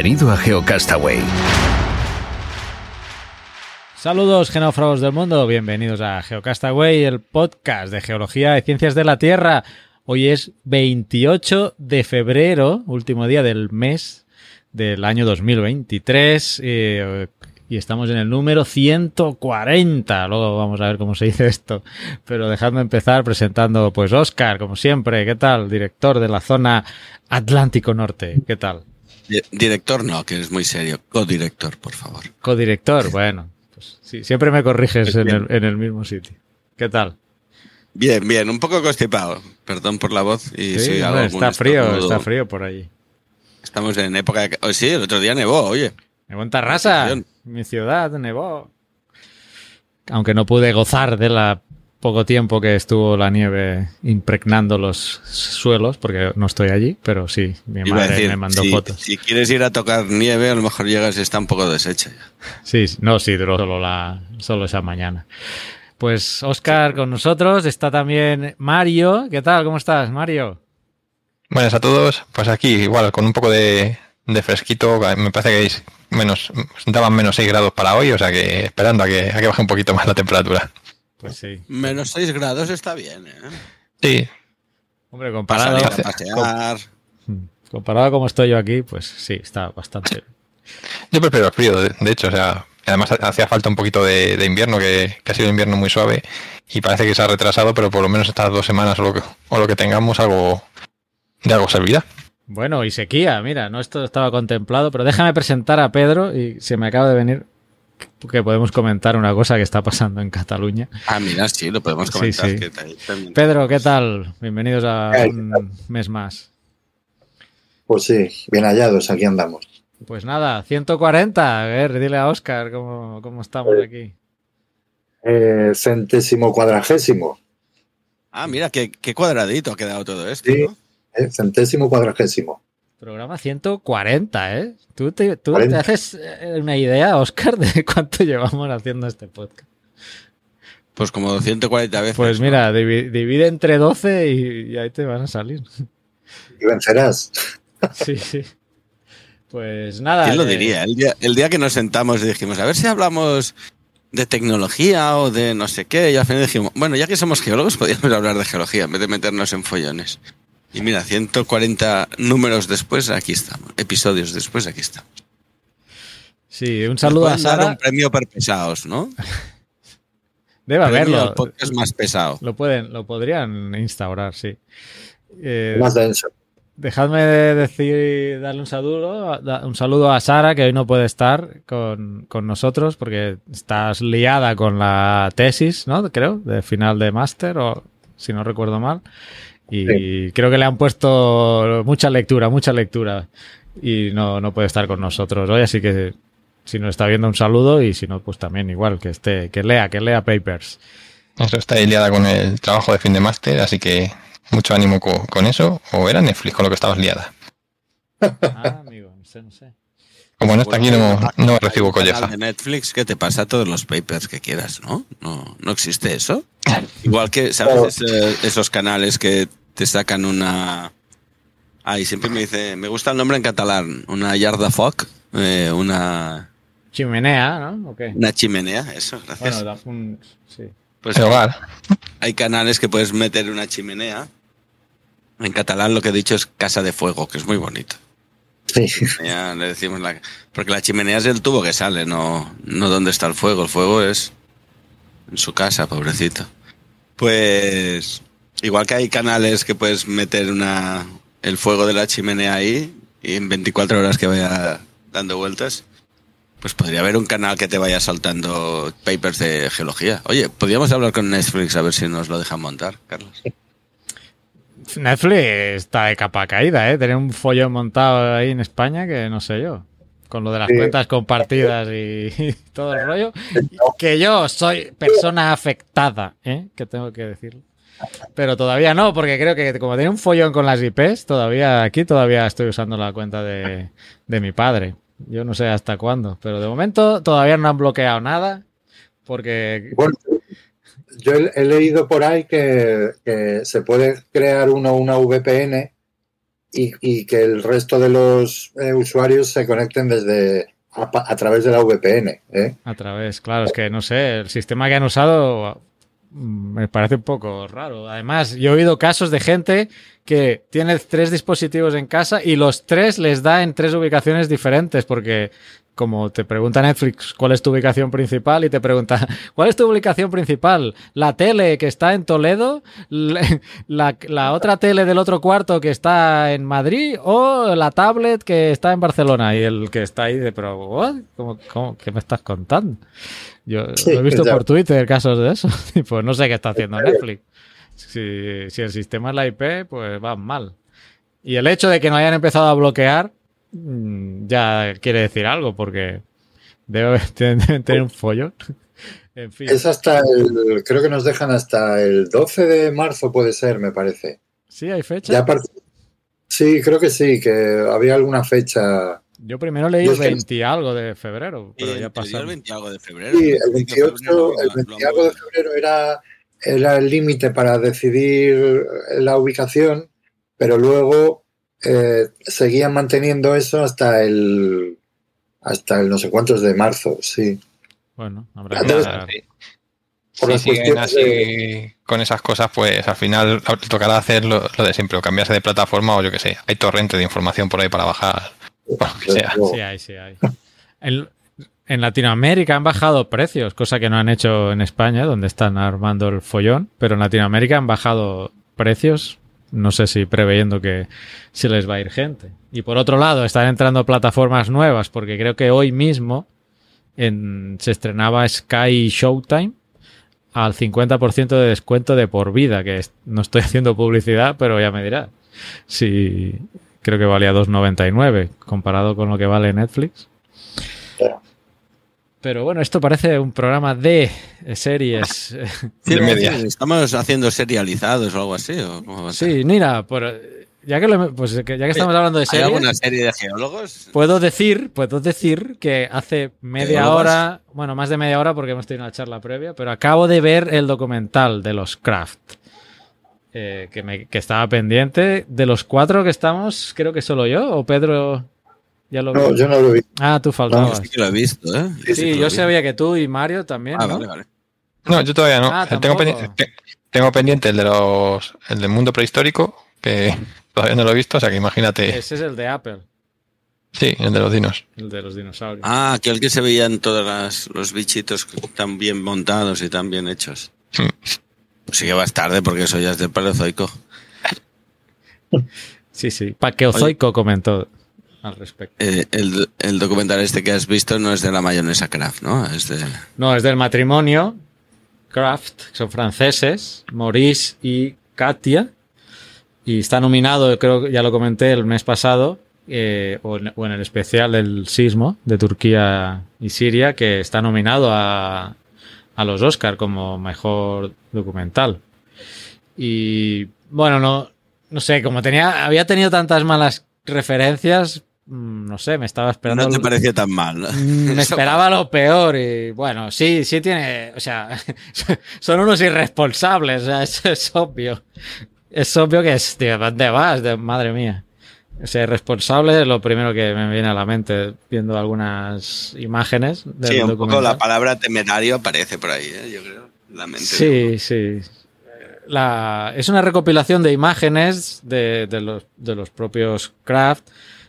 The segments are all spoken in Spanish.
Bienvenido a GeoCastaway. Saludos genófragos del mundo, bienvenidos a GeoCastaway, el podcast de geología y ciencias de la Tierra. Hoy es 28 de febrero, último día del mes del año 2023 eh, y estamos en el número 140. Luego vamos a ver cómo se dice esto. Pero dejadme empezar presentando pues Oscar, como siempre. ¿Qué tal? Director de la zona Atlántico Norte. ¿Qué tal? Director no, que es muy serio. Codirector, por favor. Codirector, bueno. Pues sí, siempre me corriges en el, en el, mismo sitio. ¿Qué tal? Bien, bien, un poco constipado. Perdón por la voz. Y sí, está frío, está frío por allí. Estamos en época de... Oh, sí, el otro día nevó, oye. Nevó en Tarrasa, mi ciudad, nevó. Aunque no pude gozar de la poco tiempo que estuvo la nieve impregnando los suelos, porque no estoy allí, pero sí, mi madre me mandó fotos. Si quieres ir a tocar nieve, a lo mejor llegas y está un poco deshecha ya. Sí, no, sí, duró solo, la, solo esa mañana. Pues Oscar con nosotros, está también Mario. ¿Qué tal? ¿Cómo estás, Mario? Buenas a todos. Pues aquí, igual, con un poco de, de fresquito, me parece que menos, daban menos 6 grados para hoy, o sea que esperando a que, a que baje un poquito más la temperatura. Pues sí. Menos 6 grados está bien, ¿eh? Sí. Hombre, comparado a pasear. comparado a como estoy yo aquí, pues sí, está bastante. Yo prefiero el frío, de, hecho, o sea, además hacía falta un poquito de, invierno, que, ha sido un invierno muy suave y parece que se ha retrasado, pero por lo menos estas dos semanas o lo que, o lo que tengamos, algo de algo servirá. Bueno, y sequía, mira, no esto estaba contemplado, pero déjame presentar a Pedro y se me acaba de venir que podemos comentar una cosa que está pasando en Cataluña. Ah, mira, sí, lo podemos comentar. Pedro, ¿qué tal? Bienvenidos a un mes más. Pues sí, bien hallados, aquí andamos. Pues nada, 140. A ver, dile a Oscar cómo, estamos eh, aquí. Eh, centésimo cuadragésimo. Ah, mira, qué, cuadradito ha quedado todo esto. Sí, eh, centésimo cuadragésimo. Programa 140, ¿eh? ¿Tú, te, tú te haces eh, una idea, Oscar, de cuánto llevamos haciendo este podcast? Pues como 140 veces. Pues mira, divide, entre 12 y, ahí te van a salir. Y vencerás. Sí, sí. Pues nada. ¿Quién lo eh, diría? El día, el día que nos sentamos y dijimos, a ver si hablamos de tecnología o de no sé qué, y al final dijimos, bueno, ya que somos geólogos, podríamos hablar de geología en vez de meternos en follones. Y mira, 140 números después, aquí estamos. Episodios después, aquí estamos. Sí, un saludo a Sara. un premio per pesados, ¿no? Debe haberlo. El podcast más pesado. Lo, pueden, lo podrían instaurar, sí. Eh, más denso. Dejadme decir, darle un saludo, un saludo a Sara, que hoy no puede estar con, con, nosotros porque estás liada con la tesis, ¿no? Creo, de final de máster, o si no recuerdo mal. Y creo que le han puesto mucha lectura, mucha lectura. Y no, no puede estar con nosotros hoy, así que si nos está viendo un saludo y si no, pues también igual, que esté, que lea, que lea papers. Eso está liada con el trabajo de fin de máster, así que mucho ánimo con, eso. ¿O era Netflix con lo que estabas liada? Ah, amigo, no sé, no sé. Como no está aquí, no, no recibo colleja. de Netflix que te pasa todos los papers que quieras, ¿no? No, no existe eso. Igual que, ¿sabes? esos canales que te sacan una... Ay, siempre me dice, me gusta el nombre en catalán, una yarda foc, eh, una... Chimenea, ¿no? Una chimenea, eso, gracias. Bueno, un... sí. Pues hogar. Hay canales que puedes meter una chimenea. En catalán lo que he dicho es casa de fuego, que es muy bonito. Sí. Ya le decimos la... Porque la chimenea es el tubo que sale, no, no donde está el fuego. El fuego es en su casa, pobrecito. Pues Igual que hay canales que puedes meter una, el fuego de la chimenea ahí y en 24 horas que vaya dando vueltas. Pues podría haber un canal que te vaya saltando papers de geología. Oye, podríamos hablar con Netflix a ver si nos lo dejan montar, Carlos. Netflix está de capa caída, ¿eh? Tener un follón montado ahí en España que no sé yo. Con lo de las Sí. cuentas compartidas y, todo el rollo. Que yo soy persona afectada, ¿eh? Que tengo que decirlo. Pero todavía no, porque creo que como tiene un follón con las IPs, todavía aquí todavía estoy usando la cuenta de, de mi padre. Yo no sé hasta cuándo, pero de momento todavía no han bloqueado nada. Porque Bueno, yo he, leído por ahí que, se puede crear uno una VPN y, y que el resto de los eh, usuarios se conecten desde a través de la VPN. ¿eh? A través, claro, es que no sé, el sistema que han usado mm, me parece un poco raro. Además, yo he oído casos de gente que tiene tres dispositivos en casa y los tres les da en tres ubicaciones diferentes, porque como te pregunta Netflix cuál es tu ubicación principal y te pregunta cuál es tu ubicación principal, la tele que está en Toledo, la, la- otra tele del otro cuarto que está en Madrid o la tablet que está en Barcelona y el que está ahí de pero ¿what? ¿Cómo, cómo, ¿qué me estás contando? Yo Sí, lo he visto por Twitter casos de eso. Y pues no sé qué está haciendo Netflix. Si, si el sistema es la IP, pues va mal. Y el hecho de que no hayan empezado a bloquear ya quiere decir algo, porque debe tener un follón. En fin. Es hasta el, creo que nos dejan hasta el 12 de marzo, puede ser, me parece. Sí, hay fecha. Ya a part- sí, creo que sí, que había alguna fecha. Yo primero leí Yo el es que- 20 y algo de febrero, pero ya pasó. el 20 y algo de febrero. Sí, el de 28, febrero el lo- 20 lo y algo de febrero era, era el límite para decidir la ubicación, pero luego eh, seguían manteniendo eso hasta el hasta el no sé cuántos de marzo, sí. Bueno, habrá que. Por Si siguen así de- con esas cosas, pues al final tocará hacer lo, lo de siempre, o cambiarse de plataforma o yo que sé. Hay torrente de información por ahí para bajar. o lo que sea. Sí hay, sí hay. En, en Latinoamérica han bajado precios, cosa que no han hecho en España, donde están armando el follón, pero en Latinoamérica han bajado precios, no sé si preveyendo que se les va a ir gente. Y por otro lado, están entrando plataformas nuevas, porque creo que hoy mismo en- se estrenaba Sky Showtime al 50% de descuento de por vida, que no estoy haciendo publicidad, pero ya me dirá. Si creo que valía 2,99 comparado con lo que vale Netflix. Pero bueno, esto parece un programa de series. Sí, de media. sí, ¿Estamos haciendo serializados o algo así? Sí, mira, por- ya que, lo- pues, que- ya que estamos hablando de ¿Hay series, alguna serie de geólogos? puedo decir, puedo decir que hace media ¿Geólogos? hora, bueno, más de media hora porque hemos tenido una charla previa, pero acabo de ver el documental de los Craft. eh, que, me- que estaba pendiente. De los cuatro que estamos, creo que solo yo o Pedro ya lo No, vio. yo no lo vi. Ah, tú Yo faltabas. sí que lo he visto, ¿eh? Sí, Sí, que lo yo vi. sabía que tú y Mario también. Ah, ¿no? vale, vale. No, yo todavía no. Ah, tengo, pendiente, te- tengo pendiente el de los el del mundo prehistórico, que todavía no lo he visto, o sea que imagínate. Ese es el de Apple, Sí, el de los dinos. el de los dinosaurios. Ah, aquel que se veían todos las- los bichitos tan bien montados y tan bien hechos. Pues sí que vas tarde porque eso ya es del Paleozoico. Sí, sí. Paqueozoico comentó al respecto. Eh, el, el documental este que has visto no es de la mayonesa Kraft, ¿no? Es de... No, es del matrimonio. Kraft, son franceses, Maurice y Katia. Y está nominado, creo que ya lo comenté el mes pasado, eh, o, en, o en el especial del sismo de Turquía y Siria, que está nominado a, a los Oscar como mejor documental. Y bueno, no, no sé, como tenía, había tenido tantas malas referencias, no sé, me estaba esperando. No te pareció tan mal. ¿no? Mm, Me esperaba lo peor y bueno, sí, sí tiene, o sea, son unos irresponsables, o sea, eso es obvio. Es obvio que es, tío, ¿dónde vas? De- madre mía. O sea, irresponsable es lo primero que me viene a la mente viendo algunas imágenes del Sí, un poco la palabra temerario aparece por ahí, ¿eh? yo creo. La mente Sí, sí. La, es una recopilación de imágenes de, de los, de los propios Kraft,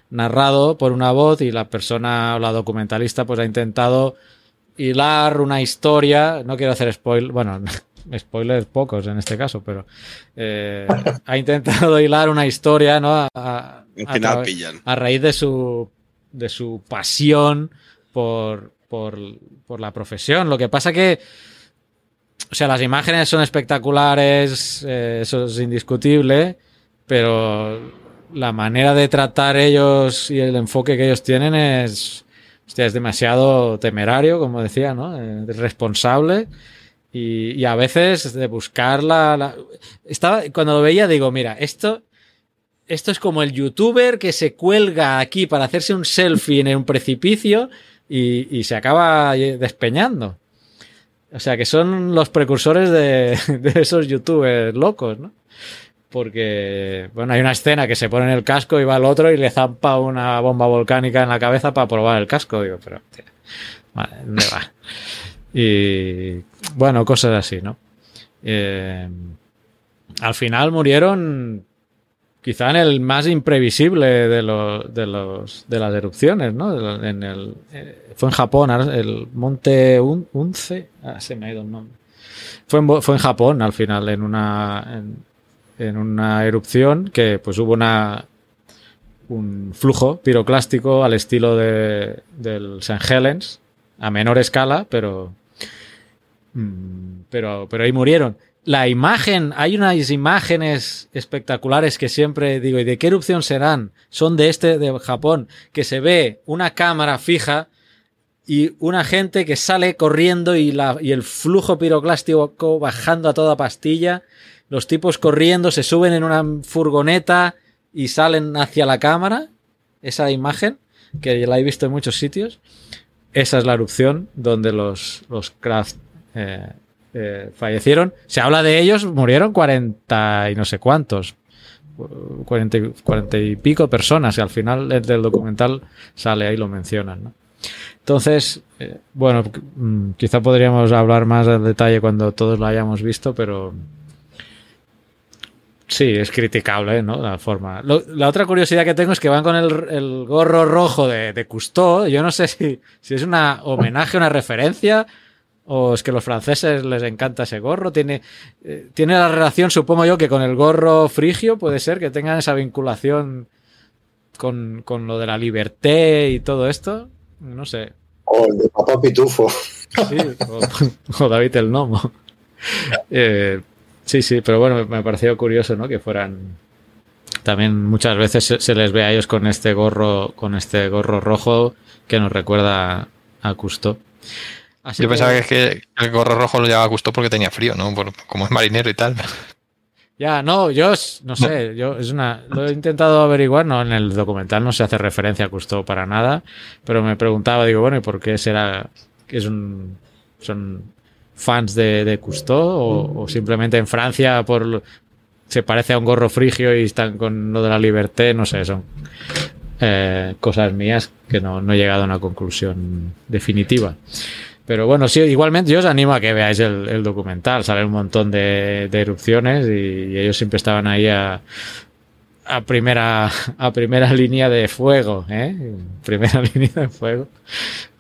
narrado por una voz y la persona o la documentalista pues ha intentado hilar una historia, no quiero hacer spoiler, bueno, spoilers pocos en este caso, pero eh, ha intentado hilar una historia, ¿no? A, a- a a raíz de su, de su pasión por, por, por la profesión. Lo que pasa que, o sea, las imágenes son espectaculares, eh, eso es indiscutible, pero la manera de tratar ellos y el enfoque que ellos tienen es, es demasiado temerario, como decía, ¿no? Eh, responsable. Y, y, a veces de buscar la, Estaba, cuando lo veía digo, mira, esto, esto es como el youtuber que se cuelga aquí para hacerse un selfie en un precipicio y, y se acaba despeñando. O sea que son los precursores de, de esos youtubers locos, ¿no? Porque, bueno, hay una escena que se pone en el casco y va al otro y le zampa una bomba volcánica en la cabeza para probar el casco. Digo, pero, tío, ¿dónde va? Y, bueno, cosas así, ¿no? Eh, al final murieron quizá en el más imprevisible de los de los de las erupciones, ¿no? El, eh, fue en Japón, el monte Un, Unce, ah, se me ha ido el nombre. Fue en, fue en Japón al final, en una en una erupción que pues hubo una un flujo piroclástico al estilo de, del St. Helens a menor escala, pero pero pero ahí murieron. La imagen, hay unas imágenes espectaculares que siempre digo, ¿y de qué erupción serán? Son de este de Japón, que se ve una cámara fija y una gente que sale corriendo y, la, y el flujo piroclástico bajando a toda pastilla los tipos corriendo, se suben en una furgoneta y salen hacia la cámara. Esa imagen, que la he visto en muchos sitios. Esa es la erupción donde los, los eh, eh, fallecieron. Se habla de ellos, murieron 40 y no sé cuántos. 40, 40 y pico personas y al final del documental sale ahí lo mencionan. Entonces, eh, bueno, quizá podríamos hablar más al detalle cuando todos lo hayamos visto, pero Sí, es criticable, ¿no? La forma. Lo, la otra curiosidad que tengo es que van con el, el gorro rojo de, de Cousteau. Yo no sé si, si es una homenaje, una referencia, o es que a los franceses les encanta ese gorro. Tiene, eh, tiene la relación, supongo yo, que con el gorro frigio puede ser que tengan esa vinculación con, con lo de la liberté y todo esto. No sé. O el de Papá Pitufo. Sí, o, o David el Nomo. Eh, Sí, sí, pero bueno, me pareció curioso, ¿no? Que fueran. También muchas veces se, les ve a ellos con este gorro, con este gorro rojo que nos recuerda a Custo. Así Yo pensaba que... es que el gorro rojo lo llevaba Custo porque tenía frío, ¿no? Por, como es marinero y tal. Ya, no, yo no sé, yo es una, lo he intentado averiguar, no en el documental no se hace referencia a Custo para nada, pero me preguntaba, digo, bueno, ¿y por qué será que es un son fans de, de Cousteau o, simplemente en Francia por se parece a un gorro frigio y están con lo de la libertad, no sé, son eh, cosas mías que no, no, he llegado a una conclusión definitiva. Pero bueno, sí, igualmente yo os animo a que veáis el, documental, sale un montón de, de erupciones y, y, ellos siempre estaban ahí a, a primera, a primera línea de fuego, ¿eh? Primera línea de fuego.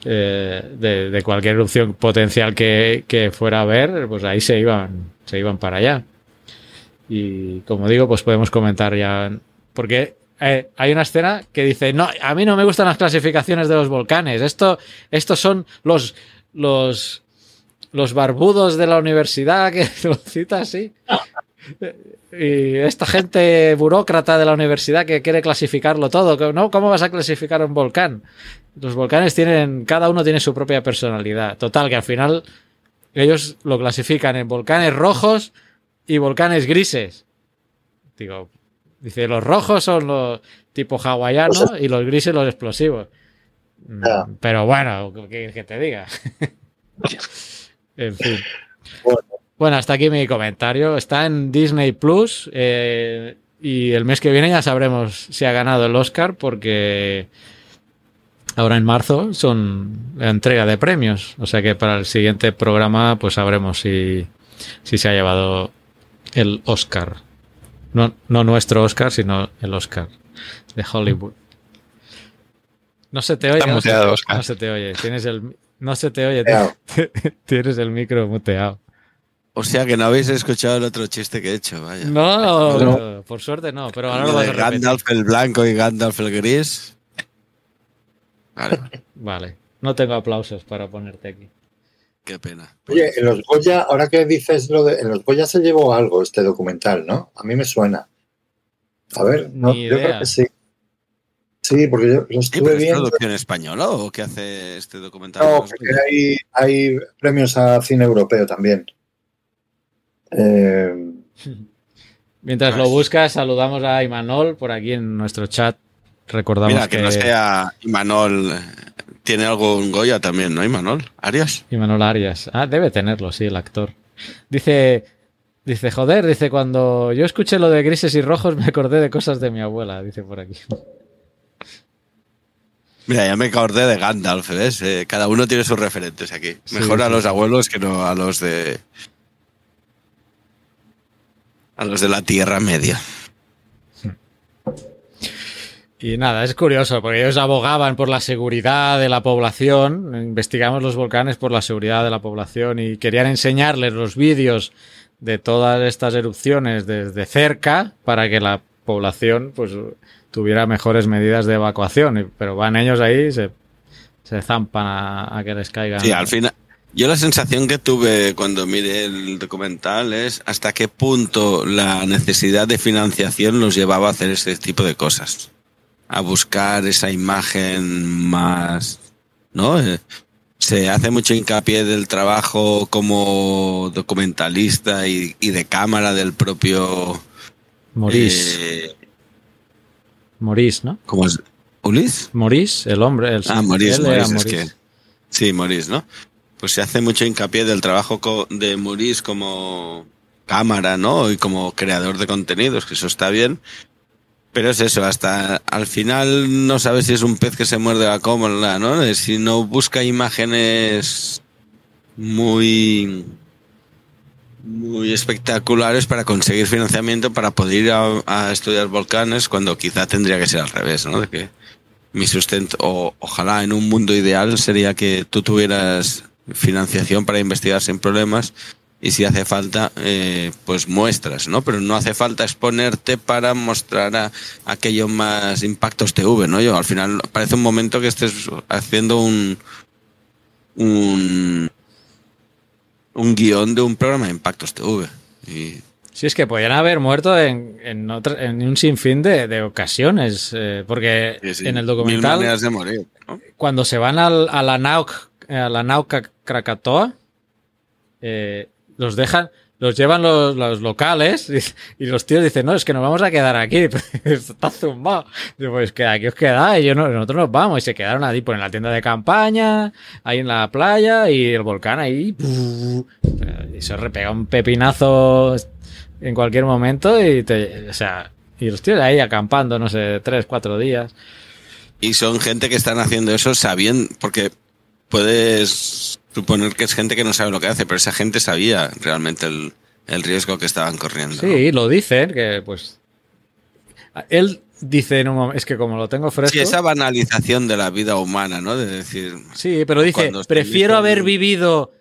Eh, de, de, cualquier erupción potencial que, que, fuera a ver, pues ahí se iban, se iban para allá. Y como digo, pues podemos comentar ya, porque eh, hay una escena que dice, no, a mí no me gustan las clasificaciones de los volcanes, esto, estos son los, los, los barbudos de la universidad, que lo cita así. Y esta gente burócrata de la universidad que quiere clasificarlo todo, ¿no? ¿Cómo vas a clasificar un volcán? Los volcanes tienen, cada uno tiene su propia personalidad. Total, que al final ellos lo clasifican en volcanes rojos y volcanes grises. Digo, dice, los rojos son los tipo hawaianos y los grises los explosivos. Yeah. Pero bueno, ¿qué que te diga? en fin. Bueno. Bueno, hasta aquí mi comentario. Está en Disney Plus eh, y el mes que viene ya sabremos si ha ganado el Oscar porque ahora en marzo son la entrega de premios. O sea que para el siguiente programa pues sabremos si, si se ha llevado el Oscar. No, no nuestro Oscar, sino el Oscar de Hollywood. No se te oye. Está muteado, Oscar. No se te oye. Tienes el, no se te oye. Tienes el micro muteado. O sea que no habéis escuchado el otro chiste que he hecho, vaya. No, no por suerte no, pero ahora lo vas a Gandalf el blanco y Gandalf el gris. Vale. Vale. No tengo aplausos para ponerte aquí. Qué pena. Oye, en los Goya, ahora que dices lo de. En los Goya se llevó algo este documental, ¿no? A mí me suena. A ver, no, Ni yo idea. creo que sí. Sí, porque yo lo ¿Qué, estuve ¿Es viendo. producción española o qué hace este documental? No, porque hay, hay premios a cine europeo también. Eh, Mientras lo buscas, saludamos a Imanol por aquí en nuestro chat. Recordamos Mira, que, que, no sea Imanol. eh, Tiene algún Goya también, ¿no? Imanol. Arias. Imanol Arias. Ah, debe tenerlo, sí, el actor. Dice, dice, joder, dice, cuando yo escuché lo de grises y rojos me acordé de cosas de mi abuela, dice por aquí. Mira, ya me acordé de Gandalf, ¿ves? Eh, cada uno tiene sus referentes aquí. Sí, Mejor a sí. los abuelos que no a los de. A los de la Tierra Media. Y nada, es curioso, porque ellos abogaban por la seguridad de la población, investigamos los volcanes por la seguridad de la población y querían enseñarles los vídeos de todas estas erupciones desde cerca para que la población pues tuviera mejores medidas de evacuación. Pero van ellos ahí y se, se zampan a, a que les caigan. Sí, al final. Yo la sensación que tuve cuando miré el documental es hasta qué punto la necesidad de financiación los llevaba a hacer este tipo de cosas. A buscar esa imagen más. ¿No? Eh, Se hace mucho hincapié del trabajo como documentalista y, y de cámara del propio. Morís, eh, Morís, ¿no? ¿Cómo es? ¿Ulis? Morís, el hombre. El, Ah, es Maurice. que. Sí, Maurice, ¿no? Pues se hace mucho hincapié del trabajo de Maurice como cámara, ¿no? Y como creador de contenidos, que eso está bien. Pero es eso, hasta al final no sabes si es un pez que se muerde la cola, ¿no? Si no busca imágenes muy muy espectaculares para conseguir financiamiento para poder ir a, a estudiar volcanes cuando quizá tendría que ser al revés, ¿no? De que mi sustento, o ojalá en un mundo ideal sería que tú tuvieras financiación para investigar sin problemas y si hace falta, eh, pues muestras, ¿no? Pero no hace falta exponerte para mostrar a, aquello más impactos TV, ¿no? Yo al final parece un momento que estés haciendo un un un guion de un programa de impactos TV. Y Sí, es que podían haber muerto en, en, otra- en un sinfín de, de ocasiones, eh, porque sí, sí, en el Mil documental, maneras de morir, ¿no? cuando se van al- a la Nauk, a la Nauka Krakatoa, eh, los dejan, los llevan los, los locales y, los tíos dicen, no, es que nos vamos a quedar aquí, está zumbado. Digo, pues que aquí os quedáis, yo no, nosotros nos vamos y se quedaron ahí, pues en la tienda de campaña, ahí en la playa y el volcán ahí, y se repega un pepinazo en cualquier momento y o sea, y los tíos ahí acampando, no sé, tres, cuatro días. Y son gente que están haciendo eso sabiendo, porque puedes suponer que es gente que no sabe lo que hace, pero esa gente sabía realmente el, el riesgo que estaban corriendo. ¿no? Sí, lo dicen, que pues. Él dice en un momento, es que como lo tengo fresco. Sí, esa banalización de la vida humana, ¿no? De decir, Sí, pero dice, prefiero haber vivido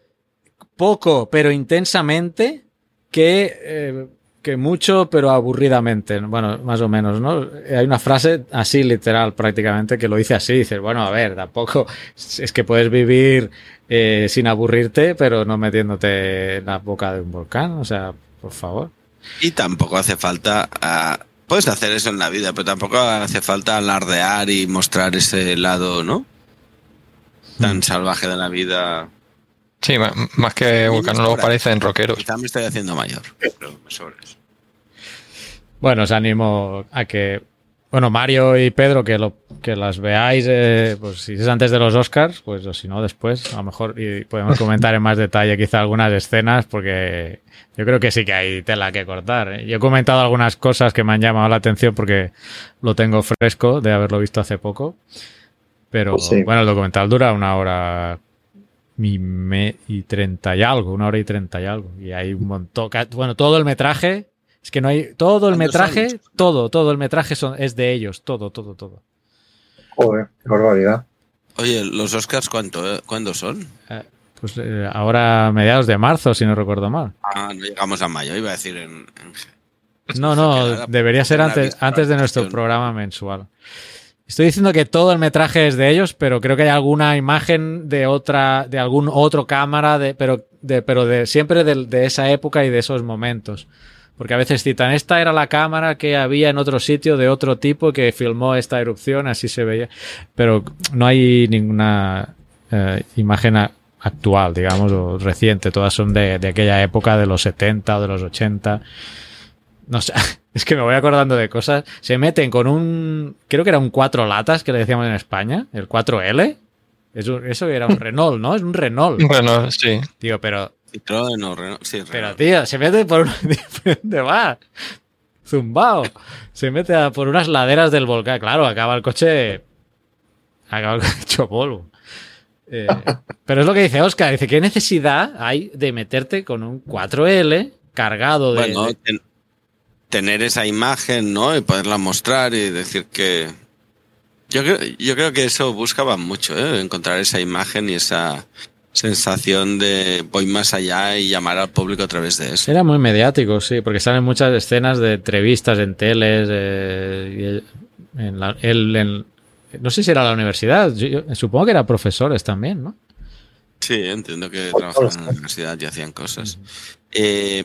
poco pero intensamente que, eh, que mucho pero aburridamente. Bueno, más o menos, ¿no? Hay una frase así literal prácticamente que lo dice así. Dices, bueno, a ver, tampoco es que puedes vivir eh, sin aburrirte pero no metiéndote en la boca de un volcán. O sea, por favor. y tampoco hace falta... ah, puedes hacer eso en la vida, pero tampoco hace falta alardear y mostrar ese lado, ¿no? Mm. Tan salvaje de la vida. Sí, más que vulcanólogos parecen rockeros. Quizá me estoy haciendo mayor. Bueno, os animo a que, bueno, Mario y Pedro, que, lo, que las veáis, eh, pues si es antes de los Oscars, pues o si no después, a lo mejor y podemos comentar en más detalle quizá algunas escenas, porque yo creo que sí que hay tela que cortar. ¿eh? Yo he comentado algunas cosas que me han llamado la atención porque lo tengo fresco de haberlo visto hace poco, pero Sí. bueno, el documental dura una hora y, me- y treinta y algo, una hora y treinta y algo, y hay un montón, bueno, todo el metraje es que no hay. Todo el ¿Cuántos metraje, todo, todo el metraje son, es de ellos. Todo, todo, todo. Joder, qué barbaridad. Oye, ¿los Oscars cuánto, eh? cuándo son? Eh, pues eh, ahora mediados de marzo, si no recuerdo mal. Ah, no llegamos a mayo, iba a decir en... en- No, no, debería ser una antes, antes de nuestro programa mensual. Estoy diciendo que todo el metraje es de ellos, pero creo que hay alguna imagen de otra, de algún otro cámara, de, pero, de, pero de siempre de, de esa época y de esos momentos. Porque a veces citan, esta era la cámara que había en otro sitio de otro tipo que filmó esta erupción, así se veía. Pero no hay ninguna eh, imagen actual, digamos, o reciente. Todas son de, de aquella época, de los 70 o de los 80. No sé, es que me voy acordando de cosas. Se meten con un, creo que era un cuatro latas que le decíamos en España, el 4L. Es un- eso era un Renault, ¿no? Es un Renault. Bueno, sí. Tío, pero Citroën o Renault. Sí, pero, Renault. tío, se mete por un... ¿Dónde va? Zumbao. Se mete a por unas laderas del volcán. Claro, acaba el coche... Acaba el coche hecho polvo. Eh, pero es lo que dice Oscar. Dice, ¿qué necesidad hay de meterte con un 4L cargado de... Bueno, de- ten- tener esa imagen, ¿no? Y poderla mostrar y decir que... Yo creo, yo creo que eso buscaban mucho, ¿eh? Encontrar esa imagen y esa sensación de voy más allá y llamar al público a través de eso. Era muy mediático, sí, porque salen muchas escenas de entrevistas en teles. eh, y en la- él en- no sé si era la universidad, yo- yo supongo que eran profesores también, ¿no? Sí, entiendo que trabajaban en la universidad y hacían cosas. Eh,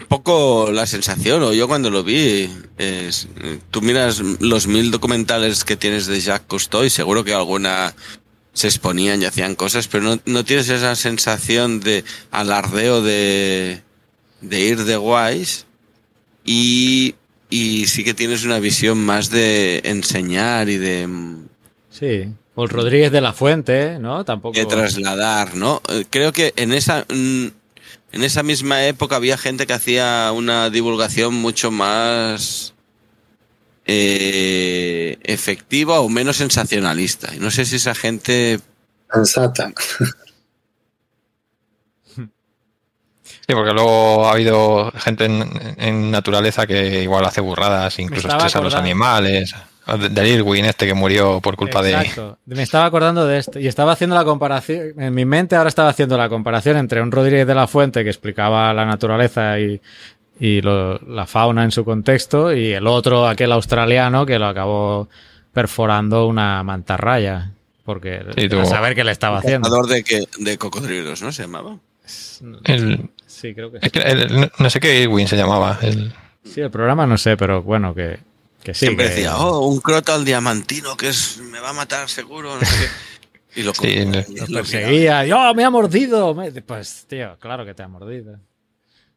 un poco la sensación, o yo cuando lo vi, es, tú miras los mil documentales que tienes de Jacques Cousteau y seguro que alguna se exponían y hacían cosas, pero no, no tienes esa sensación de alardeo de, de ir de guays y, y sí que tienes una visión más de enseñar y de, Sí. Paul Rodríguez de la Fuente, ¿no? Tampoco. de trasladar, ¿no? Eh, Creo que en esa mm, en esa misma época había gente que hacía una divulgación mucho más eh, efectiva o menos sensacionalista. Y no sé si esa gente Sensata. Sí, porque luego ha habido gente en, en naturaleza que igual hace burradas, incluso estresa a los animales. De- Del Irwin este que murió por culpa de... Exacto. Me estaba acordando de esto. Y estaba haciendo la comparación. En mi mente ahora estaba haciendo la comparación entre un Rodríguez de la Fuente que explicaba la naturaleza y, y lo- la fauna en su contexto, y el otro, aquel australiano, que lo acabó perforando una mantarraya. Porque Sí, a saber qué le estaba haciendo. cazador de, que, de cocodrilos, ¿no? Se llamaba. el- Sí, creo que sí. el- no- no sé qué Irwin se llamaba. el- Sí, el programa no sé, pero bueno, que, que sí. Siempre que- decía, oh, un crotal diamantino que es, me va a matar seguro. No sé qué. Y lo, Sí, no. lo Lo miraba. perseguía. y, ¡Oh, me ha mordido! Pues, tío, claro que te ha mordido.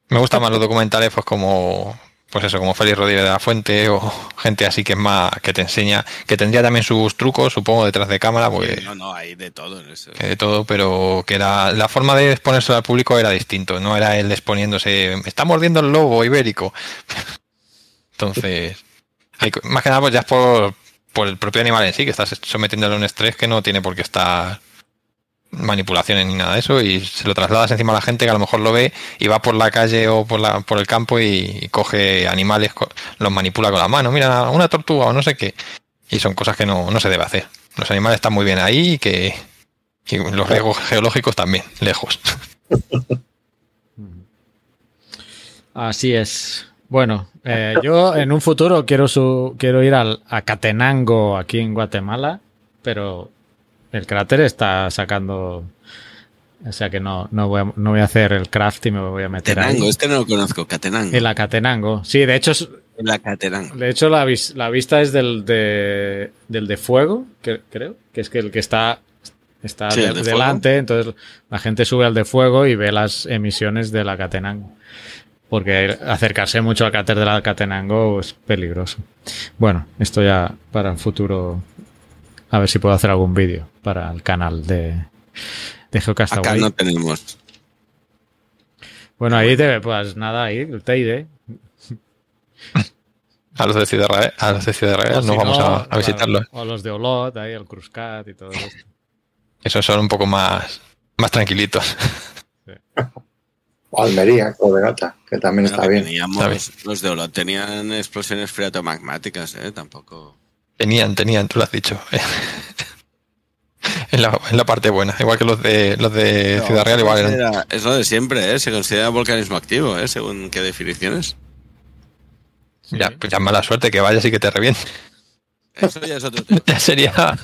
Me gustan más los documentales, pues como, pues eso, como Félix Rodríguez de la Fuente o gente así que es más, que te enseña, que tendría también sus trucos, supongo, detrás de cámara, porque No, no, hay de todo en eso. de todo, pero que era la forma de exponerse al público era distinto, no era él exponiéndose, me está mordiendo el lobo ibérico. Entonces, más que nada pues ya es por, por el propio animal en sí, que estás sometiéndole a un estrés que no tiene por qué estar manipulaciones ni nada de eso y se lo trasladas encima a la gente que a lo mejor lo ve y va por la calle o por, la, por el campo y, coge animales, co- los manipula con la mano, mira, una tortuga o no sé qué. Y son cosas que no, no se debe hacer. Los animales están muy bien ahí y que y los riesgos geológicos también, lejos. Así es. Bueno, eh, yo en un futuro quiero su, quiero ir al, a Catenango aquí en Guatemala, pero el cráter está sacando, o sea que no, no voy a, no voy a hacer el craft y me voy a meter Catenango, ahí. este no lo conozco, Catenango. En la Catenango. Sí, de hecho, es- La Catenango. de hecho la, vis- la vista es del de, del de fuego, que, creo, que es que el que está está Sí, de- el de delante, entonces la gente sube al de fuego y ve las emisiones de la Catenango. Porque acercarse mucho al cráter de la Catenango es peligroso. Bueno, esto ya para el futuro. A ver si puedo hacer algún vídeo para el canal de, de Acá no tenemos. Bueno, ahí te pues nada, ahí, el Teide. A los de Ciudad Real, a los de Ciudad Real O no si vamos no, a, a visitarlos. O los de Olot, ahí, el Cruzcat y todo esto. Esos son un poco más, más tranquilitos. O Almería, o de Gata, que también Bueno, está que bien. teníamos- los de Olot tenían explosiones freatomagmáticas, ¿eh? Tampoco. Tenían, tenían, tú lo has dicho. en, la, en la parte buena. Igual que los de los de No, Ciudad Real, igual eran. Es lo de siempre, ¿eh? Se considera volcanismo activo, ¿eh? Según qué definiciones. Ya, pues ya mala suerte que vayas y que te reviente. Eso ya es otro tema. Ya sería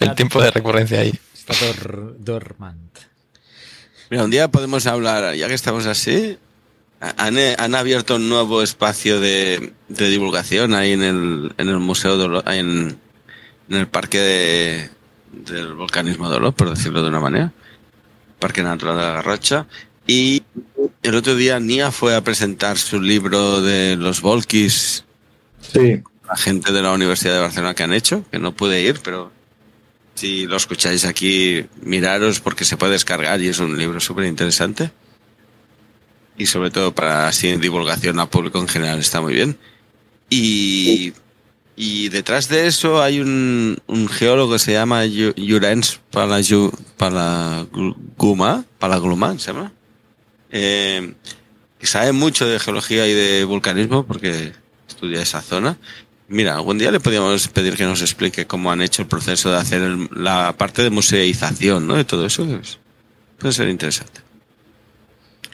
el tiempo de recurrencia ahí. Está dor- dormant. Mira, un día podemos hablar, ya que estamos así, han, han abierto un nuevo espacio de, de divulgación ahí en el, en el Museo de en, en el Parque de- del Volcanismo de Olot, por decirlo de una manera. Parque Natural de la Garrocha. Y el otro día Nia fue a presentar su libro de los Volkis, Sí, la gente de la Universidad de Barcelona que han hecho, que no pude ir, pero si lo escucháis aquí, miraros porque se puede descargar y es un libro súper interesante. Y sobre todo para así divulgación al público en general está muy bien. Y, y detrás de eso hay un, un geólogo que se llama Jurens Palaguma, Palagluma, se llama. Eh, que sabe mucho de geología y de vulcanismo porque estudia esa zona. Mira, algún día le podríamos pedir que nos explique cómo han hecho el proceso de hacer el- la parte de museización, ¿no? De todo eso. es- puede ser interesante.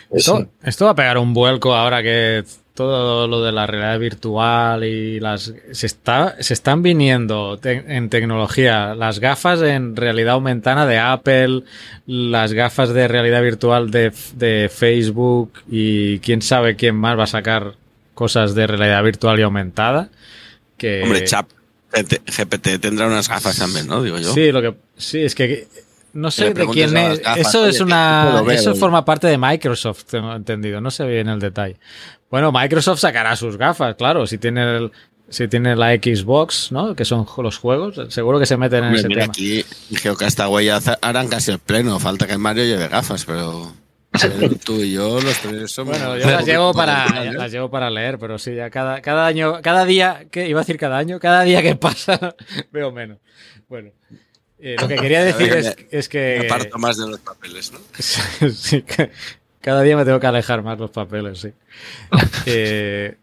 pues Esto, esto va a pegar un vuelco ahora que todo lo de la realidad virtual y las se está se están viniendo te- en tecnología las gafas en realidad aumentada de Apple, las gafas de realidad virtual de, de Facebook y quién sabe quién más va a sacar cosas de realidad virtual y aumentada. Que, Hombre, Chap GPT tendrá unas gafas también, ¿no? Digo yo. Sí, lo que sí es que no sé de quién es. gafas, eso es ¿qué una eso forma parte de Microsoft, tengo entendido, no se ve en el detalle. Bueno, Microsoft sacará sus gafas, claro, si tiene el si tiene la Xbox, ¿no? Que son los juegos, seguro que se meten en Hombre, ese mira, tema. aquí Geocastaway harán casi el pleno. Falta que Mario lleve gafas, pero tú y yo, los tres somos... Bueno, yo las llevo para las llevo para leer, pero sí, ya cada, cada año, cada día, que iba a decir cada año, cada día que pasa veo menos. Bueno, eh, lo que quería decir Me- es, es que Me aparto más de los papeles, ¿no? Sí, cada día me tengo que alejar más los papeles, sí. Eh,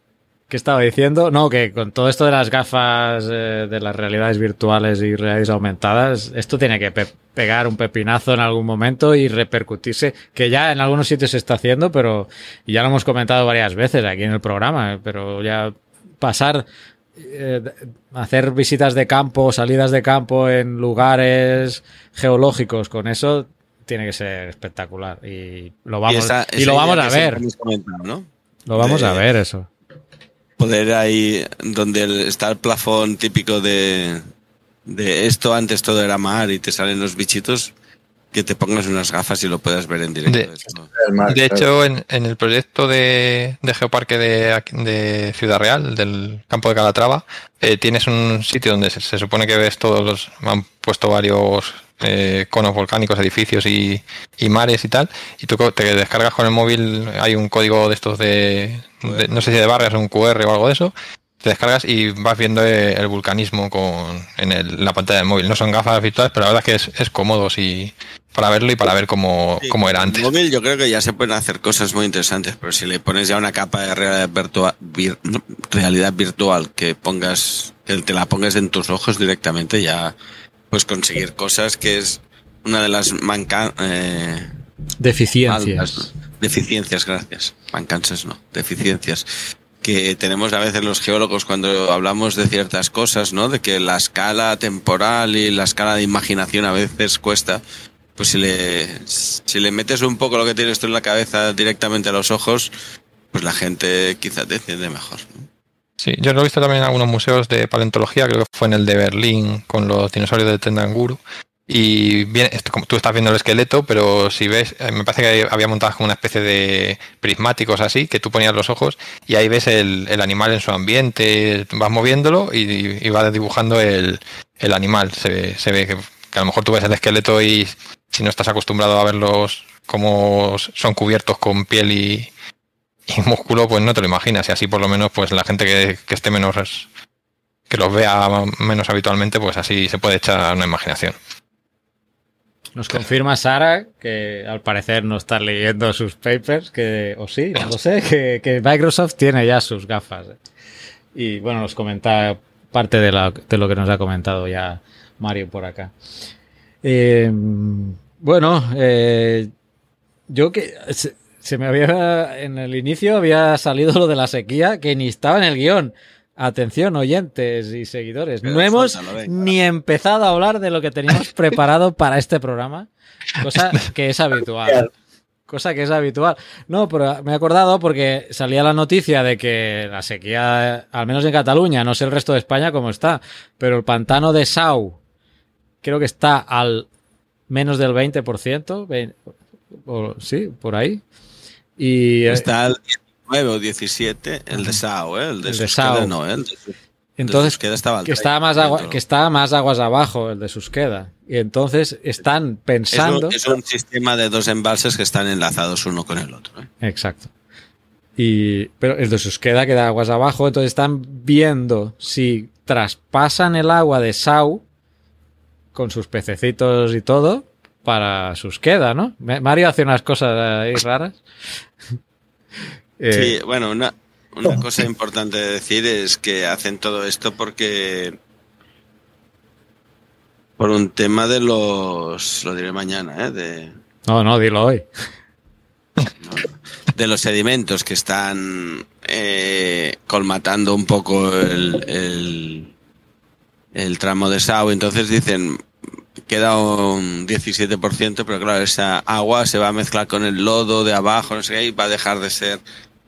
¿Qué estaba diciendo? No, que con todo esto de las gafas eh, de las realidades virtuales y realidades aumentadas, esto tiene que pe- pegar un pepinazo en algún momento y repercutirse, que ya en algunos sitios se está haciendo, pero ya lo hemos comentado varias veces aquí en el programa, pero ya pasar eh, hacer visitas de campo, salidas de campo en lugares geológicos con eso tiene que ser espectacular y lo vamos esa- y lo vamos a ver, lo vamos a ver eso. Poder ahí, donde el- está el plafón típico de, de esto, antes todo era mar y te salen los bichitos, que te pongas unas gafas y lo puedas ver en directo. De- hecho, en, en el proyecto de, de Geoparque de, aquí- de Ciudad Real, del campo de Calatrava, eh, tienes un sitio donde se, se supone que ves todos los. Han puesto varios eh, conos volcánicos, edificios y, y mares y tal. Y tú te descargas con el móvil, hay un código de estos de. de- no sé si de barrios, un QR o algo de eso. Te descargas y vas viendo eh, el vulcanismo con, en el- la pantalla del móvil. No son gafas virtuales, pero la verdad es que es, es cómodo sí, para verlo y para ver cómo, Sí, cómo era con el antes. móvil yo creo que ya se pueden hacer cosas muy interesantes, pero si le pones ya una capa de realidad virtual, realidad virtual que pongas, que te la pongas en tus ojos directamente, ya puedes conseguir cosas que es una de las manca eh, Deficiencias. altas- deficiencias, gracias. Mancanzas no, deficiencias que tenemos a veces los geólogos cuando hablamos de ciertas cosas, ¿no? De que la escala temporal y la escala de imaginación a veces cuesta. Pues si le, si le metes un poco lo que tienes tú en la cabeza directamente a los ojos, pues la gente quizá te entiende mejor. ¿no? Sí, yo lo he visto también en algunos museos de paleontología, creo que fue en el de Berlín con los dinosaurios de Tendanguru. Y bien, como tú estás viendo el esqueleto, pero si ves, eh, me parece que había montado como una especie de prismáticos así, que tú ponías los ojos y ahí ves el, el animal en su ambiente, vas moviéndolo y, y vas dibujando el, el animal. Se, ve- se ve que, que a lo mejor tú ves el esqueleto y si no estás acostumbrado a verlos como son cubiertos con piel y, y músculo, pues no te lo imaginas. Y así por lo menos, pues la gente que, que esté menos, que los vea menos habitualmente, pues así se puede echar una imaginación. Nos confirma Sara que al parecer no está leyendo sus papers, que, o sí, no lo sé, que, que Microsoft tiene ya sus gafas. Y bueno, nos comenta parte de lo que nos ha comentado ya Mario por acá. Eh, bueno, eh, yo que se, me había, en el inicio había salido lo de la sequía, que ni estaba en el guion. Atención, oyentes y seguidores. Pero no hemos ni empezado a hablar de lo que teníamos preparado para este programa, cosa que es habitual. Cosa que es habitual. No, pero me he acordado porque salía la noticia de que la sequía, al menos en Cataluña, no sé el resto de España cómo está, pero el pantano de Sau creo que está al menos del 20%, vein- o, sí, por ahí. Y eh, Está el 19 o 17, el de Sao, ¿eh? El de, El de Susqueda Sao. no, ¿eh? El de, entonces estaba al que está más 30%. agua, que más aguas abajo el de Susqueda. Y entonces están Es un, pensando. es un sistema de dos embalses que están enlazados uno con el otro. ¿eh? Exacto. Y, pero el de Susqueda queda aguas abajo, entonces están viendo si traspasan el agua de Sau con sus pececitos y todo para Susqueda, ¿no? Ma- Mario hace unas cosas ahí raras. Eh, Sí, bueno, una, una cosa importante de decir es que hacen todo esto porque por un tema de los, lo diré mañana, ¿eh? de, No, no, dilo hoy. de los sedimentos que están eh, colmatando un poco el, el, el tramo de Sau. Entonces dicen, queda un 17%, pero claro, esa agua se va a mezclar con el lodo de abajo, no sé qué, y va a dejar de ser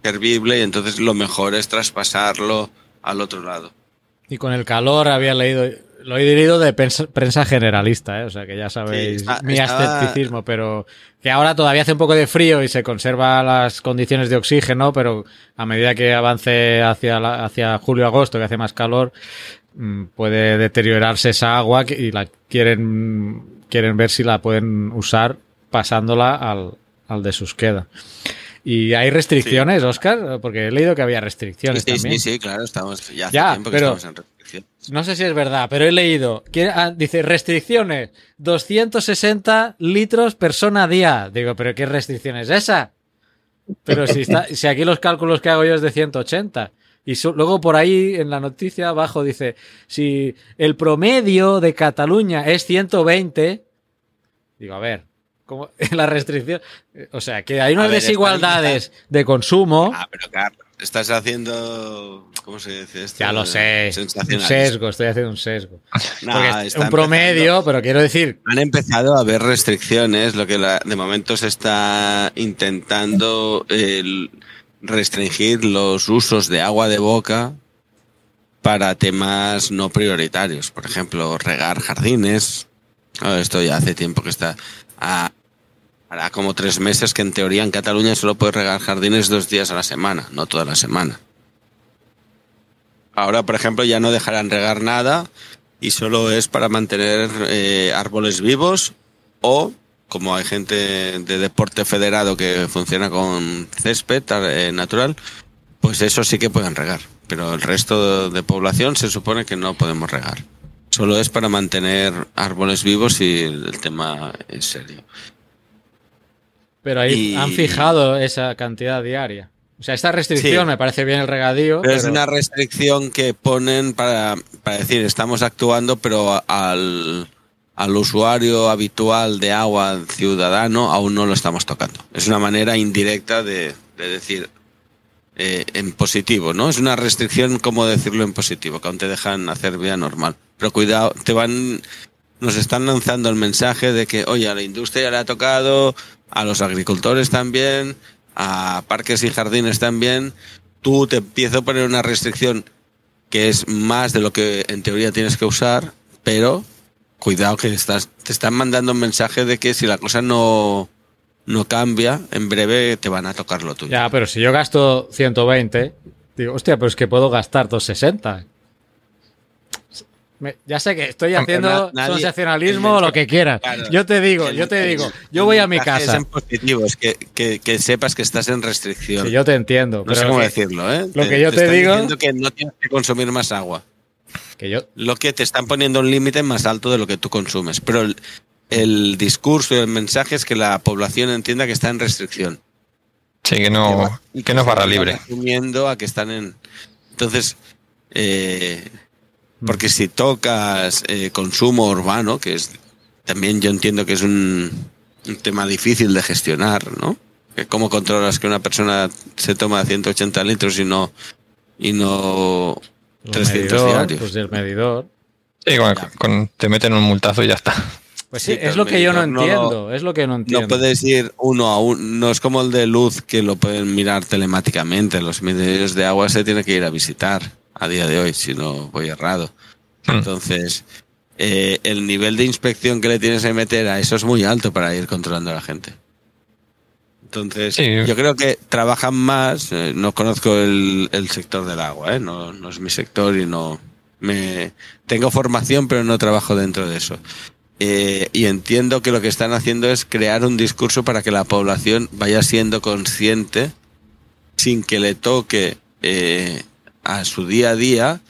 servible y entonces lo mejor es traspasarlo al otro lado. Y con el calor había leído, lo he leído de prensa, generalista, ¿eh? o sea que ya sabéis Sí, está- mi estaba- escepticismo, pero que ahora todavía hace un poco de frío y se conserva las condiciones de oxígeno, pero a medida que avance hacia, la- hacia julio-agosto, que hace más calor, puede deteriorarse esa agua y la quieren, quieren ver si la pueden usar pasándola al, al de Susqueda. ¿Y hay restricciones, Oscar? Porque he leído que había restricciones Sí, sí, también. sí, claro, estamos ya hace Ya, tiempo que pero- estamos en restricción. No sé si es verdad, pero he leído. que- ah, dice restricciones: 260 litros persona día. Digo, ¿pero qué restricción es esa? Pero si, está, si aquí los cálculos que hago yo es de 180. Y luego por ahí en la noticia abajo dice: si el promedio de Cataluña es 120. Digo, a ver, ¿cómo? la restricción. O sea, que hay unas ver, desigualdades de consumo. Ah, pero Carlos, estás haciendo, ¿cómo se dice esto? Ya lo sé. Un sesgo, estoy haciendo un sesgo. No, es está un promedio, pero quiero decir, Han empezado a haber restricciones, lo que la- de momento se está intentando el restringir los usos de agua de boca para temas no prioritarios. Por ejemplo, regar jardines. Ah, Esto ya hace tiempo que está. ah, hará como tres meses que en teoría en Cataluña solo puedes regar jardines dos días a la semana, no toda la semana. Ahora, por ejemplo, ya no dejarán regar nada y solo es para mantener eh, árboles vivos o, como hay gente de deporte federado que funciona con césped eh, natural, pues eso sí que pueden regar. Pero el resto de población se supone que no podemos regar. Solo es para mantener árboles vivos y el tema es serio. pero ahí Y- han fijado esa cantidad diaria. O sea, esta restricción Sí. me parece bien el regadío. Pero, Pero, es una restricción que ponen para, para decir estamos actuando, pero al, al usuario habitual de agua ciudadano aún no lo estamos tocando. Es una manera indirecta de, de decir eh, en positivo, ¿no? Es una restricción, como decirlo en positivo, que aún te dejan hacer vida normal. Pero cuidado, te van, nos están lanzando el mensaje de que, oye, a la industria le ha tocado, a los agricultores también, a parques y jardines también. Tú te empiezo a poner una restricción que es más de lo que en teoría tienes que usar, pero cuidado que estás, te están mandando un mensaje de que si la cosa no, no cambia, en breve te van a tocar lo tuyo. Ya, pero si yo gasto 120, digo, hostia, pero es que puedo gastar 260. Me- ya sé que estoy haciendo na- nadie- sensacionalismo o lo que quieras. Claro. yo te digo, El- yo te digo, yo voy a mi casa. En positivo, es que, que, que sepas que estás en restricción. Sí, yo te entiendo. no pero sé cómo decirlo, ¿eh? lo que yo te están digo- que no tienes que consumir más agua. Que yo, Lo que te están poniendo un límite más alto de lo que tú consumes. Pero el, el discurso, el mensaje es que la población entienda que está en restricción. Sí, que no, y que no es barra libre. asumiendo a que están en. Entonces, eh, porque si tocas eh, consumo urbano, que es también yo entiendo que es un, un tema difícil de gestionar, ¿no? Que ¿Cómo controlas que una persona se toma 180 litros y no y no 300 medidor, diarios. Pues el medidor. Sí, con- con- te meten un multazo y ya está. Pues Sí, es lo que yo no medidor no entiendo. es lo que no entiendo. No puedes ir uno a uno, no es como el de luz que lo pueden mirar telemáticamente. Los medidores de agua se tiene que ir a visitar a día de hoy, si no voy errado. Hmm. Entonces, eh, el nivel de inspección que le tienes que meter a eso es muy alto para ir controlando a la gente. Entonces, Sí. yo creo que trabajan más. eh, no conozco el, el sector del agua, ¿eh? no, no es mi sector y no me tengo formación, pero no trabajo dentro de eso. Eh, y entiendo que lo que están haciendo es crear un discurso para que la población vaya siendo consciente sin que le toque eh, a su día a día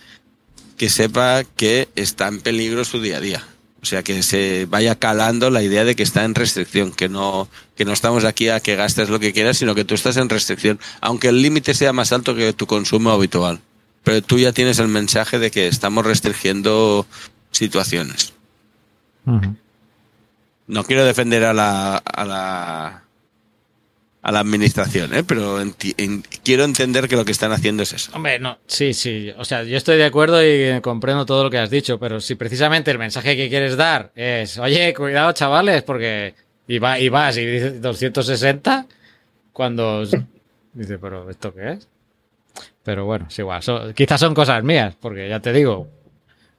que sepa que está en peligro su día a día. O sea, que se vaya calando la idea de que está en restricción, que no, que no estamos aquí a que gastes lo que quieras, sino que tú estás en restricción, aunque el límite sea más alto que tu consumo habitual. Pero tú ya tienes el mensaje de que estamos restringiendo situaciones. No quiero defender a la, a la, a la administración, ¿eh? pero enti- en- quiero entender que lo que están haciendo es eso. Hombre, no, sí, sí. O sea, yo estoy de acuerdo y comprendo todo lo que has dicho, pero si precisamente el mensaje que quieres dar es, oye, cuidado, chavales, porque. Y, va, y vas y dices 260, cuando. Dice, pero ¿esto qué es? Pero bueno, es igual. so- quizás son cosas mías, porque ya te digo.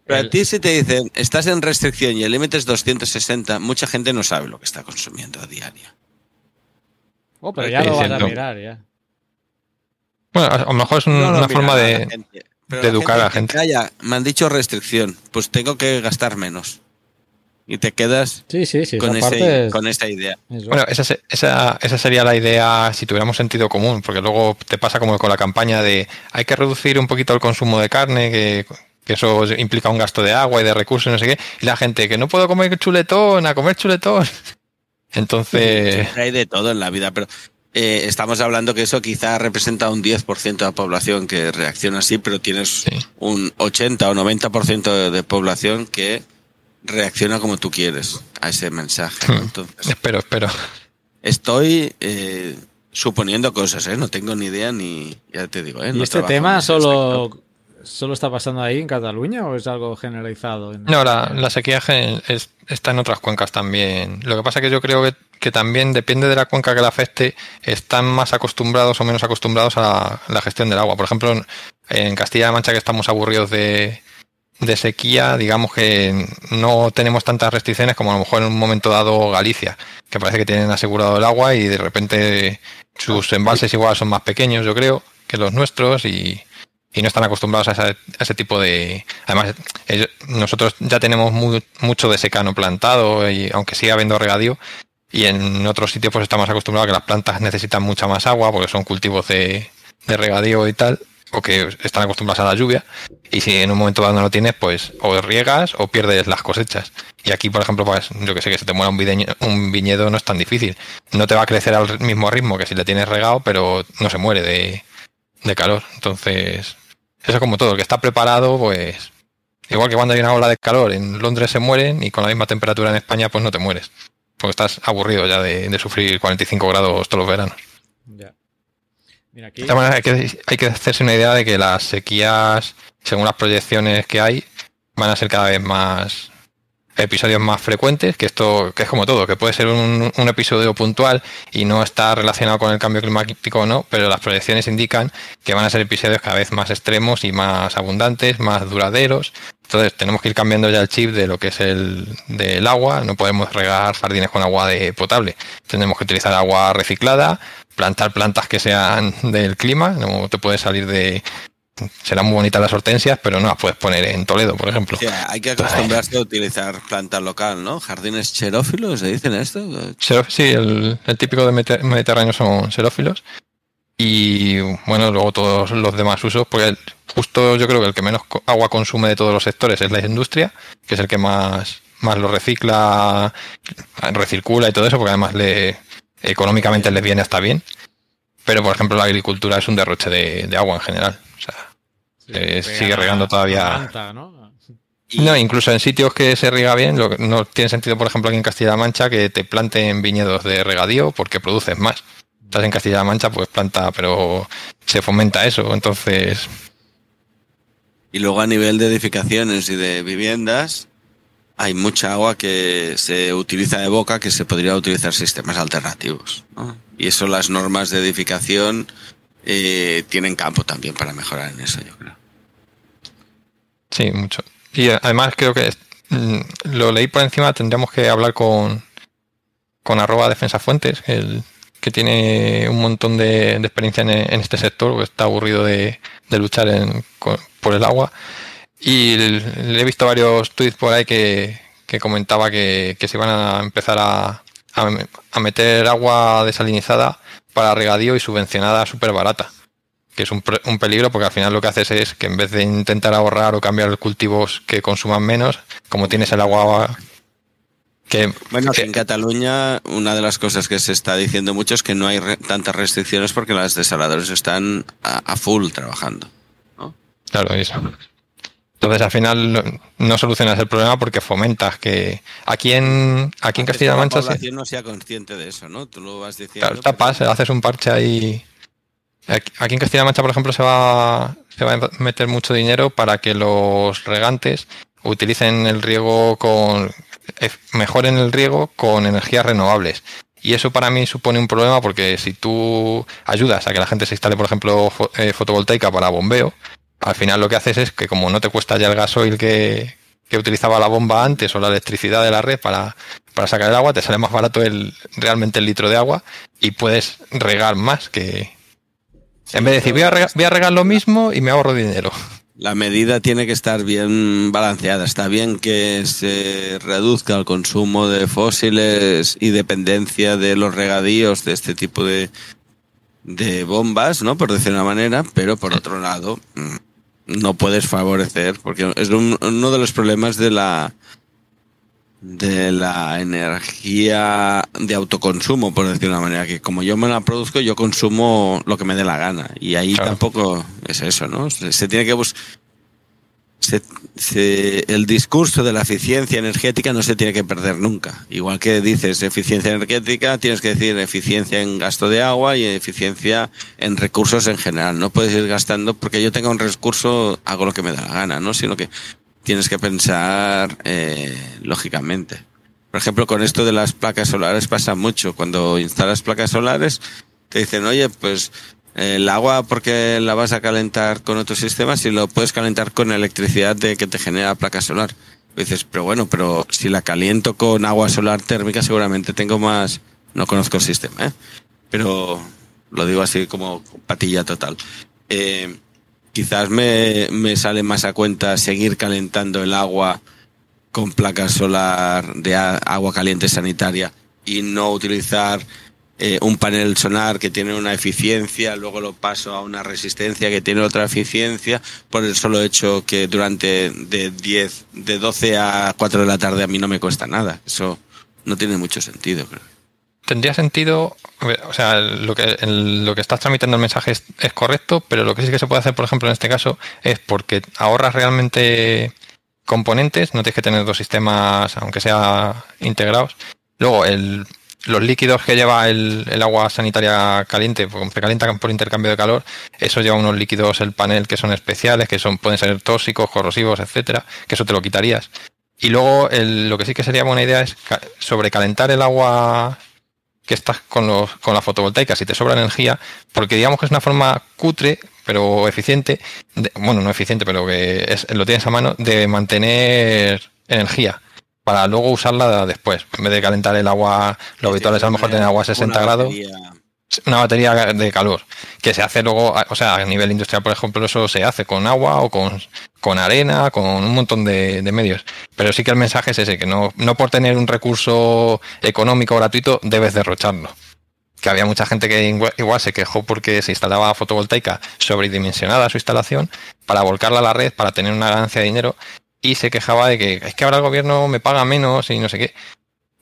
Pero el- a ti si te dicen, estás en restricción y el límite es 260, mucha gente no sabe lo que está consumiendo a diario. Oh, pero ya Sí, lo vas sí, a mirar, ya. Bueno, a lo mejor es un- No lo una forma la de, educar a la gente. calla, me han dicho restricción, pues tengo que gastar menos. Y te quedas Sí, sí, sí. con, esa ese, parte es- con esa idea. es- Bueno, esa, se- esa, esa sería la idea si tuviéramos sentido común, porque luego te pasa como con la campaña de hay que reducir un poquito el consumo de carne, que, que eso implica un gasto de agua y de recursos, y no sé qué, y la gente que no puedo comer chuletón, a comer chuletón. Entonces, Siempre hay de todo en la vida, pero eh, estamos hablando que eso quizá representa un 10% de la población que reacciona así, pero tienes Sí. un 80 o 90% de, de población que reacciona como tú quieres a ese mensaje. ¿no? Hmm. Entonces, espero, espero. estoy eh, suponiendo cosas, ¿eh? no tengo ni idea ni, ya te digo, ¿eh? ¿Y no este trabajo en tema solo, solo está pasando ahí en Cataluña o es algo generalizado? en- No, la, la sequía es- está en otras cuencas también. Lo que pasa que yo creo que, que también depende de la cuenca que la afecte, están más acostumbrados o menos acostumbrados a la, gestión del agua. Por ejemplo, en, en Castilla-La Mancha que estamos aburridos de, de sequía, digamos que no tenemos tantas restricciones como a lo mejor en un momento dado Galicia, que parece que tienen asegurado el agua y de repente sus embalses igual son más pequeños, yo creo, que los nuestros y, y no están acostumbrados a ese, a ese tipo de... Además, nosotros ya tenemos mu- mucho de secano plantado, y aunque siga habiendo regadío, y en otros sitios pues estamos acostumbrados a que las plantas necesitan mucha más agua porque son cultivos de, regadío y tal, o que están acostumbrados a la lluvia, y si en un momento dado no lo tienes, pues o riegas o pierdes las cosechas. Y aquí, por ejemplo, pues yo que sé, que se te muera un, viñedo no es tan difícil. No te va a crecer al mismo ritmo que si le tienes regado, pero no se muere de calor. Entonces, eso es como todo, el que está preparado, pues igual que cuando hay una ola de calor, en Londres se mueren y con la misma temperatura en España, pues no te mueres. Porque estás aburrido ya de, de sufrir 45 grados todos los veranos. Ya. Mira, aquí. De hay que, hay que hacerse una idea de que las sequías, según las proyecciones que hay, van a ser cada vez más episodios más frecuentes, que esto, que es como todo, que puede ser un, episodio puntual y no está relacionado con el cambio climático o no, pero las proyecciones indican que van a ser episodios cada vez más extremos y más abundantes, más duraderos. Entonces tenemos que ir cambiando ya el chip de lo que es el del agua, no podemos regar jardines con agua de potable, tenemos que utilizar agua reciclada, plantar plantas que sean del clima, no te puedes salir de serán muy bonitas las hortensias, pero no las puedes poner en Toledo, por ejemplo. O sea, hay que acostumbrarse a utilizar planta local, ¿no? Jardines xerófilos, ¿se dicen esto? Sí, el, el típico de Mediter- Mediterráneo son xerófilos. Y bueno, luego todos los demás usos, porque el- justo yo creo que el que menos agua consume de todos los sectores es la industria, que es el que más, más lo recicla, recircula y todo eso, porque además le económicamente les viene hasta bien. Pero por ejemplo la agricultura es un derroche de, de agua en general. Sí, eh, sigue regando todavía. ¿no? Incluso en sitios que se riega bien, lo que no tiene sentido, por ejemplo, aquí en Castilla-La Mancha, que te planten viñedos de regadío porque produces más. Estás en Castilla-La Mancha, pues planta, pero se fomenta eso. Entonces, Y luego a nivel de edificaciones y de viviendas, hay mucha agua que se utiliza de boca que se podría utilizar sistemas alternativos. ¿no? Y eso las normas de edificación eh, tienen campo también para mejorar en eso, yo creo. Sí, mucho. Y eh, además creo que mm, lo leí por encima, tendríamos que hablar con, con arroba defensa fuentes, el, que tiene un montón de, experiencia en, este sector, que está aburrido de, luchar por el agua. Y le, he visto varios tweets por ahí que, comentaba que, se iban a empezar a, a, meter agua desalinizada para regadío y subvencionada súper barata. Que es un, un, peligro porque al final lo que haces es que en vez de intentar ahorrar o cambiar cultivos que consuman menos, como tienes el agua bueno, en Cataluña una de las cosas que se está diciendo mucho es que no hay tantas restricciones porque las desaladoras están a, full trabajando. Claro, eso. Entonces al final no solucionas el problema porque fomentas que aquí en aquí en Castilla-La Mancha la población no sea consciente de eso, ¿no? Tú lo vas diciendo. Claro, tapas, haces un parche ahí. Aquí en Castilla-La Mancha, por ejemplo, se va se va a meter mucho dinero para que los regantes utilicen el riego con mejoren el riego con energías renovables. Y eso para mí supone un problema porque si tú ayudas a que la gente se instale, por ejemplo, eh, fotovoltaica para bombeo, al final lo que haces es que como no te cuesta ya el gasoil que, que utilizaba la bomba antes o la electricidad de la red para, para sacar el agua, te sale más barato el, realmente el litro de agua y puedes regar más que... en vez de decir, voy a, voy a regar lo mismo y me ahorro dinero. La medida tiene que estar bien balanceada. Está bien que se reduzca el consumo de fósiles y dependencia de los regadíos de este tipo de, de bombas, ¿no? Por decir una manera, pero por otro lado, mm, no puedes favorecer, porque es uno de los problemas de la de la energía de autoconsumo, por decir una manera, que como yo me la produzco, yo consumo lo que me dé la gana. Y ahí tampoco es eso, ¿no? Se, tiene que buscar... el discurso de la eficiencia energética no se tiene que perder nunca. Igual que dices eficiencia energética, tienes que decir eficiencia en gasto de agua y eficiencia en recursos en general. No puedes ir gastando porque yo tenga un recurso, hago lo que me da la gana, ¿no? Sino que tienes que pensar eh, lógicamente. Por ejemplo, con esto de las placas solares pasa mucho. Cuando instalas placas solares, te dicen, oye, pues el agua porque la vas a calentar con otros sistemas y lo puedes calentar con electricidad de que te genera placa solar. dices, pero bueno, pero si la caliento con agua solar térmica seguramente tengo más... No conozco el sistema, ¿eh? pero lo digo así como patilla total. Eh, quizás me, me sale más a cuenta seguir calentando el agua con placas solar de agua caliente sanitaria y no utilizar eh, un panel solar que tiene una eficiencia, luego lo paso a una resistencia que tiene otra eficiencia, por el solo hecho que durante de 10, de 12 a 4 de la tarde a mí no me cuesta nada. Eso no tiene mucho sentido, creo tendría sentido, o sea, lo que, lo que estás tramitando el mensaje es, correcto, pero lo que sí que se puede hacer, por ejemplo, en este caso, es porque ahorras realmente componentes, no tienes que tener dos sistemas, aunque sea integrados. Luego, el, los líquidos que lleva el, el agua sanitaria caliente, porque por intercambio de calor, eso lleva unos líquidos el panel que son especiales, que son pueden ser tóxicos, corrosivos, etcétera, que eso te lo quitarías. Y luego lo que sí que sería buena idea es sobrecalentar el agua que estás con, los, con la fotovoltaica si te sobra energía, porque digamos que es una forma cutre, pero eficiente, bueno, no eficiente, pero que es, lo tienes a mano, de mantener energía para luego usarla después. En vez de calentar el agua, lo habitual es a lo mejor tener agua a 60 grados una batería de calor que se hace luego, o sea, a nivel industrial, por ejemplo, eso se hace con agua o con, con arena, con un montón de, medios. Pero sí que el mensaje es ese, que no, no por tener un recurso económico gratuito debes derrocharlo. Que había mucha gente que igual, se quejó porque se instalaba fotovoltaica sobredimensionada su instalación para volcarla a la red, para tener una ganancia de dinero, y se quejaba de que es que ahora el gobierno me paga menos y no sé qué.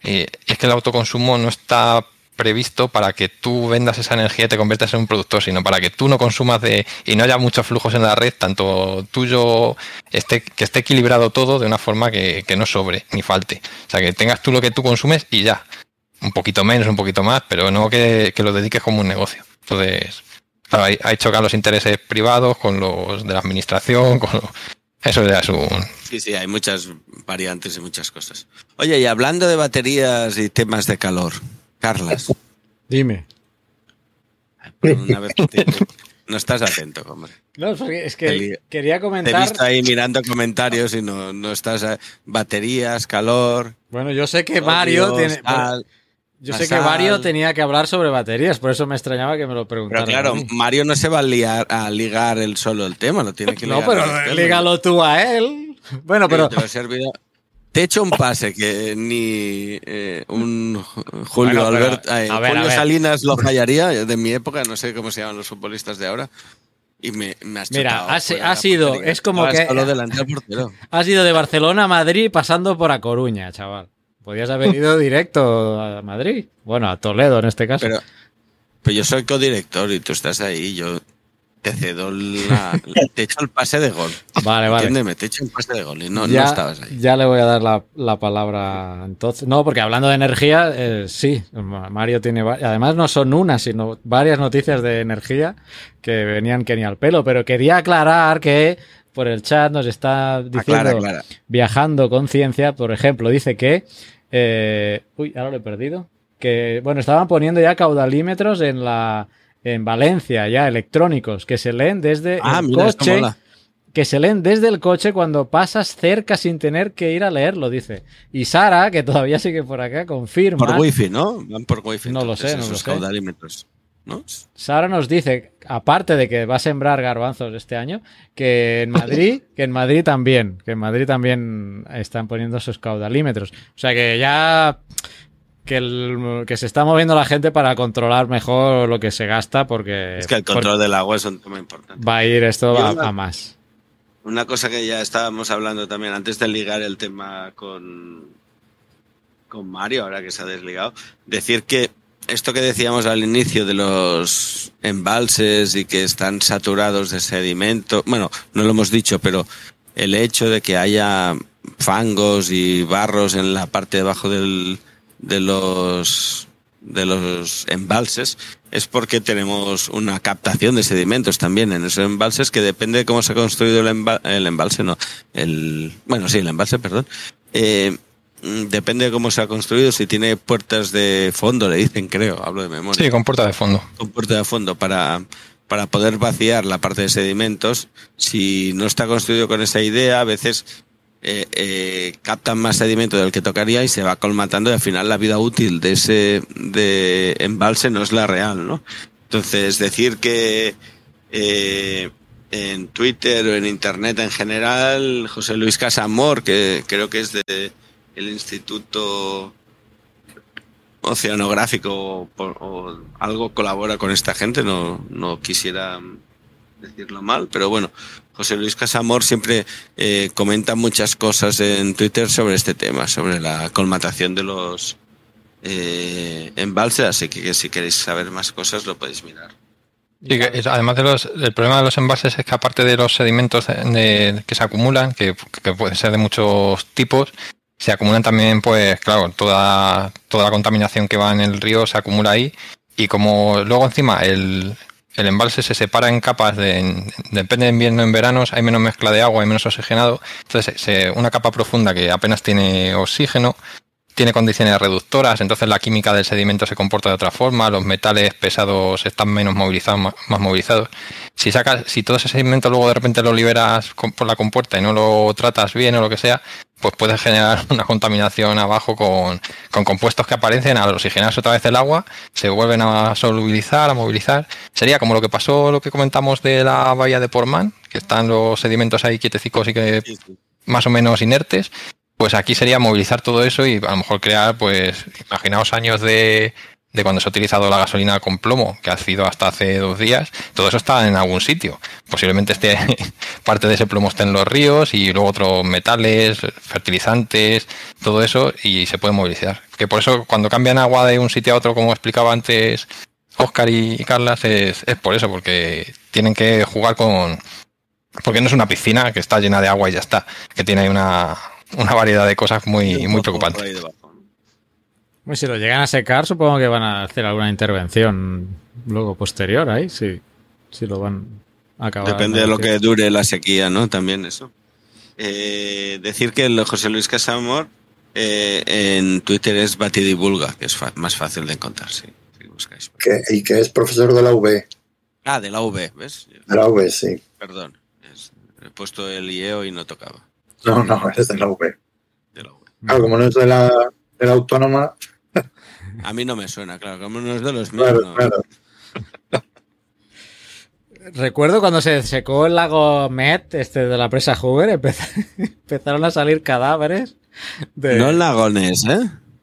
Es que el autoconsumo no está previsto para que tú vendas esa energía y te conviertas en un productor, sino para que tú no consumas de y no haya muchos flujos en la red, tanto tuyo esté, que esté equilibrado todo de una forma que, no sobre ni falte. O sea, que tengas tú lo que tú consumes y ya. Un poquito menos, un poquito más, pero no que, lo dediques como un negocio. Entonces, claro, hay, hay chocar los intereses privados con los de la administración, con Eso ya es un... Sí, sí, hay muchas variantes y muchas cosas. Oye, y hablando de baterías y temas de calor, Carlas, Dime. una vez que te- no estás atento, hombre. No, es porque es Te que quería Te he comentar. visto ahí mirando comentarios y no, no estás... a- Baterías, calor... Bueno, yo sé que Mario tiene. tal. Yo sé que. Mario tenía que hablar sobre baterías, por eso me extrañaba que me lo Pero preguntara. claro, a mí. Mario no se va a, liar, a ligar él solo el tema, lo tiene que No, ligar pero los temas. lígalo tú a él. Bueno, pero. Sí, te lo he servido. Te he hecho un pase que ni eh, un Julio Bueno, pero, Albert, eh, a ver, a Julio. Salinas lo fallaría de mi época, no sé cómo se llaman los futbolistas de ahora. Y me, me has Mira, ha ha sido- portería. es como Estabas que- solo delante del portero. Has ido de Barcelona a Madrid pasando por A Coruña, chaval. Podías haber ido directo a Madrid. Bueno, a Toledo en este caso. Pero, pero yo soy codirector y tú estás ahí, yo te cedo la, te echo el pase de gol. vale, vale. Entiéndeme, te echo el pase de gol y no, no ya, estabas ahí. ya le voy a dar la, la palabra entonces. No, porque hablando de energía, eh, sí, Ma- Mario tiene. Además, no son una, sino varias noticias de energía que venían que ni al pelo. Pero quería aclarar que por el chat nos está diciendo. Aclara, aclara. Viajando con ciencia, por ejemplo, dice que. Eh, uy, ahora lo he perdido. Que, bueno, estaban poniendo ya caudalímetros en la. En Valencia, ya electrónicos, que se leen desde Ah, el mira, coche que se leen desde el coche cuando pasas cerca sin tener que ir a leerlo, dice. Y Sara, que todavía sigue por acá, confirma. Por wifi, ¿no? Van por wifi. No lo sé, no lo sé. caudalímetros, ¿no? Sara nos dice, aparte de que va a sembrar garbanzos este año, que en Madrid, que en Madrid también, que en Madrid también están poniendo esos caudalímetros. O sea que ya que, el- que se está moviendo la gente para controlar mejor lo que se gasta porque, Es que el control del agua es un tema importante. va a ir esto a, una- a más. Una cosa que ya estábamos hablando también antes de ligar el tema con, con Mario, ahora que se ha desligado, decir que esto que decíamos al inicio de los embalses y que están saturados de sedimento, bueno, no lo hemos dicho, pero el hecho de que haya fangos y barros en la parte de abajo del, de los de los embalses es porque tenemos una captación de sedimentos también en esos embalses que depende de cómo se ha construido el, emba- el embalse, no, el, bueno, sí, el embalse, perdón. Eh, depende de cómo se ha construido, si tiene puertas de fondo, le dicen, creo, hablo de memoria Sí, con puerta de fondo. con puerta de fondo para, para poder vaciar la parte de sedimentos. Si no está construido con esa idea, a veces eh, eh, captan más sedimento del que tocaría y se va colmatando y al final la vida útil de ese de embalse no es la real, ¿no? Entonces, decir que eh, en Twitter o en Internet en general, José Luis Casamor, que creo que es de el Instituto oceanográfico o, o algo colabora con esta gente, no, quisiera decirlo mal, pero bueno, José Luis Casamor siempre eh, comenta muchas cosas en Twitter sobre este tema, sobre la colmatación de los eh, embalses, así que si queréis saber más cosas lo podéis mirar. Sí, además de los, el problema de los envases es que aparte de los sedimentos que se acumulan, que pueden ser de muchos tipos, se acumulan también, pues claro, toda, toda la contaminación que va en el río se acumula ahí y como luego encima el, el embalse se separa en capas, de, en- depende de invierno en veranos, hay menos mezcla de agua, hay menos oxigenado, entonces se- una capa profunda que apenas tiene oxígeno, tiene condiciones reductoras, entonces la química del sedimento se comporta de otra forma, los metales pesados están menos movilizados, más, más movilizados. Si sacas, si todo ese sedimento luego de repente lo liberas por la compuerta y no lo tratas bien o lo que sea, pues puedes generar una contaminación abajo con, con compuestos que aparecen al oxigenarse otra vez el agua, se vuelven a solubilizar, a movilizar. Sería como lo que pasó, lo que comentamos de la bahía de Portman, que están los sedimentos ahí quietecicos y que Sí, sí. más o menos inertes, pues aquí sería movilizar todo eso y a lo mejor crear, pues, imaginaos años de, de cuando se ha utilizado la gasolina con plomo, que ha sido hasta hace dos días, todo eso está en algún sitio. Posiblemente esté parte de ese plomo esté en los ríos y luego otros metales, fertilizantes, todo eso, y se puede movilizar. Que por eso cuando cambian agua de un sitio a otro, como explicaba antes Oscar y Carlas, es, es por eso, porque tienen que jugar con, porque no es una piscina que está llena de agua y ya está, que tiene una, una variedad de cosas muy, muy preocupantes. Pues si lo llegan a secar, supongo que van a hacer alguna intervención luego posterior ahí, sí. Si lo van a acabar. Depende de lo que dure la sequía, ¿no? También eso. Eh, decir que el José Luis Casamor eh, en Twitter es Batidivulga, que es más fácil de encontrar, sí, si buscáis. Que- y que es profesor de la UB. Ah, de la V, ¿ves? De la UB, sí. Perdón. es- he puesto el IEO y no tocaba. No, no, es de la UB. De la V. Claro, como no es de la, de la autónoma, A mí no me suena, claro, como no es de los míos. claro, no. claro. Recuerdo cuando se secó el lago Met, este de la presa Hoover, empez- empezaron a salir cadáveres de... No lagones, ¿eh?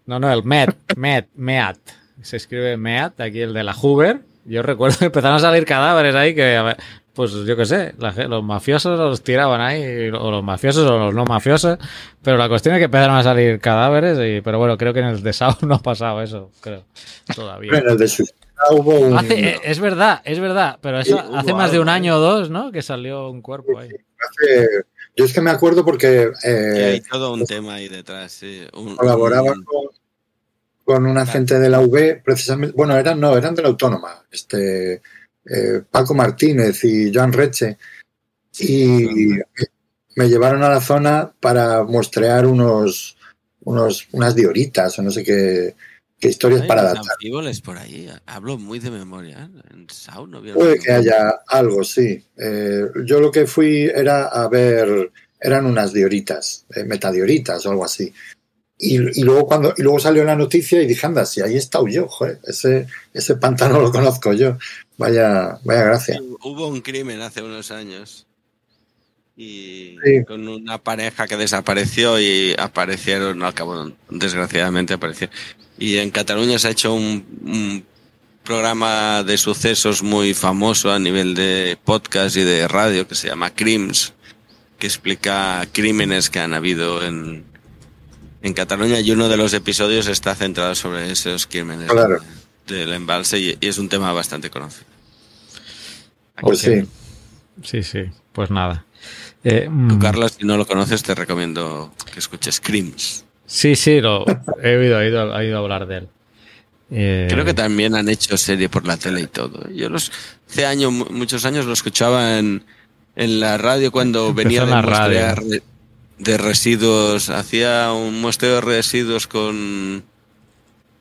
No, no, el Met, Met, Meat. Se escribe Meat, aquí el de la Hoover. Yo recuerdo que empezaron a salir cadáveres ahí que, a ver, pues yo qué sé, la ge- los mafiosos los tiraban ahí, o los mafiosos o los no mafiosos, pero la cuestión es que empezaron a salir cadáveres, y, pero bueno, creo que en el de Sao no ha pasado eso, creo, todavía. En el de hubo un. Hace- eh, es verdad, es verdad, pero eso Sí, hace más de un año o dos, ¿no? Que salió un cuerpo ahí. hace- yo es que me acuerdo porque Y hay eh, todo un tema ahí detrás, sí. Un- colaboraba un- con, con un agente de la UB, precisamente. Bueno, eran no, eran de la autónoma. Este eh, Paco Martínez y Joan Reche. Y me llevaron a la zona para muestrear unos, unos unas dioritas o no sé qué, qué historias Hay para datar. por ahí. Hablo muy de memoria. ¿eh? En no había Puede que haya algo, sí. Eh, yo lo que fui era a ver, eran unas dioritas, eh, metadioritas o algo así. Y, y luego cuando y luego salió la noticia y dije, anda, si ahí he estado yo, joder, ese, ese pantano lo conozco yo. Vaya, vaya gracia. Hubo un crimen hace unos años y Sí. con una pareja que desapareció y aparecieron al cabo, desgraciadamente aparecieron. Y en Cataluña se ha hecho un, un programa de sucesos muy famoso a nivel de podcast y de radio que se llama Crims, que explica crímenes que han habido en, en Cataluña y uno de los episodios está centrado sobre esos crímenes Claro. de- del embalse y, y es un tema bastante conocido. Pues Ok. sí. Sí, sí, pues nada. Eh, Tú, mm, Carlos, si no lo conoces, te recomiendo que escuches Crims. Sí, sí, lo he oído, he oído, he oído hablar de él. Eh, Creo que también han hecho serie por la tele y todo. Yo los hace años, mu- muchos años lo escuchaba en, en la radio cuando Empezó venía en de la radio. De, residuos. Hacía un muestreo de residuos con,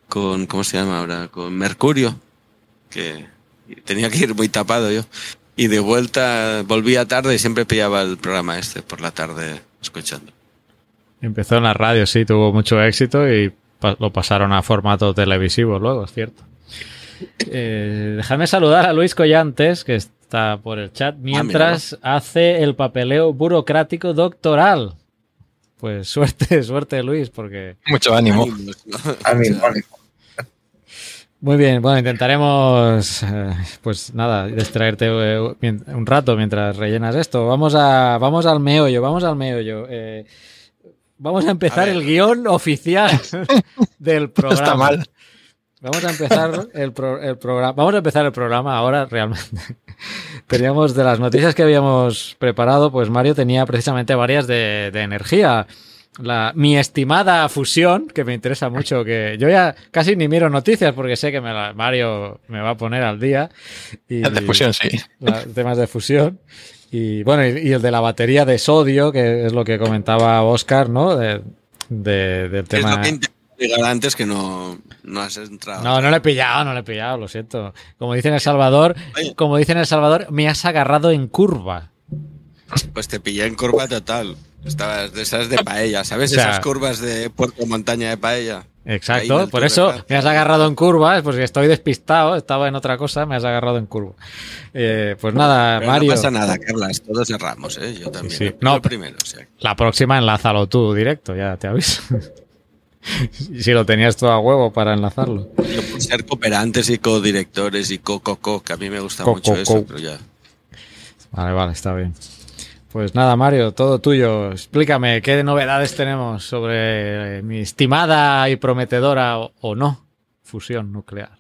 con ¿cómo se llama ahora? Con mercurio, que tenía que ir muy tapado yo. Y de vuelta volvía tarde y siempre pillaba el programa este por la tarde escuchando. Empezó en la radio, sí, tuvo mucho éxito y lo pasaron a formato televisivo luego, es cierto. Eh, déjame saludar a Luis Collantes, que está por el chat, mientras hace el papeleo burocrático doctoral. Pues suerte, suerte Luis, porque... Mucho ánimo. ¿no? Ánimo, ánimo. Muy bien, bueno, intentaremos, eh, pues nada, distraerte eh, un rato mientras rellenas esto. Vamos a, vamos al meollo, vamos al meollo. Eh, vamos a empezar A el guion oficial del No programa. está mal. Vamos a empezar el, pro- el programa. Vamos a empezar el programa ahora realmente. Teníamos de las noticias que habíamos preparado, pues Mario tenía precisamente varias de, de energía. La, mi estimada fusión, que me interesa mucho, que yo ya casi ni miro noticias porque sé que me la- Mario me va a poner al día. Y, El de fusión, sí. la- temas de fusión. Y bueno, y, y el de la batería de sodio, que es lo que comentaba Oscar, ¿no? De, de- del Es tema. lo que intenté llegar antes que no, no has entrado. No, no le he pillado, no le he pillado, lo siento. Como dice en El Salvador, Oye. como dice en El Salvador, me has agarrado en curva. Pues te pillé en curva total. Estabas de esas de paella, ¿sabes? O sea- esas curvas de puerto montaña de paella. Exacto, por eso me has agarrado en curva, es porque estoy despistado, estaba en otra cosa, me has agarrado en curva. Eh, pues nada, Pero Mario, No pasa nada, Carlas, todos erramos, ¿eh? Yo también. Sí. Yo No, primero, o sea. la próxima enlázalo tú directo, ya te aviso. si lo tenías todo a huevo para enlazarlo. Ser cooperantes y codirectores y co-co-co, que a mí me gusta Co, mucho co, eso, co. pero ya. Vale, vale, está bien. Pues nada, Mario, todo tuyo. Explícame qué novedades tenemos sobre eh, mi estimada y prometedora o no fusión nuclear.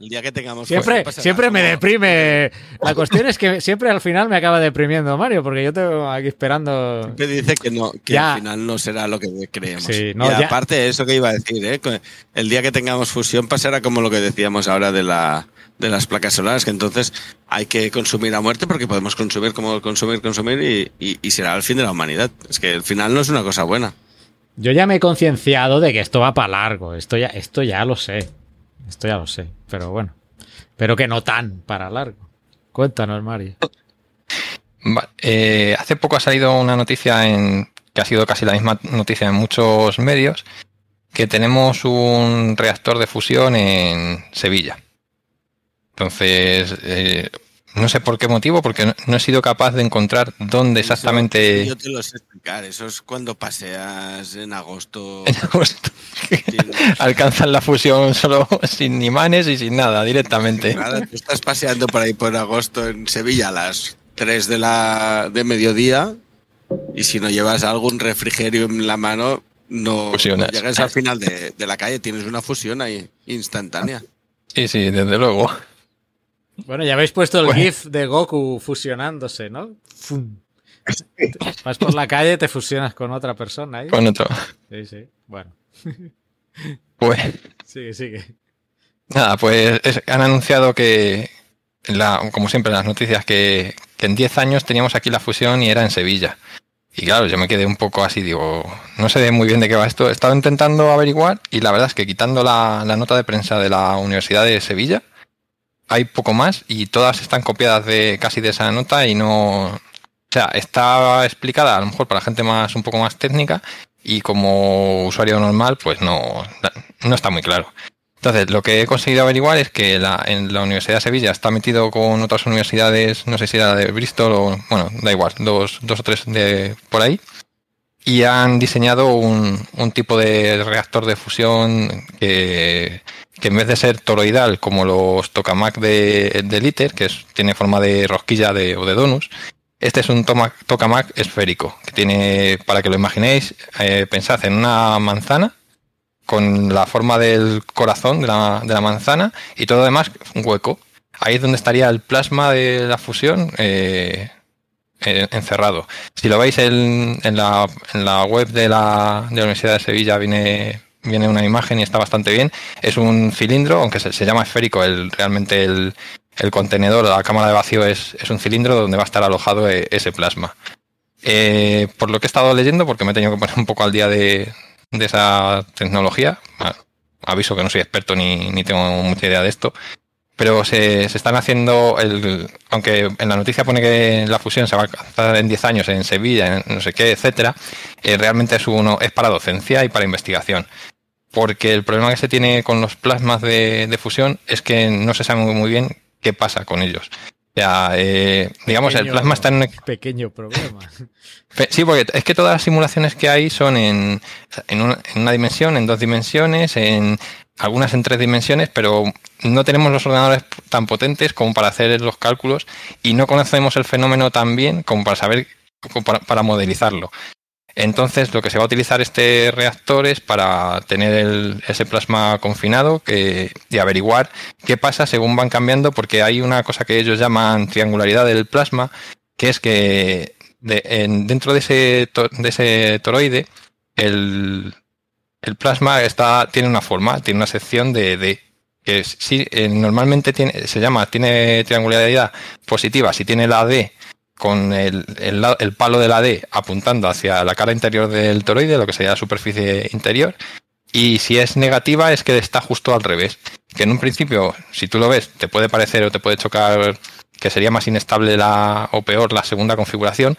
El día que tengamos Siempre, siempre me deprime. La cuestión es que siempre al final me acaba deprimiendo Mario, porque yo tengo aquí esperando. Siempre dice que no, que Ya. al final no será lo que creemos. Sí, no, y aparte, eso que iba a decir, ¿eh? El día que tengamos fusión pasará como lo que decíamos ahora de la de las placas solares, que entonces hay que consumir a muerte porque podemos consumir como consumir, consumir y, y- y será el fin de la humanidad. Es que el final no es una cosa buena. Yo ya me he concienciado de que esto va para largo. Esto ya, esto ya lo sé. Esto ya lo sé. Pero bueno. Pero que no tan para largo. Cuéntanos, Mario. Eh, hace poco ha salido una noticia en que ha sido casi la misma noticia en muchos medios, que tenemos un reactor de fusión en Sevilla. Entonces, eh, no sé por qué motivo, porque no, no he sido capaz de encontrar dónde exactamente... Eso yo te lo sé explicar. Eso es cuando paseas en agosto. en agosto alcanzan la fusión solo sin imanes y sin nada, directamente. Nada, tú estás paseando por ahí por agosto en Sevilla a las 3 de la de mediodía y si no llevas algún refrigerio en la mano, no Fusionas. llegas al final de, de la calle, tienes una fusión ahí instantánea. Sí, sí, desde luego. Bueno, ya habéis puesto el Bueno. GIF de Goku fusionándose, ¿no? Fum. Vas por la calle, te fusionas con otra persona ahí. Con otro. Sí, sí. Bueno, Pues sigue, sigue. nada, pues es- han anunciado que, la, como siempre en las noticias, que, que en 10 años teníamos aquí la fusión y era en Sevilla. Y claro, yo me quedé un poco así, digo, no sé muy bien de qué va esto. He estado intentando averiguar y la verdad es que quitando la, la nota de prensa de la Universidad de Sevilla, hay poco más y todas están copiadas de casi de esa nota y no... O sea, está explicada a lo mejor para gente más un poco más técnica y como usuario normal pues no, no está muy claro. Entonces, lo que he conseguido averiguar es que la, en la Universidad de Sevilla está metido con otras universidades, no sé si era de Bristol o, bueno, da igual, dos, dos o tres de por ahí, y han diseñado un, un tipo de reactor de fusión que, que en vez de ser toroidal como los tokamak de, de Liter, que tiene forma de rosquilla de, o de donus, este es un tokamak esférico, que tiene, para que lo imaginéis, eh, pensad en una manzana con la forma del corazón de la, manzana y todo lo demás un hueco. Ahí es donde estaría el plasma de la fusión eh, eh, encerrado. Si lo veis en, la, web de la Universidad de Sevilla viene, viene una imagen y está bastante bien. Es un cilindro, aunque se, se llama esférico, el, realmente el, el contenedor, la cámara de vacío es, es un cilindro donde va a estar alojado eh, ese plasma. Eh, por lo que he estado leyendo, porque me he tenido que poner un poco al día de, de esa tecnología, ah, aviso que no soy experto ni, ni tengo mucha idea de esto, pero se, se están haciendo, el, aunque en la noticia pone que la fusión se va a alcanzar en 10 años en Sevilla, en no sé qué, etcétera, eh, realmente es uno es para docencia y para investigación. Porque el problema que se tiene con los plasmas de, de fusión es que no se sabe muy, bien qué pasa con ellos. O sea, eh, digamos, el plasma está en, Pequeño problema. Sí, porque es que todas las simulaciones que hay son en, en, una, en una dimensión, en dos dimensiones, en algunas en tres dimensiones, pero no tenemos los ordenadores tan potentes como para hacer los cálculos y no conocemos el fenómeno tan bien como para saber, como para, modelizarlo. Entonces, lo que se va a utilizar este reactor es para tener ese plasma confinado que, y averiguar qué pasa según van cambiando, porque hay una cosa que ellos llaman triangularidad del plasma, que es que de- en- dentro de ese, de ese toroide, el, el plasma está, tiene una forma, tiene una sección de D, que es- eh, normalmente tiene, se llama, tiene triangularidad positiva. Si tiene la D con el, el, el palo de la D apuntando hacia la cara interior del toroide, lo que sería la superficie interior, y si es negativa es que está justo al revés, que en un principio, si tú lo ves, te puede parecer o te puede chocar que sería más inestable la, o peor la segunda configuración,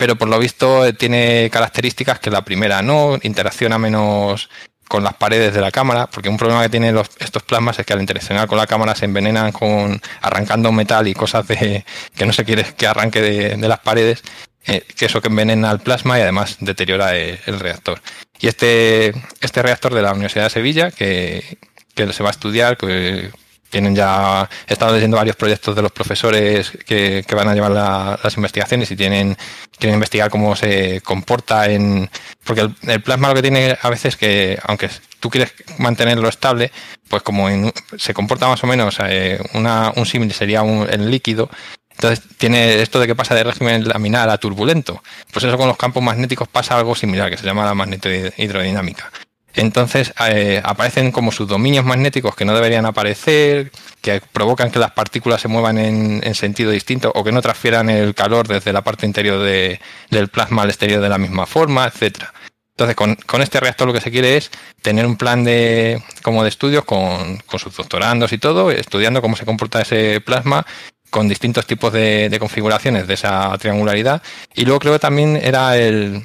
pero por lo visto eh, tiene características que la primera no, interacciona menos con las paredes de la cámara, porque un problema que tienen estos plasmas es que al interaccionar con la cámara se envenenan con arrancando metal y cosas que no se quiere que arranque de, las paredes, eh, que eso que envenena el plasma y además deteriora el reactor. Y este, este reactor de la Universidad de Sevilla, que, que se va a estudiar, que tienen ya, he estado leyendo varios proyectos de los profesores que, que van a llevar la- las investigaciones y tienen, quieren investigar cómo se comporta en, porque el, plasma lo que tiene a veces que, aunque tú quieres mantenerlo estable, pues como se comporta más o menos eh, una, un símil sería un, el líquido, entonces tiene esto de que pasa de régimen laminar a turbulento. Pues eso con los campos magnéticos pasa algo similar, que se llama la magnetohidrodinámica. Entonces eh, aparecen como subdominios magnéticos que no deberían aparecer, que provocan que las partículas se muevan en, sentido distinto o que no transfieran el calor desde la parte interior del plasma al exterior de la misma forma, etcétera. Entonces, con, este reactor lo que se quiere es tener un plan de, como de estudios con, sus doctorandos y todo, estudiando cómo se comporta ese plasma con distintos tipos de, de configuraciones de esa triangularidad. Y luego creo que también era el,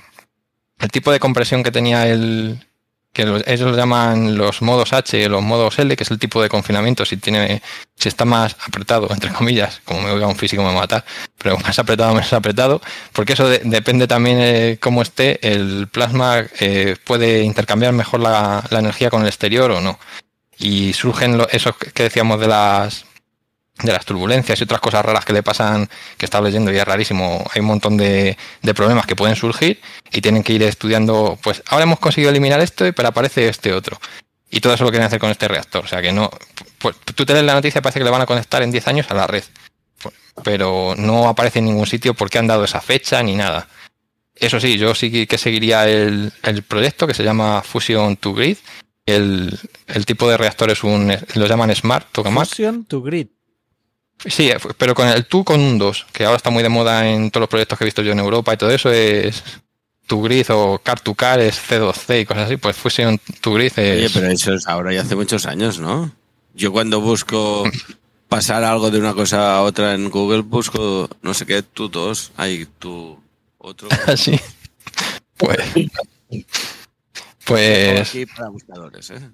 el tipo de compresión que tenía el, que ellos lo llaman los modos H, los modos L, que es el tipo de confinamiento, si tiene, si está más apretado, entre comillas, como me oiga un físico me matar, pero más apretado, menos apretado, porque eso depende también de cómo esté, el plasma eh, puede intercambiar mejor la, energía con el exterior o no. Y surgen esos que decíamos de las de las turbulencias y otras cosas raras que le pasan, que estaba leyendo y es rarísimo, hay un montón de, de, problemas que pueden surgir y tienen que ir estudiando, pues ahora hemos conseguido eliminar esto, pero aparece este otro. Y todo eso lo quieren hacer con este reactor. O sea que no, pues tú te lees la noticia, parece que le van a conectar en 10 años a la red, pero no aparece en ningún sitio porque han dado esa fecha ni nada. Eso sí, yo sí que seguiría el, el proyecto que se llama Fusion to Grid. El, el tipo de reactor es un, lo llaman Smart Tokamak. Fusion to Grid. Sí, pero con el tú con un 2, que ahora está muy de moda en todos los proyectos que he visto yo en Europa y todo eso es tu grid o car to car es C2C y cosas así, pues Fusion tu grid es... Oye, pero eso es ahora y hace muchos años, ¿no? Yo cuando busco pasar algo de una cosa a otra en Google busco no sé qué, tú dos, hay tu otro. sí. Pues... Pues... Aquí para buscadores, ¿eh?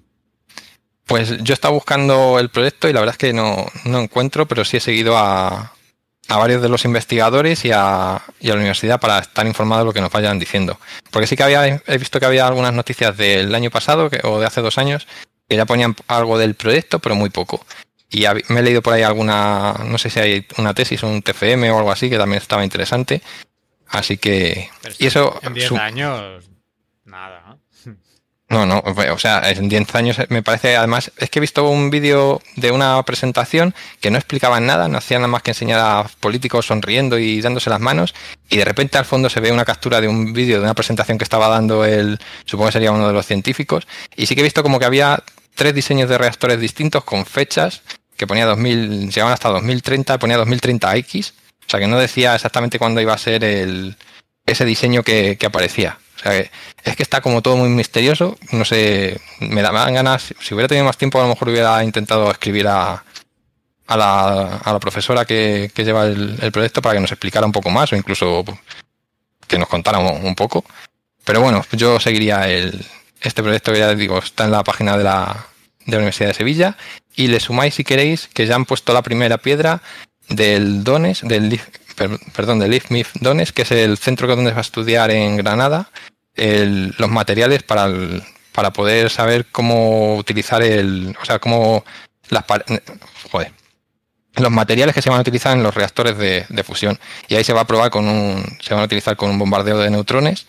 Pues yo estaba buscando el proyecto y la verdad es que no, encuentro, pero sí he seguido a, varios de los investigadores y a, la universidad para estar informado de lo que nos vayan diciendo. Porque sí que había, he visto que había algunas noticias del año pasado o de hace dos años que ya ponían algo del proyecto, pero muy poco. Y me he leído por ahí alguna, no sé si hay una tesis o un TFM o algo así que también estaba interesante. Así que... y eso... En 10 años. ¿no? No, no, o sea, en 10 años me parece, además, es que he visto un vídeo de una presentación que no explicaban nada, no hacían nada más que enseñar a políticos sonriendo y dándose las manos, y de repente al fondo se ve una captura de un vídeo de una presentación que estaba dando el, supongo que sería uno de los científicos, y sí que he visto como que había tres diseños de reactores distintos con fechas, que ponía 2000, llegaban hasta 2030, ponía 2030X, o sea que no decía exactamente cuándo iba a ser el, ese diseño que aparecía es que está como todo muy misterioso. No sé, me dan ganas. Si hubiera tenido más tiempo, a lo mejor hubiera intentado escribir a, a, la, profesora que, lleva el, proyecto para que nos explicara un poco más o incluso que nos contara un, poco. Pero bueno, yo seguiría el, este proyecto que ya digo, está en la página de la, de la Universidad de Sevilla y le sumáis si queréis que ya han puesto la primera piedra del Dones, del perdón, del IFMIF Dones, que es el centro donde se va a estudiar en Granada los materiales para, para poder saber cómo utilizar el, o sea, cómo las joder, los materiales que se van a utilizar en los reactores de, fusión. Y ahí se va a probar con un, se van a utilizar con un bombardeo de neutrones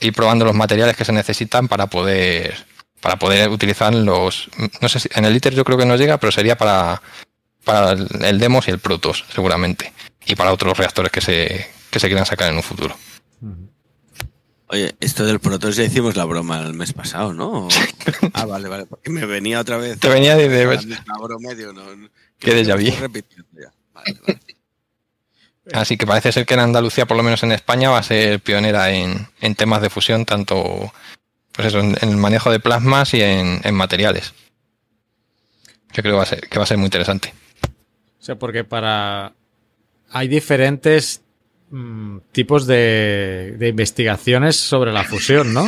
y probando los materiales que se necesitan para poder, para poder utilizar los, no sé si en el ITER yo creo que no llega, pero sería para, para el DEMOS y el Protos, seguramente. Y para otros reactores que se, que se quieran sacar en un futuro. Oye, esto del Protos ya hicimos la broma el mes pasado, ¿no? ah, vale, vale. Porque me venía otra vez. Te venía de. de... medio, ¿no? Que ya vi. Así que parece ser que en Andalucía, por lo menos en España, va a ser pionera en, temas de fusión, tanto pues eso, en, el manejo de plasmas y en, materiales. Yo creo que va, a ser, que va a ser muy interesante. O sea, porque para. Hay diferentes Mm, tipos de, investigaciones sobre la fusión, ¿no?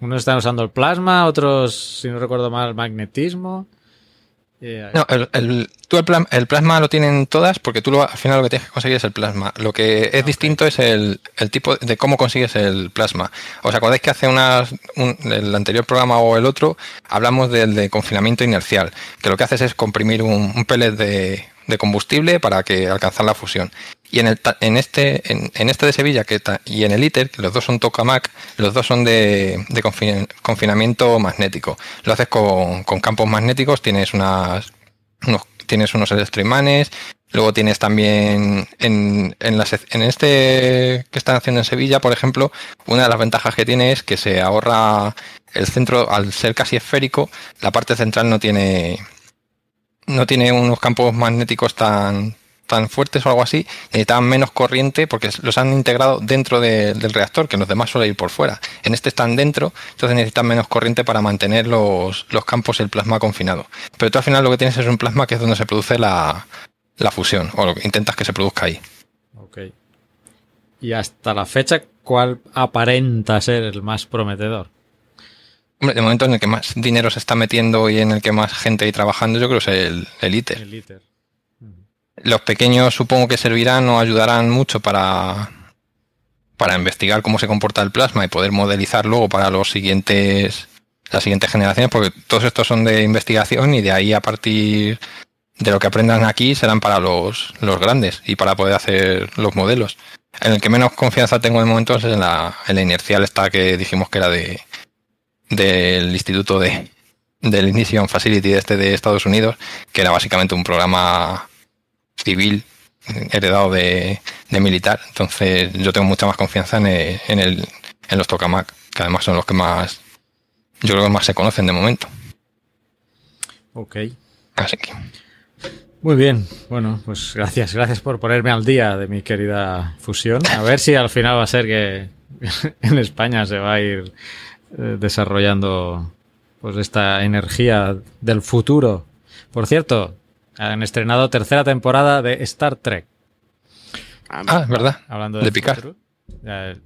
unos están usando el plasma, otros, si no recuerdo mal, el magnetismo. No, el, tú el, plasma lo tienen todas porque tú al final lo que tienes que conseguir es el plasma. Lo que es distinto es el, tipo de cómo consigues el plasma. ¿Os acordáis que hace unas, el anterior programa o el otro hablamos del de confinamiento inercial? Que lo que haces es comprimir un, un pellet de de combustible para que alcanzar la fusión. Y en, el, en, este, en, este de Sevilla que y en el ITER, que los dos son tokamak, los dos son de, confinamiento magnético. Lo haces con, campos magnéticos, tienes unas, unos, tienes unos electroimanes, luego tienes también en, en, en este que están haciendo en Sevilla, por ejemplo, una de las ventajas que tiene es que se ahorra el centro, al ser casi esférico, la parte central no tiene no tiene unos campos magnéticos tan, tan fuertes o algo así, necesitan menos corriente porque los han integrado dentro del reactor, que los demás suelen ir por fuera. En este están dentro, entonces necesitan menos corriente para mantener los, los campos el plasma confinado. Pero tú al final lo que tienes es un plasma que es donde se produce la, la fusión, o lo que intentas que se produzca ahí. Ok. Y hasta la fecha, ¿cuál aparenta ser el más prometedor? Hombre, de momento en el que más dinero se está metiendo y en el que más gente hay trabajando, yo creo que es el, el ITER. El ITER. Los pequeños supongo que servirán o ayudarán mucho para, para investigar cómo se comporta el plasma y poder modelizar luego para los siguientes las siguientes generaciones, porque todos estos son de investigación y de ahí a partir de lo que aprendan aquí serán para los, los grandes y para poder hacer los modelos. En el que menos confianza tengo de momento es en la, inercial esta que dijimos que era de, del Instituto de, del Ignition Facility este de Estados Unidos, que era básicamente un programa civil heredado de, militar. Entonces yo tengo mucha más confianza en, en, el, en los tokamak, que además son los que más, yo creo que más se conocen de momento. Ok. Así que. Muy bien, bueno, pues gracias, gracias por ponerme al día de mi querida fusión. A ver si al final va a ser que en España se va a ir eh, desarrollando pues esta energía del futuro. Por cierto, han estrenado tercera temporada de Star Trek. Ah, verdad. Hablando de, Picard.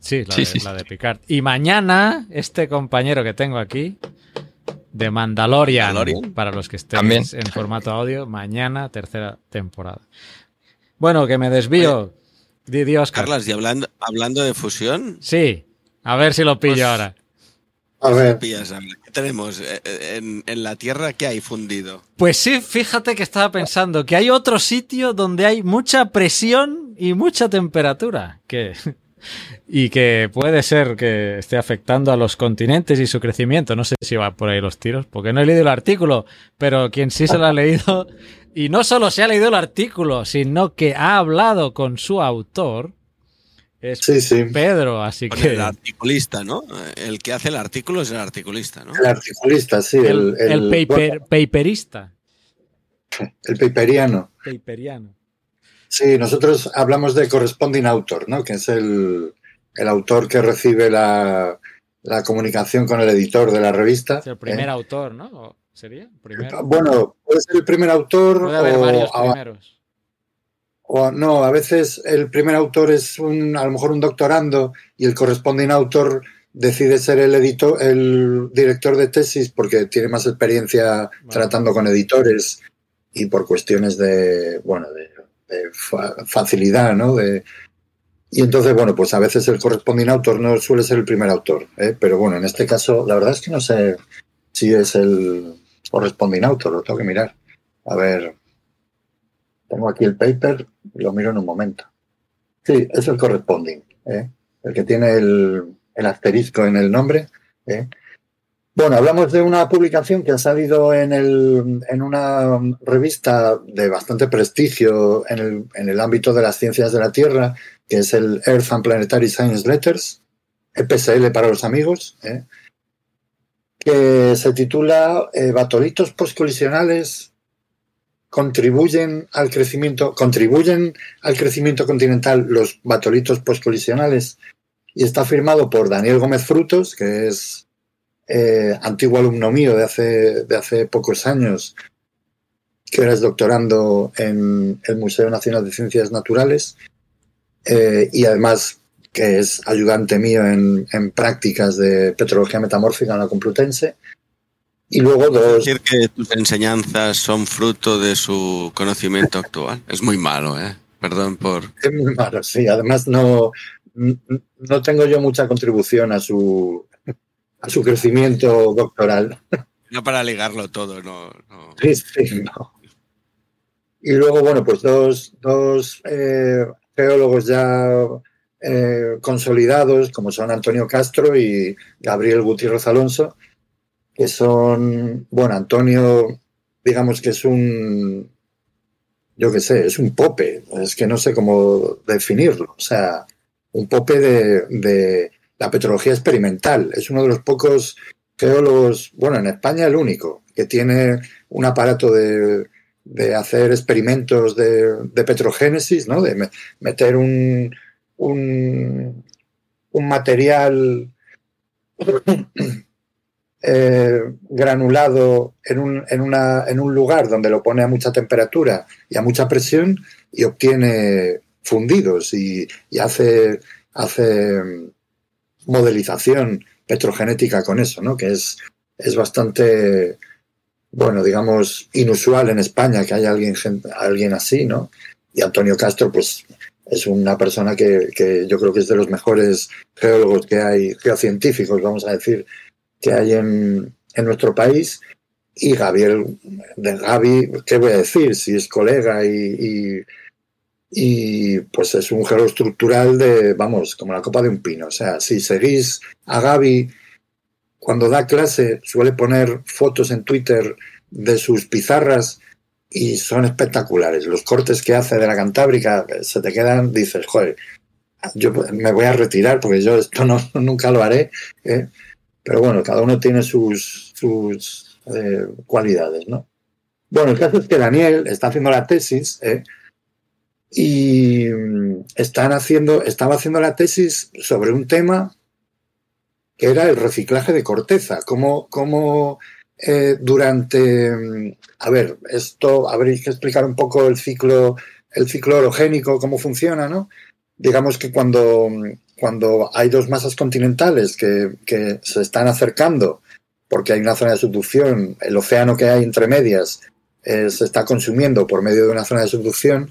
sí, la, de, la de Picard. Y mañana, este compañero que tengo aquí, de Mandalorian, para los que estén en formato audio, mañana, tercera temporada. Bueno, que me desvío. Dios, Carlos, y hablando, hablando de fusión. Sí, a ver si lo pillo pues ahora. A ver. ¿Qué tenemos eh, eh, en, la Tierra? ¿Qué hay fundido? Pues sí, fíjate que estaba pensando que hay otro sitio donde hay mucha presión y mucha temperatura. Que, y que puede ser que esté afectando a los continentes y su crecimiento. No sé si va por ahí los tiros, porque no he leído el artículo, pero quien sí se lo ha leído, y no solo se ha leído el artículo, sino que ha hablado con su autor, es Pedro, así que. El articulista, ¿no? El que hace el artículo es el articulista, ¿no? El articulista, sí. El, el, paper, paperista. El paperiano. Paperiano. Sí, nosotros hablamos de corresponding author, ¿no? Que es el, autor que recibe la, comunicación con el editor de la revista. Es el primer ¿eh? autor, ¿no? ¿Sería? Bueno, puede ser el primer autor. Puede haber varios primeros o no, a veces el primer autor es un, a lo mejor un doctorando y el corresponding autor decide ser el editor, el director de tesis porque tiene más experiencia tratando con editores y por cuestiones de, bueno, de, facilidad, ¿no? De, y entonces, bueno, pues a veces el corresponding autor no suele ser el primer autor, ¿eh? pero bueno, en este caso, la verdad es que no sé si es el corresponding autor, lo tengo que mirar. A ver, tengo aquí el paper, lo miro en un momento. Sí, es el corresponding, ¿eh? el que tiene el, asterisco en el nombre. ¿eh? Bueno, hablamos de una publicación que ha salido en, el, en una revista de bastante prestigio en el, en el, ámbito de las ciencias de la Tierra, que es el Earth and Planetary Science Letters, EPSL para los amigos, ¿eh? que se titula Batolitos postcolisionales contribuyen al crecimiento, contribuyen al crecimiento continental los batolitos postcolisionales y está firmado por Daniel Gómez Frutos, que es eh, antiguo alumno mío de hace, de hace pocos años, que ahora es doctorando en el Museo Nacional de Ciencias Naturales eh, y además que es ayudante mío en, en prácticas de petrología metamórfica en la Complutense y luego dos. Decir que tus enseñanzas son fruto de su conocimiento actual. Es muy malo, ¿eh? Perdón por. Es muy malo, sí. Además, no, no tengo yo mucha contribución a su, a su crecimiento doctoral. No para ligarlo todo, no. Sí, sí, no. Y luego, bueno, pues dos, dos eh, geólogos ya eh, consolidados, como son Antonio Castro y Gabriel Gutiérrez Alonso, que son, bueno, Antonio, digamos que es un, yo qué sé, es un pope, es que no sé cómo definirlo, o sea, un pope de, de la petrología experimental, es uno de los pocos geólogos, bueno, en España el único, que tiene un aparato de, de hacer experimentos de, de, petrogénesis, ¿no? De meter un, un, un material eh, granulado en un, en, una, en un lugar donde lo pone a mucha temperatura y a mucha presión y obtiene fundidos y, y hace, hace modelización petrogenética con eso, ¿no? Que es, es bastante, bueno, digamos, inusual en España que haya alguien, alguien así, ¿no? Y Antonio Castro, pues, es una persona que, que, yo creo que es de los mejores geólogos que hay, geocientíficos, vamos a decir, que hay en, en nuestro país. Y Gabriel, de Gaby, ¿qué voy a decir? Si es colega y, y, y, pues es un geólogo estructural de, vamos, como la copa de un pino. O sea, si seguís a Gaby, cuando da clase, suele poner fotos en Twitter de sus pizarras y son espectaculares. Los cortes que hace de la Cantábrica se te quedan, dices, joder, yo me voy a retirar porque yo esto no, nunca lo haré. ¿eh? Pero bueno, cada uno tiene sus, sus eh, cualidades, ¿no? Bueno, el caso es que Daniel está haciendo la tesis ¿eh? y están haciendo, estaba haciendo la tesis sobre un tema que era el reciclaje de corteza, cómo, cómo eh, durante, a ver, esto habréis que explicar un poco el ciclo, el ciclo orogénico, cómo funciona, ¿no? Digamos que cuando, cuando hay dos masas continentales que, que, se están acercando, porque hay una zona de subducción, el océano que hay entre medias se está consumiendo por medio de una zona de subducción,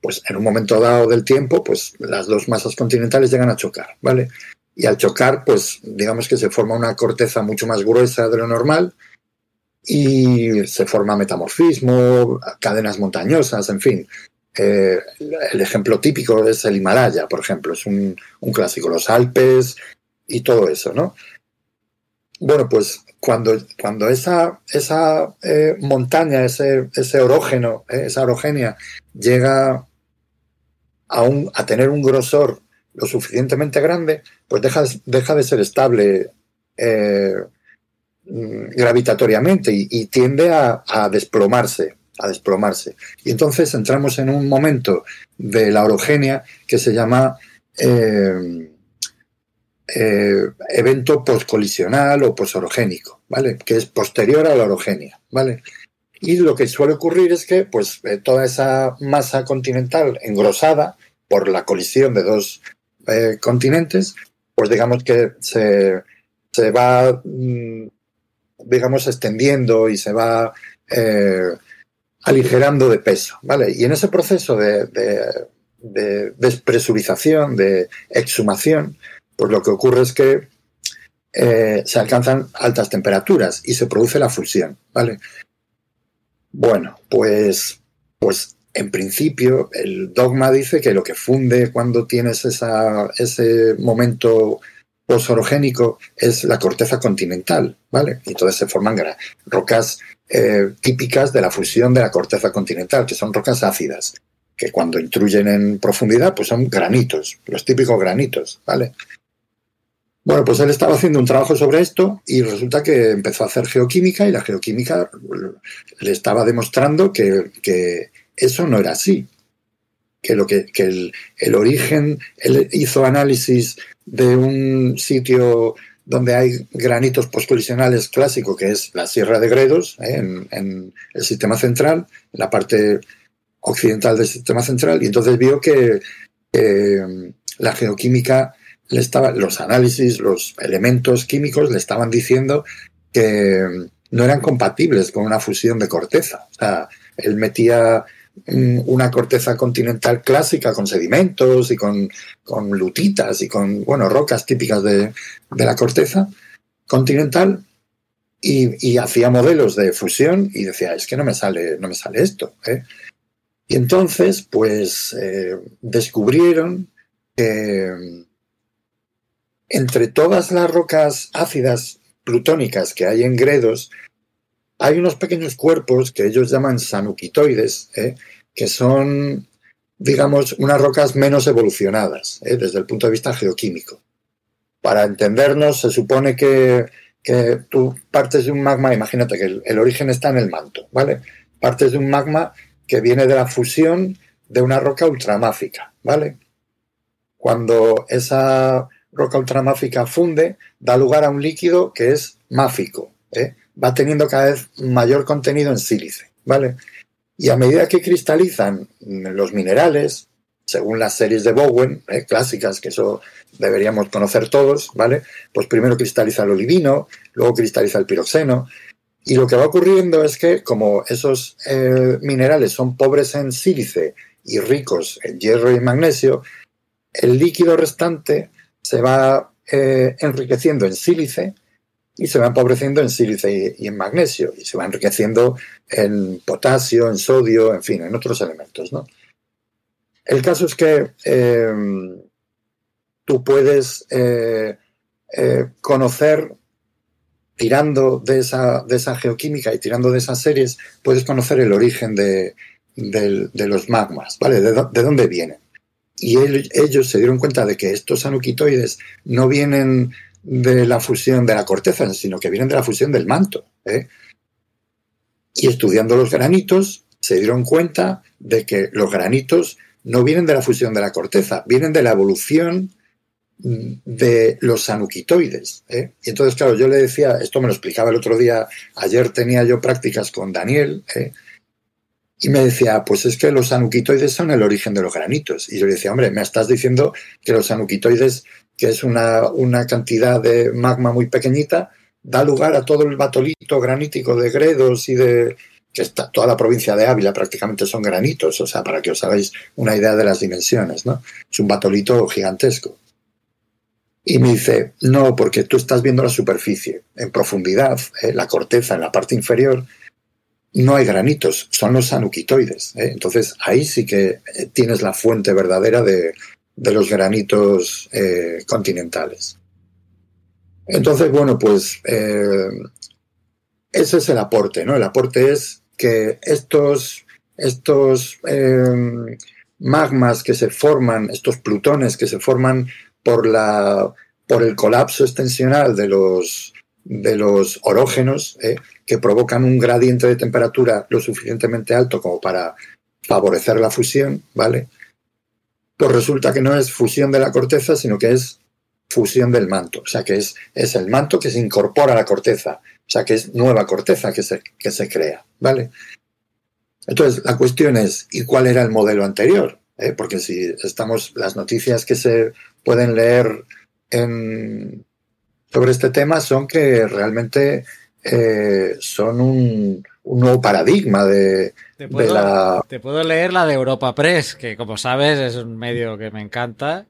pues en un momento dado del tiempo, pues las dos masas continentales llegan a chocar, ¿vale? Y al chocar, pues digamos que se forma una corteza mucho más gruesa de lo normal, y se forma metamorfismo, cadenas montañosas, en fin. Eh, el ejemplo típico es el Himalaya, por ejemplo, es un, clásico, los Alpes y todo eso, ¿no? Bueno, pues cuando, cuando esa, esa eh, montaña, ese, ese orógeno, eh, esa orogenia, llega a, un, a tener un grosor lo suficientemente grande, pues deja, deja de ser estable eh, gravitatoriamente y, y tiende a, a, desplomarse, a desplomarse. Y entonces entramos en un momento de la orogenia que se llama eh, eh, evento poscolisional o posorogénico, ¿vale? Que es posterior a la orogenia, ¿vale? Y lo que suele ocurrir es que, pues, eh, toda esa masa continental engrosada por la colisión de dos eh, continentes, pues digamos que se, se va mmm, digamos, extendiendo y se va aligerando de peso, ¿vale? Y en ese proceso de, de, de, despresurización, de exhumación, pues lo que ocurre es que eh, se alcanzan altas temperaturas y se produce la fusión, ¿vale? Bueno, pues, pues en principio el dogma dice que lo que funde cuando tienes ese momento posorogénico es la corteza continental, ¿vale? Y entonces se forman rocas eh, típicas de la fusión de la corteza continental, que son rocas ácidas, que cuando intruyen en profundidad, pues son granitos, los típicos granitos, ¿vale? Bueno, pues él estaba haciendo un trabajo sobre esto y resulta que empezó a hacer geoquímica y la geoquímica le estaba demostrando que, eso no era así, que, lo que, el, origen, él hizo análisis de un sitio donde hay granitos postcolisionales clásico, que es la Sierra de Gredos, ¿eh? en, el sistema central, en la parte occidental del sistema central, y entonces vio que la geoquímica le estaba, los análisis, los elementos químicos le estaban diciendo que no eran compatibles con una fusión de corteza. O sea, él metía una corteza continental clásica con sedimentos y con, con lutitas y con, bueno, rocas típicas de, de la corteza continental y, hacía modelos de fusión y decía, es que no me sale, no me sale esto. ¿eh? Y entonces, pues, eh, descubrieron que entre todas las rocas ácidas plutónicas que hay en Gredos, hay unos pequeños cuerpos que ellos llaman sanuquitoides, ¿eh? que son, digamos, unas rocas menos evolucionadas ¿eh? desde el punto de vista geoquímico. Para entendernos, se supone que, tú partes de un magma, imagínate que el origen está en el manto, ¿vale? Partes de un magma que viene de la fusión de una roca ultramáfica, ¿vale? Cuando esa roca ultramáfica funde, da lugar a un líquido que es máfico, ¿eh? va teniendo cada vez mayor contenido en sílice, ¿vale? Y a medida que cristalizan los minerales, según las series de Bowen, ¿eh? clásicas, que eso deberíamos conocer todos, ¿vale? Pues primero cristaliza el olivino, luego cristaliza el piroxeno, y lo que va ocurriendo es que como esos eh, minerales son pobres en sílice y ricos en hierro y magnesio, el líquido restante se va eh, enriqueciendo en sílice y se va empobreciendo en sílice y, en magnesio y se va enriqueciendo en potasio, en sodio, en fin, en otros elementos. ¿no? El caso es que eh, tú puedes eh, conocer, tirando de esa, de esa geoquímica y tirando de esas series, puedes conocer el origen de, de los magmas, ¿vale? De dónde vienen y ellos se dieron cuenta de que estos anuquitoides no vienen de la fusión de la corteza, sino que vienen de la fusión del manto. ¿eh? Y estudiando los granitos, se dieron cuenta de que los granitos no vienen de la fusión de la corteza, vienen de la evolución de los anuquitoides. ¿eh? Y entonces, claro, yo le decía, esto me lo explicaba el otro día, ayer tenía yo prácticas con Daniel, ¿eh? Y me decía, pues es que los anuquitoides son el origen de los granitos. Y yo le decía, hombre, me estás diciendo que los anuquitoides, que es una, una cantidad de magma muy pequeñita, da lugar a todo el batolito granítico de Gredos y de, que está, toda la provincia de Ávila prácticamente son granitos, o sea, para que os hagáis una idea de las dimensiones, ¿no? Es un batolito gigantesco. Y me dice, no, porque tú estás viendo la superficie, en profundidad, eh, la corteza en la parte inferior, no hay granitos, son los anuquitoides. ¿eh? Entonces ahí sí que eh, tienes la fuente verdadera de, los granitos eh, continentales. Entonces, bueno, pues ese es el aporte, ¿no? El aporte es que estos, estos magmas que se forman, estos plutones que se forman por, la, por el colapso extensional de los, de los orógenos. Que provocan un gradiente de temperatura lo suficientemente alto como para favorecer la fusión, ¿vale? Pues resulta que no es fusión de la corteza, sino que es fusión del manto. O sea, que es, es el manto que se incorpora a la corteza. O sea, que es nueva corteza que se, que se crea, ¿vale? Entonces, la cuestión es, ¿y cuál era el modelo anterior? ¿Eh? Porque si estamos, las noticias que se pueden leer en, sobre este tema son que realmente eh, son un, nuevo paradigma de, te puedo, la... Te puedo leer la de Europa Press, que como sabes es un medio que me encanta.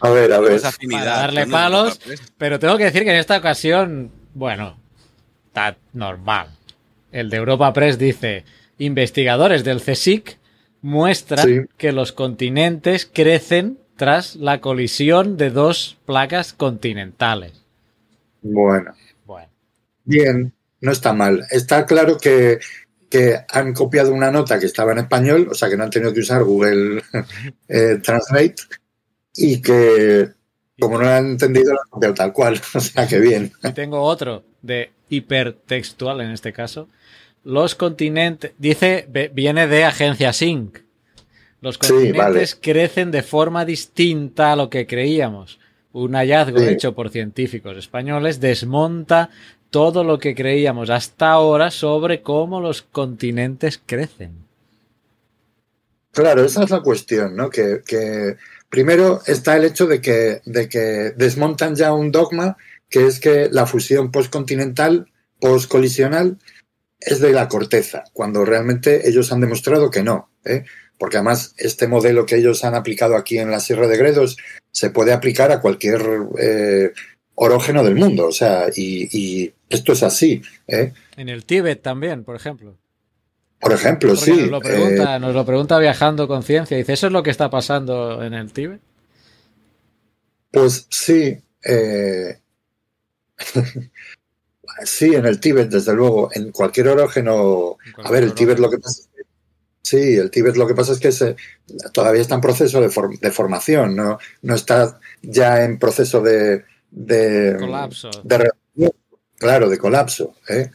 A ver, a ver. Para darle palos, pero tengo que decir que en esta ocasión, bueno, está normal. El de Europa Press dice, investigadores del CSIC muestran que los continentes crecen tras la colisión de dos placas continentales. Bueno. Bien, no está mal. Está claro que, han copiado una nota que estaba en español, o sea que no han tenido que usar Google eh, Translate y que como no lo han entendido, lo han copiado tal cual. O sea que bien. Y tengo otro de hipertextual en este caso. Los continentes, dice, viene de Agencia Sync. Los continentes crecen de forma distinta a lo que creíamos. Un hallazgo hecho por científicos españoles desmonta todo lo que creíamos hasta ahora sobre cómo los continentes crecen. Claro, esa es la cuestión, ¿no? Que, primero está el hecho de que, de que desmontan ya un dogma que es que la fusión postcontinental, postcolisional, es de la corteza, cuando realmente ellos han demostrado que no. ¿eh? porque además este modelo que ellos han aplicado aquí en la Sierra de Gredos se puede aplicar a cualquier eh, orógeno del mundo, o sea, y, esto es así. ¿eh? En el Tíbet también, por ejemplo. Por ejemplo, Porque sí. Nos lo, pregunta, nos lo pregunta viajando con ciencia. Dice, ¿eso es lo que está pasando en el Tíbet? Pues sí. eh, sí, en el Tíbet, desde luego. En cualquier orógeno. En A ver, el Tíbet lo que pasa es que. Sí, el Tíbet lo que pasa es que se, todavía está en proceso de, for- de formación, no, no está ya en proceso de. De Colapso. de claro, de colapso. ¿eh?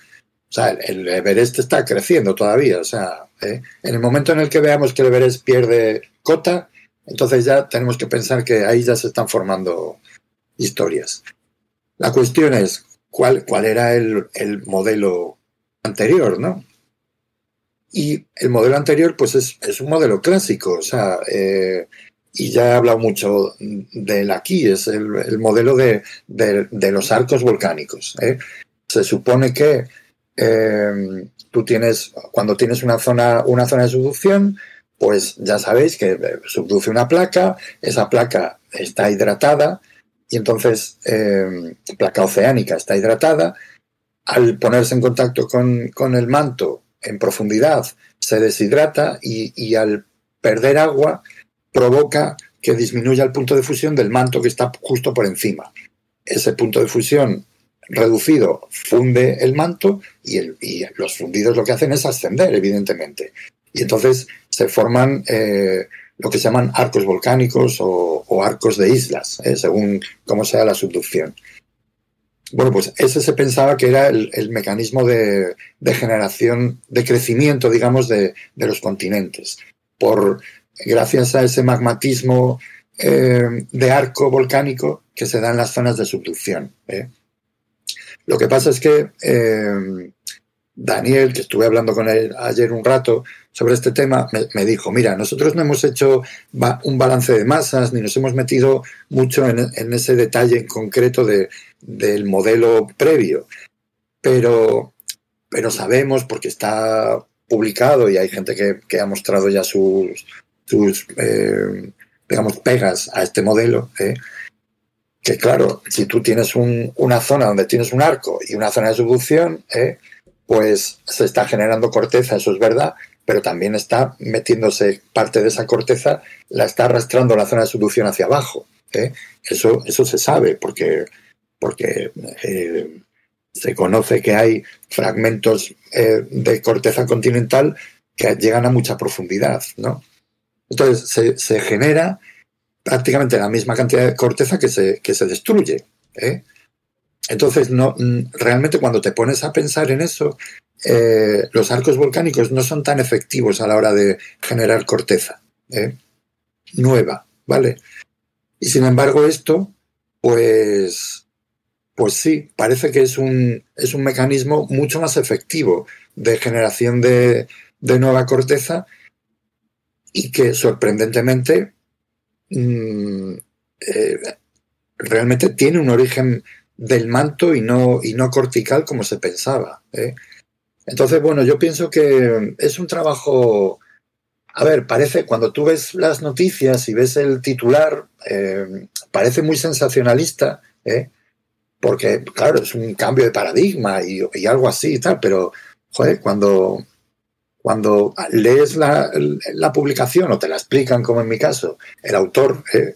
O sea, el Everest está creciendo todavía. O sea, ¿eh? en el momento en el que veamos que el Everest pierde cota, entonces ya tenemos que pensar que ahí ya se están formando historias. La cuestión es cuál, cuál era el, el modelo anterior, ¿no? Y el modelo anterior, pues es, es un modelo clásico, o sea, eh, y ya he hablado mucho de él aquí, es el, el modelo de, de- los arcos volcánicos. ¿eh? Se supone que eh, tú tienes, cuando tienes una zona, una zona de subducción, pues ya sabéis que eh, subduce una placa, esa placa está hidratada y entonces placa oceánica está hidratada. Al ponerse en contacto con, con el manto en profundidad se deshidrata y, y al perder agua provoca que disminuya el punto de fusión del manto que está justo por encima. Ese punto de fusión reducido funde el manto y, los fundidos lo que hacen es ascender, evidentemente. Y entonces se forman eh, lo que se llaman arcos volcánicos o, arcos de islas, eh, según cómo sea la subducción. Bueno, pues ese se pensaba que era el, mecanismo de, de generación, de crecimiento, digamos, de, de los continentes. Por, gracias a ese magmatismo eh, de arco volcánico que se da en las zonas de subducción. ¿eh? Lo que pasa es que eh, Daniel, que estuve hablando con él ayer un rato sobre este tema, me, dijo, mira, nosotros no hemos hecho un balance de masas ni nos hemos metido mucho en, ese detalle en concreto de, del modelo previo, pero, pero sabemos, porque está publicado y hay gente que ha mostrado ya sus, sus eh, digamos, pegas a este modelo, ¿eh? que claro, si tú tienes un- una zona donde tienes un arco y una zona de subducción, ¿eh? pues se está generando corteza, eso es verdad, pero también está metiéndose parte de esa corteza, la está arrastrando la zona de subducción hacia abajo. Eso, eso se sabe, porque, porque se conoce que hay fragmentos de corteza continental que llegan a mucha profundidad, ¿no? Entonces se, genera prácticamente la misma cantidad de corteza que se, que se destruye. ¿eh? Entonces, no, mm, realmente cuando te pones a pensar en eso, eh, los arcos volcánicos no son tan efectivos a la hora de generar corteza ¿eh? nueva, ¿vale? Y sin embargo esto, pues, pues sí, parece que es un, es un mecanismo mucho más efectivo de generación de, de nueva corteza y que sorprendentemente mm, eh, realmente tiene un origen del manto y no, y no cortical como se pensaba. ¿eh? Entonces, bueno, yo pienso que es un trabajo... A ver, parece, cuando tú ves las noticias y ves el titular, eh, parece muy sensacionalista, porque, claro, es un cambio de paradigma y, y algo así y tal, pero, cuando, cuando lees la, publicación o te la explican, como en mi caso, el autor, ¿eh?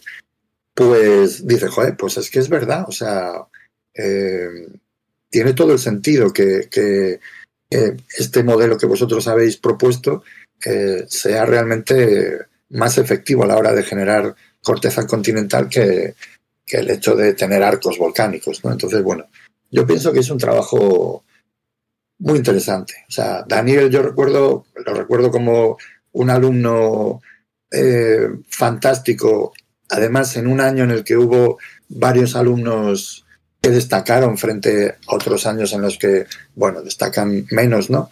pues dice, joder, pues es que es verdad, o sea, eh, tiene todo el sentido que, este modelo que vosotros habéis propuesto eh, sea realmente más efectivo a la hora de generar corteza continental que, que el hecho de tener arcos volcánicos. ¿no? Entonces, bueno, yo pienso que es un trabajo muy interesante. O sea, Daniel, yo recuerdo, lo recuerdo como un alumno eh, fantástico, además en un año en el que hubo varios alumnos que destacaron frente a otros años en los que, bueno, destacan menos, ¿no?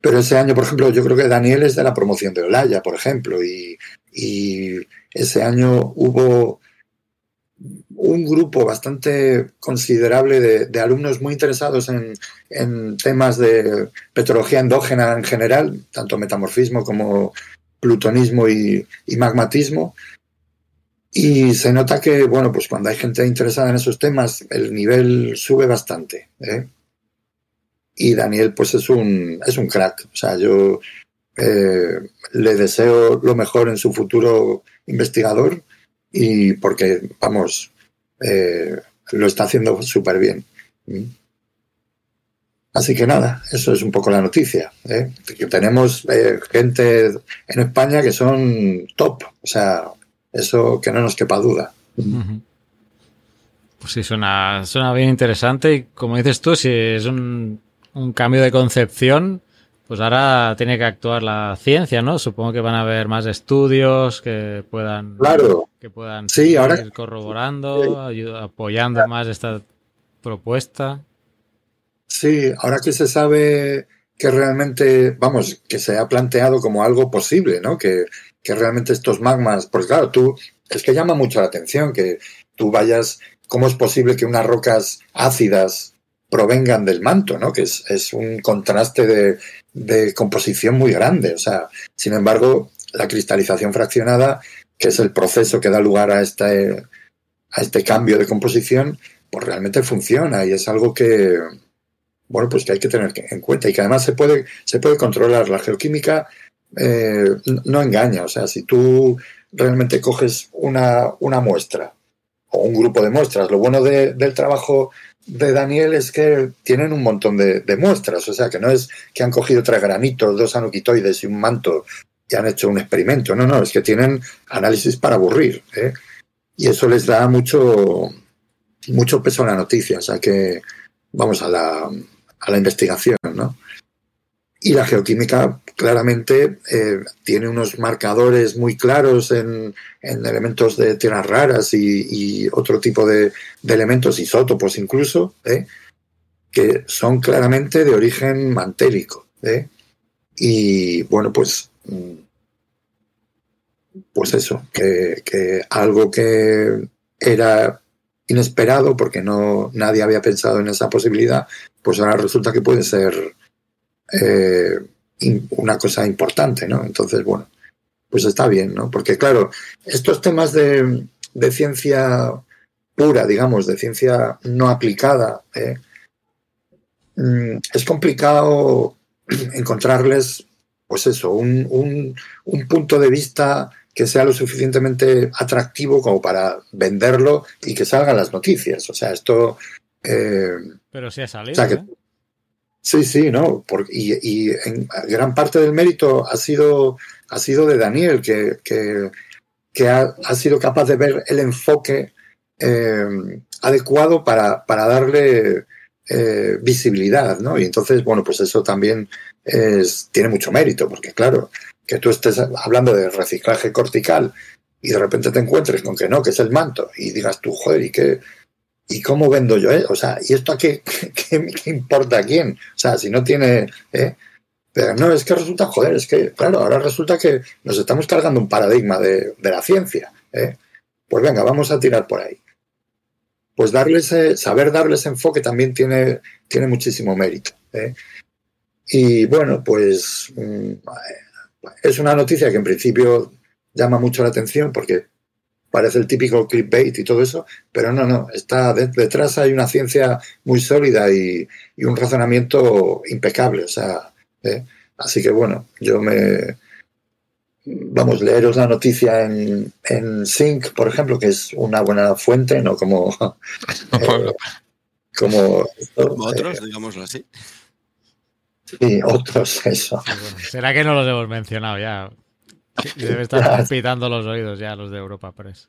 Pero ese año, por ejemplo, yo creo que Daniel es de la promoción de Olaya, por ejemplo, y, y ese año hubo un grupo bastante considerable de, alumnos muy interesados en, temas de petrología endógena en general, tanto metamorfismo como plutonismo y, y, magmatismo. Y se nota que, bueno, pues cuando hay gente interesada en esos temas, el nivel sube bastante. ¿eh? y Daniel pues es un, es un crack. O sea, yo eh, le deseo lo mejor en su futuro investigador y porque, vamos, eh, lo está haciendo súper bien. ¿Mm? Así que nada, eso es un poco la noticia. ¿eh? Que tenemos eh, gente en España que son top. O sea, eso que no nos quepa duda. Pues sí, suena, suena bien interesante y como dices tú, si es un cambio de concepción, pues ahora tiene que actuar la ciencia, ¿no? Supongo que van a haber más estudios que puedan, Claro, que puedan Sí, ir ahora- corroborando, apoyando más esta propuesta. sí, ahora que se sabe que realmente, vamos, que se ha planteado como algo posible, ¿no? Que, que realmente estos magmas, porque claro, tú, es que llama mucho la atención que tú vayas, ¿cómo es posible que unas rocas ácidas provengan del manto, ¿no? Que es, es un contraste de, de composición muy grande. O sea, sin embargo, la cristalización fraccionada, que es el proceso que da lugar a este, a este cambio de composición, pues realmente funciona y es algo que, bueno, pues que hay que tener en cuenta y que además se puede, se puede controlar. La geoquímica eh, no engaña. O sea, si tú realmente coges una, una muestra o un grupo de muestras, lo bueno de- del trabajo de Daniel es que tienen un montón de, muestras. O sea, que no es que han cogido tres granitos, dos anuquitoides y un manto y han hecho un experimento. No, no, es que tienen análisis para aburrir. ¿eh? Y eso les da mucho, mucho peso a la noticia. O sea que vamos a la, a la investigación, ¿no? Y la geoquímica claramente eh, tiene unos marcadores muy claros en, en elementos de tierras raras y, otro tipo de, de elementos, isótopos incluso, ¿eh? que son claramente de origen mantélico. ¿eh? Y bueno, pues, mm, pues eso, que, que algo que era inesperado porque no nadie había pensado en esa posibilidad, pues ahora resulta que puede ser eh, una cosa importante, ¿no? Entonces, bueno, pues está bien, ¿no? Porque claro, estos temas de, de ciencia pura, digamos, de ciencia no aplicada, ¿eh? Mm, es complicado encontrarles, pues eso, un, un, un punto de vista que sea lo suficientemente atractivo como para venderlo y que salgan las noticias. O sea, esto... eh, Pero sí ha salido. O sea que- ¿eh? Sí, sí, no. por- y, y en gran parte del mérito ha sido, ha sido de Daniel, que, que, ha, ha sido capaz de ver el enfoque eh, adecuado para, para darle eh, visibilidad, ¿no? Y entonces, bueno, pues eso también es, tiene mucho mérito, porque claro, que tú estés hablando de reciclaje cortical y de repente te encuentres con que no, que es el manto, y digas tú, joder, ¿y qué? ¿Y cómo vendo yo? eh? O sea, ¿y esto a qué, qué, importa a quién? O sea, si no tiene... ¿eh? Pero no, es que resulta, joder, es que, claro, ahora resulta que nos estamos cargando un paradigma de, de la ciencia. ¿eh? Pues venga, vamos a tirar por ahí. Pues darles, eh, saber darles enfoque también tiene, tiene muchísimo mérito. ¿eh? Y bueno, pues mm, es una noticia que en principio llama mucho la atención porque parece el típico clickbait y todo eso, pero no, no, está de- detrás hay una ciencia muy sólida y, y un razonamiento impecable, o sea, ¿eh? así que bueno, yo me vamos, leeros la noticia en, en Sync, por ejemplo, que es una buena fuente, no como eh, como, Como otros, eh, digámoslo así. y otros, eso. ¿Será que no los hemos mencionado ya? Debe estar palpitando los oídos ya los de Europa Press.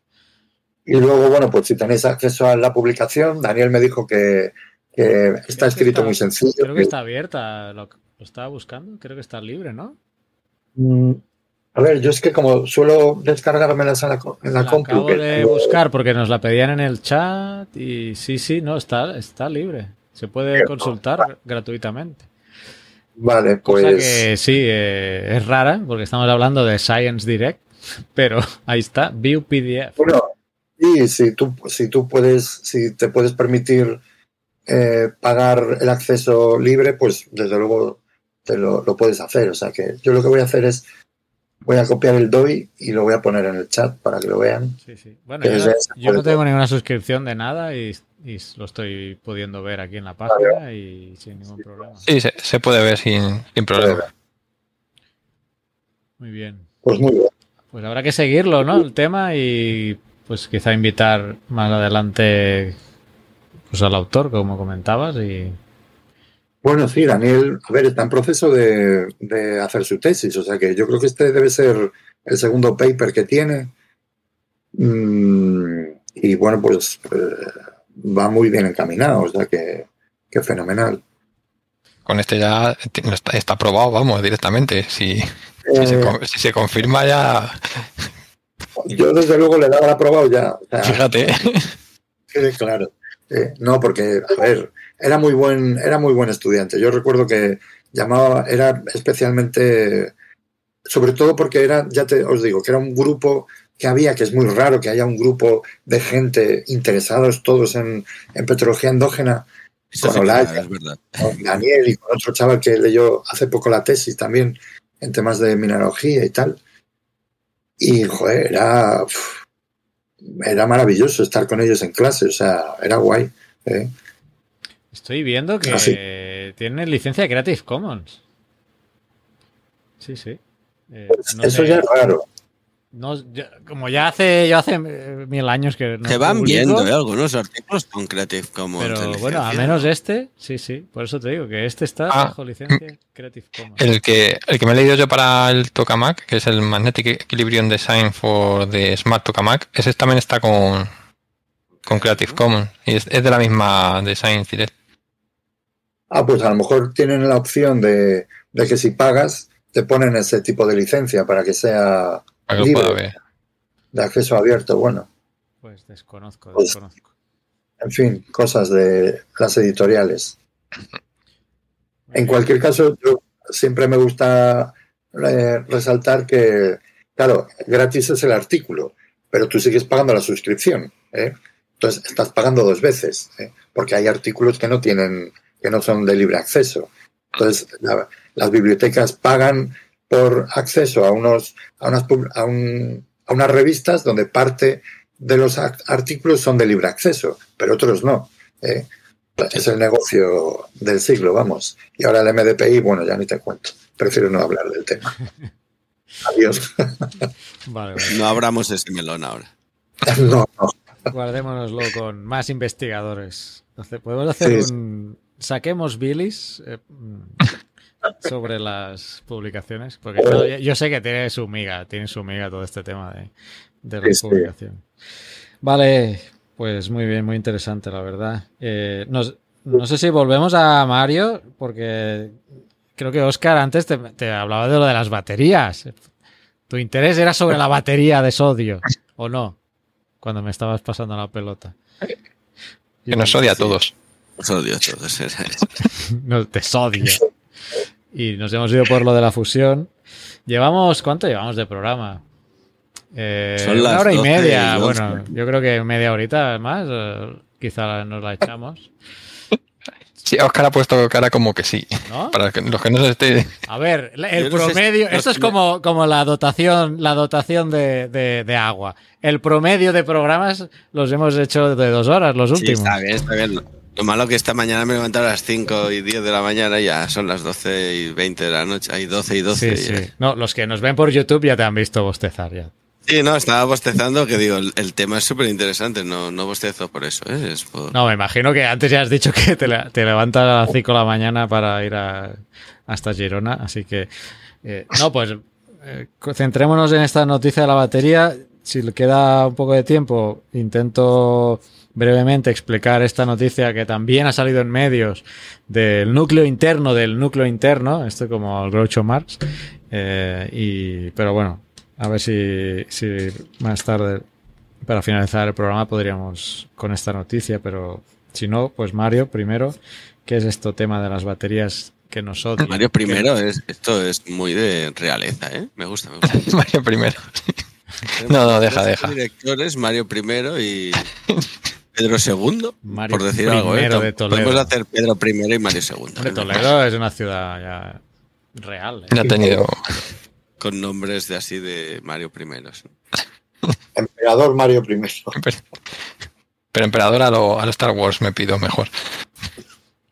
Y luego, bueno, pues si tenéis acceso a la publicación, Daniel me dijo que, que está escrito muy sencillo. Creo que está abierta. Lo, lo estaba buscando. Creo que está libre, ¿no? Mm, A ver, yo es que como suelo descargármelas en la, en la La compu, acabo que de buscar porque nos la pedían en el chat y sí, sí, no, está, está libre. Se puede consultar gratuitamente. Vale, Cosa pues que sí, eh, es rara porque estamos hablando de Science Direct, pero ahí está, View PDF. bueno, y si tú, si tú puedes, si te puedes permitir eh, pagar el acceso libre, pues desde luego te lo, lo puedes hacer. O sea que yo lo que voy a hacer es voy a copiar el DOI y lo voy a poner en el chat para que lo vean. Sí, sí. Bueno, yo, no, yo tengo ninguna suscripción de nada y y lo estoy pudiendo ver aquí en la página y sin ningún problema. Sí, se, se puede ver sin, sin problema. Muy bien. Pues muy bien. Pues habrá que seguirlo, ¿no? El tema y pues quizá invitar más adelante pues al autor, como comentabas, y Bueno, sí, Daniel, a ver, está en proceso de, de hacer su tesis, o sea que yo creo que este debe ser el segundo paper que tiene. Mm, y bueno, pues eh, va muy bien encaminado, o sea que, que fenomenal. Con este ya está, está aprobado, vamos, directamente. Si, si, se, Eh, si se confirma ya, yo desde luego le daba el aprobado ya. o sea, fíjate. claro. No, porque, a ver, era muy buen, era muy buen estudiante. Yo recuerdo que llamaba, era especialmente, sobre todo porque era, ya te os digo, que era un grupo que había, que es muy raro que haya un grupo de gente interesados todos en, en petrología endógena, Eso con Olaya. es verdad. con Daniel y con otro chaval que leyó hace poco la tesis también en temas de mineralogía y tal. Y, joder, era, era maravilloso estar con ellos en clase, o sea, era guay. ¿eh? estoy viendo que Ah, sí. tiene licencia de Creative Commons. Sí, sí. Eh, no Eso sé, ya es raro. No- yo- como ya hace, yo hace eh, mil años que no Se van publico, viendo ¿eh? algunos artículos con Creative Commons. Pero bueno, a menos ¿no? este, sí, sí. Por eso te digo que este está Ah. bajo licencia Creative Commons. El que, el que me he leído yo para el Tokamak, que es el Magnetic Equilibrium Design for the Smart Tokamak, ese también está con, con Creative Commons. Y es, es de la misma de Science Direct. Ah, pues a lo mejor tienen la opción de, de que si pagas, te ponen ese tipo de licencia para que sea Libre. pueda ver. de acceso abierto. Bueno, Pues desconozco, Pues- desconozco. en fin, cosas de las editoriales. En cualquier caso, yo siempre me gusta eh, resaltar que, claro, gratis es el artículo, pero tú sigues pagando la suscripción. ¿eh? Entonces, estás pagando dos veces, ¿eh? porque hay artículos que no tienen, que no son de libre acceso. Entonces, la- las bibliotecas pagan por acceso a unos, a unas, a un- a unas revistas donde parte de los artículos son de libre acceso, pero otros no. ¿eh? Es el negocio del siglo, vamos. Y ahora el MDPI, bueno, ya ni te cuento. Prefiero no hablar del tema. Adiós. Vale, vale. No abramos ese melón ahora. No, no. Guardémonoslo con más investigadores. Entonces, podemos hacer Sí. un. Saquemos bilis eh, sobre las publicaciones. Porque yo- sé que tiene su miga, tiene su miga todo este tema de, de la Sí, sí. publicación. Vale, pues muy bien, muy interesante, la verdad. Eh, nos- no sé si volvemos a Mario, porque creo que Oscar antes te, te hablaba de lo de las baterías. Tu interés era sobre la batería de sodio, ¿o no? Cuando me estabas pasando la pelota. Que nos odia a todos. Os odio a todos. No, de sodio. Y nos hemos ido por lo de la fusión. Llevamos, ¿cuánto llevamos de programa? Eh, Son una las hora y 12 media. y. Bueno, yo creo que media horita más. quizá nos la echamos. Sí, Oscar ha puesto cara como que sí. ¿No? Para que- los que no se esté. A ver, el Yo no sé si- promedio. Esto es como, como la dotación, la dotación de, de- de agua. El promedio de programas los hemos hecho de dos horas, los Sí, últimos. está bien, está bien. Lo malo que esta mañana me levanté a las 5 y 10 de la mañana y ya son las 12 y 20 de la noche. Hay 12 y 12. Sí, sí. No, los que nos ven por YouTube ya te han visto bostezar ya. Sí, no, estaba bostezando que digo, el, el tema es súper interesante, no, no bostezo por eso, ¿eh? es por... No, me imagino que antes ya has dicho que te levantas a las 5 de la mañana para ir a, hasta Girona, así que... eh, no, pues eh, centrémonos en esta noticia de la batería. Si le queda un poco de tiempo, intento brevemente explicar esta noticia que también ha salido en medios del núcleo interno del núcleo interno, esto como el Groucho Marx. eh, y, pero bueno, a ver si, si más tarde para finalizar el programa podríamos con esta noticia, pero si no, pues Mario, primero, ¿qué es esto tema de las baterías que nos odian? Mario Que- primero, es, esto es muy de realeza, ¿eh? Me gusta, me gusta. Mario primero. No, no, deja, deja. directores, Mario primero y Pedro segundo, Mario por decir algo, ¿eh? de Toledo. Podemos hacer Pedro primero y Mario ¿eh? Toledo es una ciudad ya real. ¿eh? Ya ha tenido. Con nombres de así de Mario primeros. Emperador Mario I. Pero emperador a lo, a lo Star Wars me pido mejor.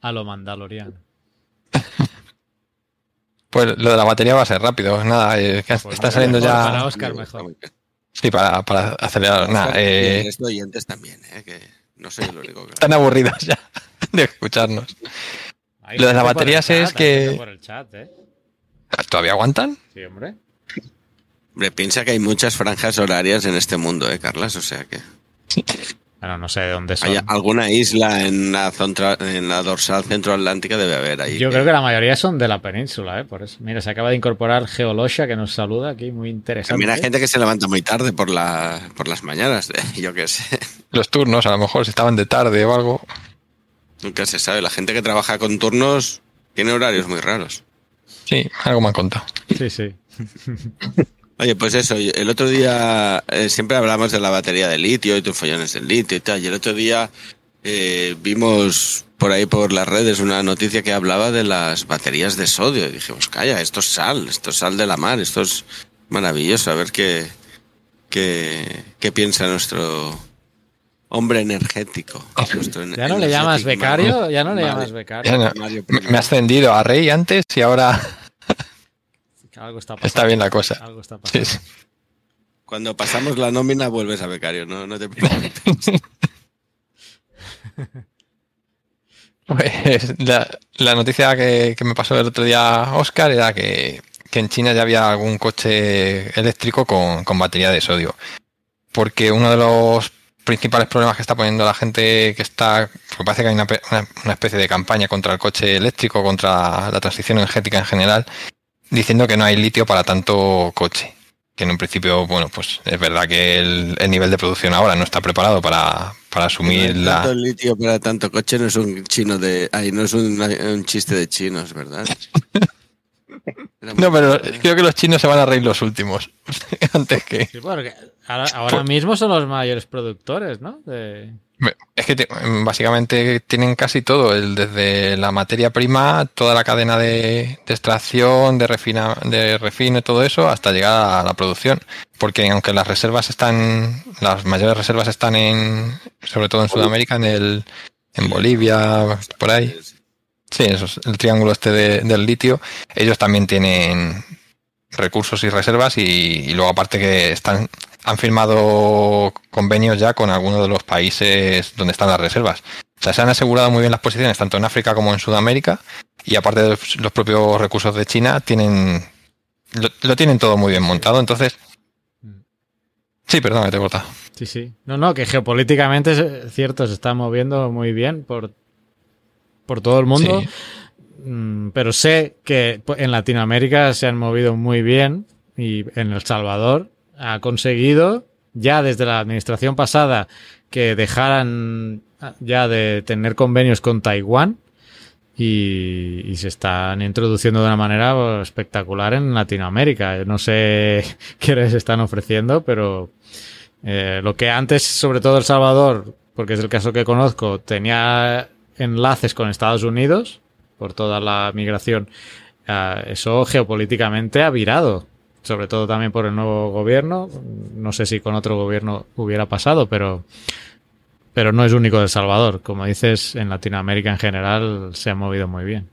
A lo Mandaloriano. Pues lo de la batería va a ser rápido. Nada, eh, Pues está mejor, saliendo Para ya. Oscar mejor. Sí, para, para acelerar. Y eh, oyentes también, ¿eh? que no soy el único que... están aburridas ya de escucharnos. Hay Lo de las baterías chat, es que- gente por el chat, ¿eh? ¿Todavía aguantan? Sí, hombre. Hombre, piensa que hay muchas franjas horarias en este mundo, ¿eh, Carlas? O sea que Bueno, no sé de dónde son. hay alguna isla en la, zontra- en la dorsal centroatlántica debe haber ahí. Yo creo que la mayoría son de la península, ¿eh? Por eso. Mira, se acaba de incorporar Geolosha, que nos saluda aquí, muy interesante. También hay gente que se levanta muy tarde por, la, por las mañanas, ¿eh? yo qué sé. Los turnos, a lo mejor si estaban de tarde o algo. Nunca se sabe. La gente que trabaja con turnos tiene horarios muy raros. Sí, algo me han contado. Sí, sí. Oye, pues eso, el otro día eh, siempre hablamos de la batería de litio y tus follones del litio y tal. Y el otro día eh, vimos por ahí por las redes una noticia que hablaba de las baterías de sodio. Y dijimos, calla, esto es sal, esto es sal de la mar, esto es maravilloso. A ver qué, qué, qué piensa nuestro hombre energético. Nuestro ¿Ya no le llamas becario? ¿Ya no le Mario. llamas becario? no, me, he ascendido a rey antes y ahora Algo está pasando. está bien la cosa. Algo está Sí, pasando. sí. Cuando pasamos la nómina vuelves a becario, no, no te preocupes. Pues la, la noticia que, que me pasó el otro día Oscar era que, que en China ya había algún coche eléctrico con, con batería de sodio. Porque uno de los principales problemas que está poniendo la gente que está, porque parece que hay una, pe- una- una especie de campaña contra el coche eléctrico, contra la transición energética en general, diciendo que no hay litio para tanto coche. Que en un principio, bueno, pues es verdad que el, el nivel de producción ahora no está preparado para, para asumir la, Tanto litio para tanto coche no es un chino de. Ay, no es un, un chiste de chinos, ¿verdad? No, pero ¿eh? creo que los chinos se van a reír los últimos. Antes que. Sí, porque ahora, ahora mismo son los mayores productores, ¿no? De- Es que te- básicamente tienen casi todo, el, desde la materia prima, toda la cadena de, extracción, de, refina, de todo eso, hasta llegar a la producción. Porque aunque las reservas están, las mayores reservas están en, sobre todo en Sudamérica, en el, en Bolivia, por ahí. Sí, eso es el triángulo este de- del litio. Ellos también tienen recursos y reservas y, y luego aparte que están han firmado convenios ya con algunos de los países donde están las reservas. O sea, se han asegurado muy bien las posiciones tanto en África como en Sudamérica y aparte de los, los propios recursos de China tienen lo, lo tienen todo muy bien montado. Entonces, sí, perdón, te he cortado. Sí, sí. No, no, que geopolíticamente es cierto, se está moviendo muy bien por, por todo el mundo. Sí. Mm, Pero sé que en Latinoamérica se han movido muy bien y en El Salvador ha conseguido ya desde la administración pasada que dejaran ya de tener convenios con Taiwán y, se están introduciendo de una manera pues, espectacular en Latinoamérica. No sé qué les están ofreciendo, pero eh, lo que antes, sobre todo El Salvador, porque es el caso que conozco, tenía enlaces con Estados Unidos por toda la migración, eh, eso geopolíticamente ha virado, sobre todo también por el nuevo gobierno. No sé si con otro gobierno hubiera pasado, pero, pero no es único de El Salvador. Como dices, en Latinoamérica en general se ha movido muy bien.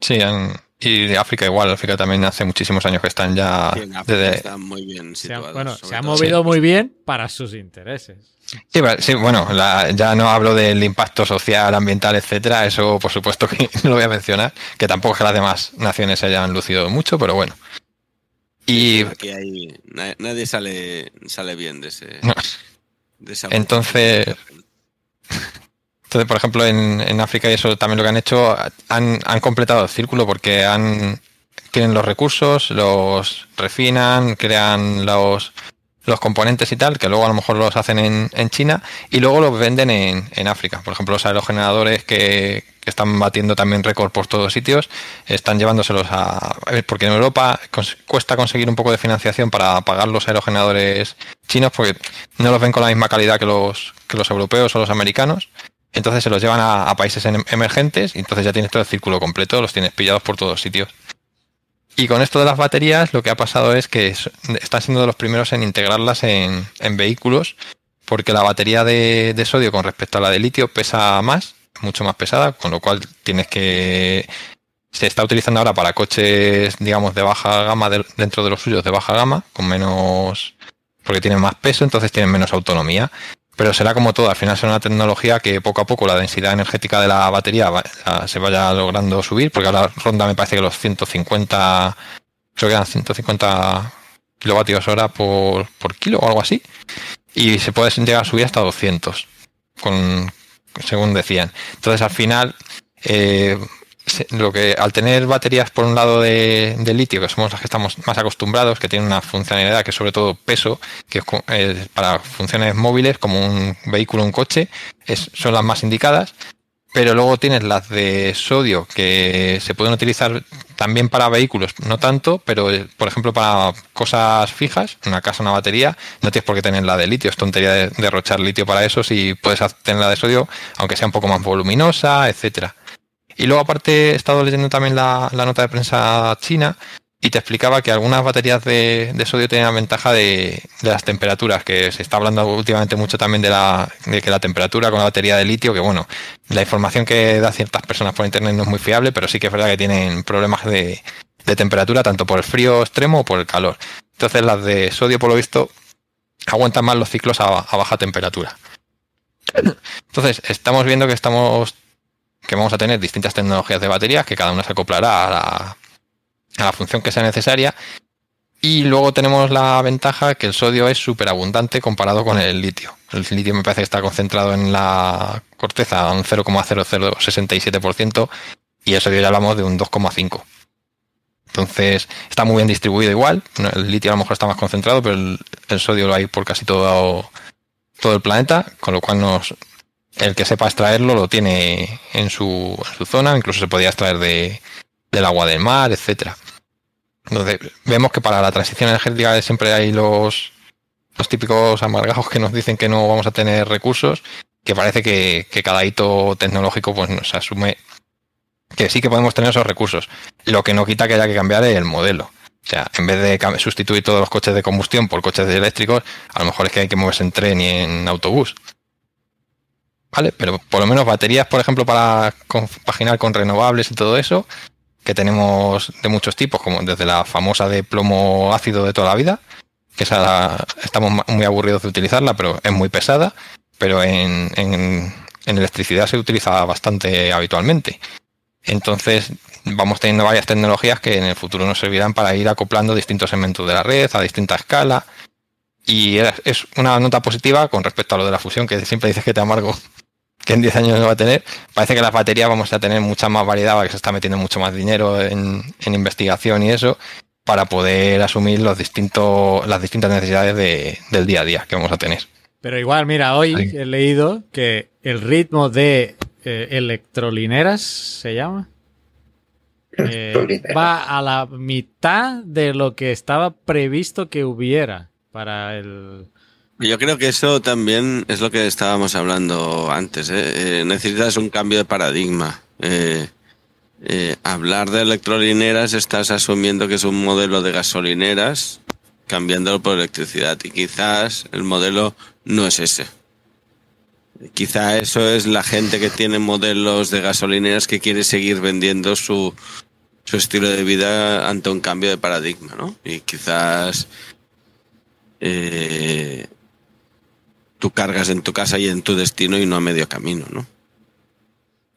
Sí, han- y de África igual. África también hace muchísimos años que están ya Sí, en África desde, están muy bien Se ha, situados. bueno, se ha movido muy bien para sus intereses. Sí, bueno, la- ya no hablo del impacto social, ambiental, etcétera. Eso, por supuesto, que no lo voy a mencionar. Que tampoco es que las demás naciones se hayan lucido mucho, pero bueno. Y Aquí hay, na- nadie sale, sale bien de ese. No. de esa Entonces- entonces, por ejemplo, en, en África y eso también lo que han hecho, han, han completado el círculo porque han tienen los recursos, los refinan, crean los, los componentes y tal, que luego a lo mejor los hacen en, en China y luego los venden en, en África. Por ejemplo, los aerogeneradores que, que están batiendo también récord por todos sitios, están llevándoselos a... Porque en Europa cuesta conseguir un poco de financiación para pagar los aerogeneradores chinos porque no los ven con la misma calidad que los, que los europeos o los americanos. Entonces se los llevan a, a países en- emergentes y entonces ya tienes todo el círculo completo, los tienes pillados por todos sitios. Y con esto de las baterías, lo que ha pasado es que es- están siendo de los primeros en integrarlas en, en vehículos, porque la batería de, de sodio con respecto a la de litio pesa más, mucho más pesada, con lo cual tienes que se está utilizando ahora para coches, digamos, de baja gama dentro de los suyos de baja gama, con menos porque tienen más peso, entonces tienen menos autonomía. Pero será como todo, al final será una tecnología que poco a poco la densidad energética de la batería se vaya logrando subir, porque ahora ronda me parece que los 150, creo que eran 150 kilovatios hora por, por kilo o algo así, y se puede llegar a subir hasta 200, con, según decían. Entonces al final eh, lo que al tener baterías por un lado de, litio, que somos las que estamos más acostumbrados, que tienen una funcionalidad que es sobre todo peso, que es, para funciones móviles como un vehículo, un coche, es, son las más indicadas. Pero luego tienes las de sodio que se pueden utilizar también para vehículos, no tanto, pero por ejemplo para cosas fijas, una casa, una batería, no tienes por qué tener la de litio, es tontería de derrochar litio para eso si puedes tener la de sodio, aunque sea un poco más voluminosa, etcétera. Y luego aparte he estado leyendo también la, nota de prensa china y te explicaba que algunas baterías de, sodio tenían ventaja de, las temperaturas, que se está hablando últimamente mucho también de, la, de que la temperatura con la batería de litio, que bueno, la información que da ciertas personas por internet no es muy fiable, pero sí que es verdad que tienen problemas de, de temperatura tanto por el frío extremo o por el calor. Entonces las de sodio, por lo visto, aguantan más los ciclos a baja temperatura. Entonces, estamos viendo que estamos que vamos a tener distintas tecnologías de baterías que cada una se acoplará a la, a la función que sea necesaria. Y luego tenemos la ventaja que el sodio es súper abundante comparado con el litio. El litio me parece que está concentrado en la corteza a un 0,0067% y el sodio ya hablamos de un 2,5%. Entonces está muy bien distribuido igual. El litio a lo mejor está más concentrado, pero el, el sodio lo hay por casi todo, todo el planeta, con lo cual nos, el que sepa extraerlo lo tiene en su, zona, incluso se podía extraer de, del agua del mar, etcétera. Entonces, vemos que para la transición energética siempre hay los, los típicos amargados que nos dicen que no vamos a tener recursos, que parece que, cada hito tecnológico pues nos asume que sí que podemos tener esos recursos. Lo que no quita que haya que cambiar el modelo. O sea, en vez de sustituir todos los coches de combustión por coches eléctricos, a lo mejor es que hay que moverse en tren y en autobús. ¿Vale? Pero por lo menos baterías, por ejemplo, para compaginar con renovables y todo eso, que tenemos de muchos tipos, como desde la famosa de plomo ácido de toda la vida, que estamos muy aburridos de utilizarla, pero es muy pesada, pero en, en, electricidad se utiliza bastante habitualmente. Entonces, vamos teniendo varias tecnologías que en el futuro nos servirán para ir acoplando distintos segmentos de la red a distinta escala. Y es una nota positiva con respecto a lo de la fusión, que siempre dices que te amargo que en 10 años no va a tener. Parece que las baterías vamos a tener mucha más variedad, que se está metiendo mucho más dinero en, investigación y eso, para poder asumir los distintos, las distintas necesidades del día a día que vamos a tener. Pero igual, mira, hoy he leído que el ritmo de eh, electrolineras, ¿se llama? Eh, va a la mitad de lo que estaba previsto que hubiera para el, yo creo que eso también es lo que estábamos hablando antes. ¿eh? Eh, necesitas un cambio de paradigma. Eh, hablar de electrolineras estás asumiendo que es un modelo de gasolineras cambiándolo por electricidad y quizás el modelo no es ese. Quizá eso es la gente que tiene modelos de gasolineras que quiere seguir vendiendo su, su estilo de vida ante un cambio de paradigma, ¿no? Y quizás eh, tú cargas en tu casa y en tu destino y no a medio camino, ¿no?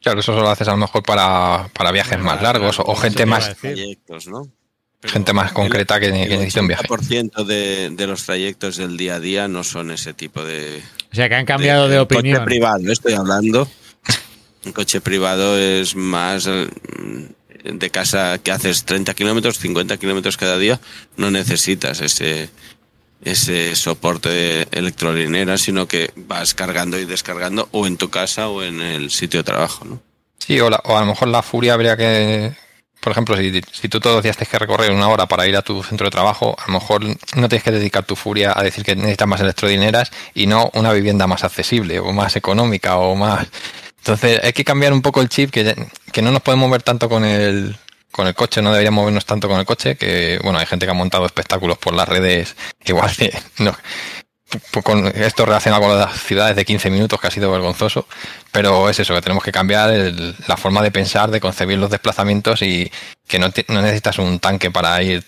Claro, eso solo haces a lo mejor para, viajes más largos o, gente más trayectos, ¿no? gente más concreta que, que necesita un viaje. El de, de los trayectos del día a día no son ese tipo de. O sea, que han cambiado de, opinión. Coche privado, estoy hablando. Un coche privado es más mm, de casa que haces 30 kilómetros, 50 kilómetros cada día. No necesitas ese, ese soporte de electrolinera, sino que vas cargando y descargando o en tu casa o en el sitio de trabajo, ¿no? Sí, o, a lo mejor la furia habría que, por ejemplo, si, si, tú todos los días tienes que recorrer una hora para ir a tu centro de trabajo, a lo mejor no tienes que dedicar tu furia a decir que necesitas más electrolineras y no una vivienda más accesible o más económica o más... Entonces hay que cambiar un poco el chip, que, que no nos podemos mover tanto con el, con el coche, no deberíamos movernos tanto con el coche, que bueno, hay gente que ha montado espectáculos por las redes, igual que no, con esto relacionado con las ciudades de 15 minutos, que ha sido vergonzoso, pero es eso, que tenemos que cambiar el- la forma de pensar, de concebir los desplazamientos y que no, te- no necesitas un tanque para ir.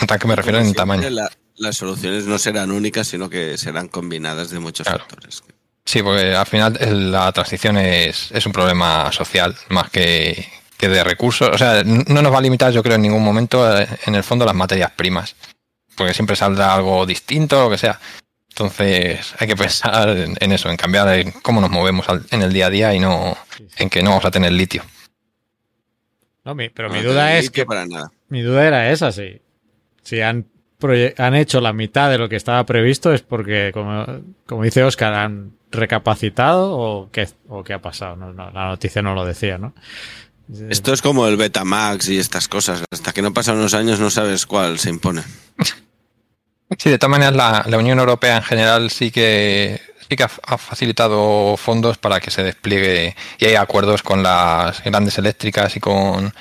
Un tanque me refiero en tamaño. la- las soluciones no serán únicas, sino que serán combinadas de muchos Claro. factores. Sí, porque al final el- la transición es, es un problema social más que, que de recursos. O sea, no nos va a limitar, yo creo, en ningún momento, eh, en el fondo, las materias primas. Porque siempre saldrá algo distinto, lo que sea. Entonces, hay que pensar en, en eso, en cambiar en cómo nos movemos al- en el día a día y no en que no vamos a tener litio. No, mi- pero No mi duda es que para nada. mi duda era esa, sí. Si han han hecho la mitad de lo que estaba previsto es porque, como, como dice Oscar, han recapacitado o qué, o qué ha pasado. No, no, la noticia no lo decía, ¿no? Esto es como el Betamax y estas cosas. Hasta que no pasan unos años no sabes cuál se impone. Sí, de todas maneras, la, la Unión Europea en general sí que sí que ha, ha facilitado fondos para que se despliegue y hay acuerdos con las grandes eléctricas y con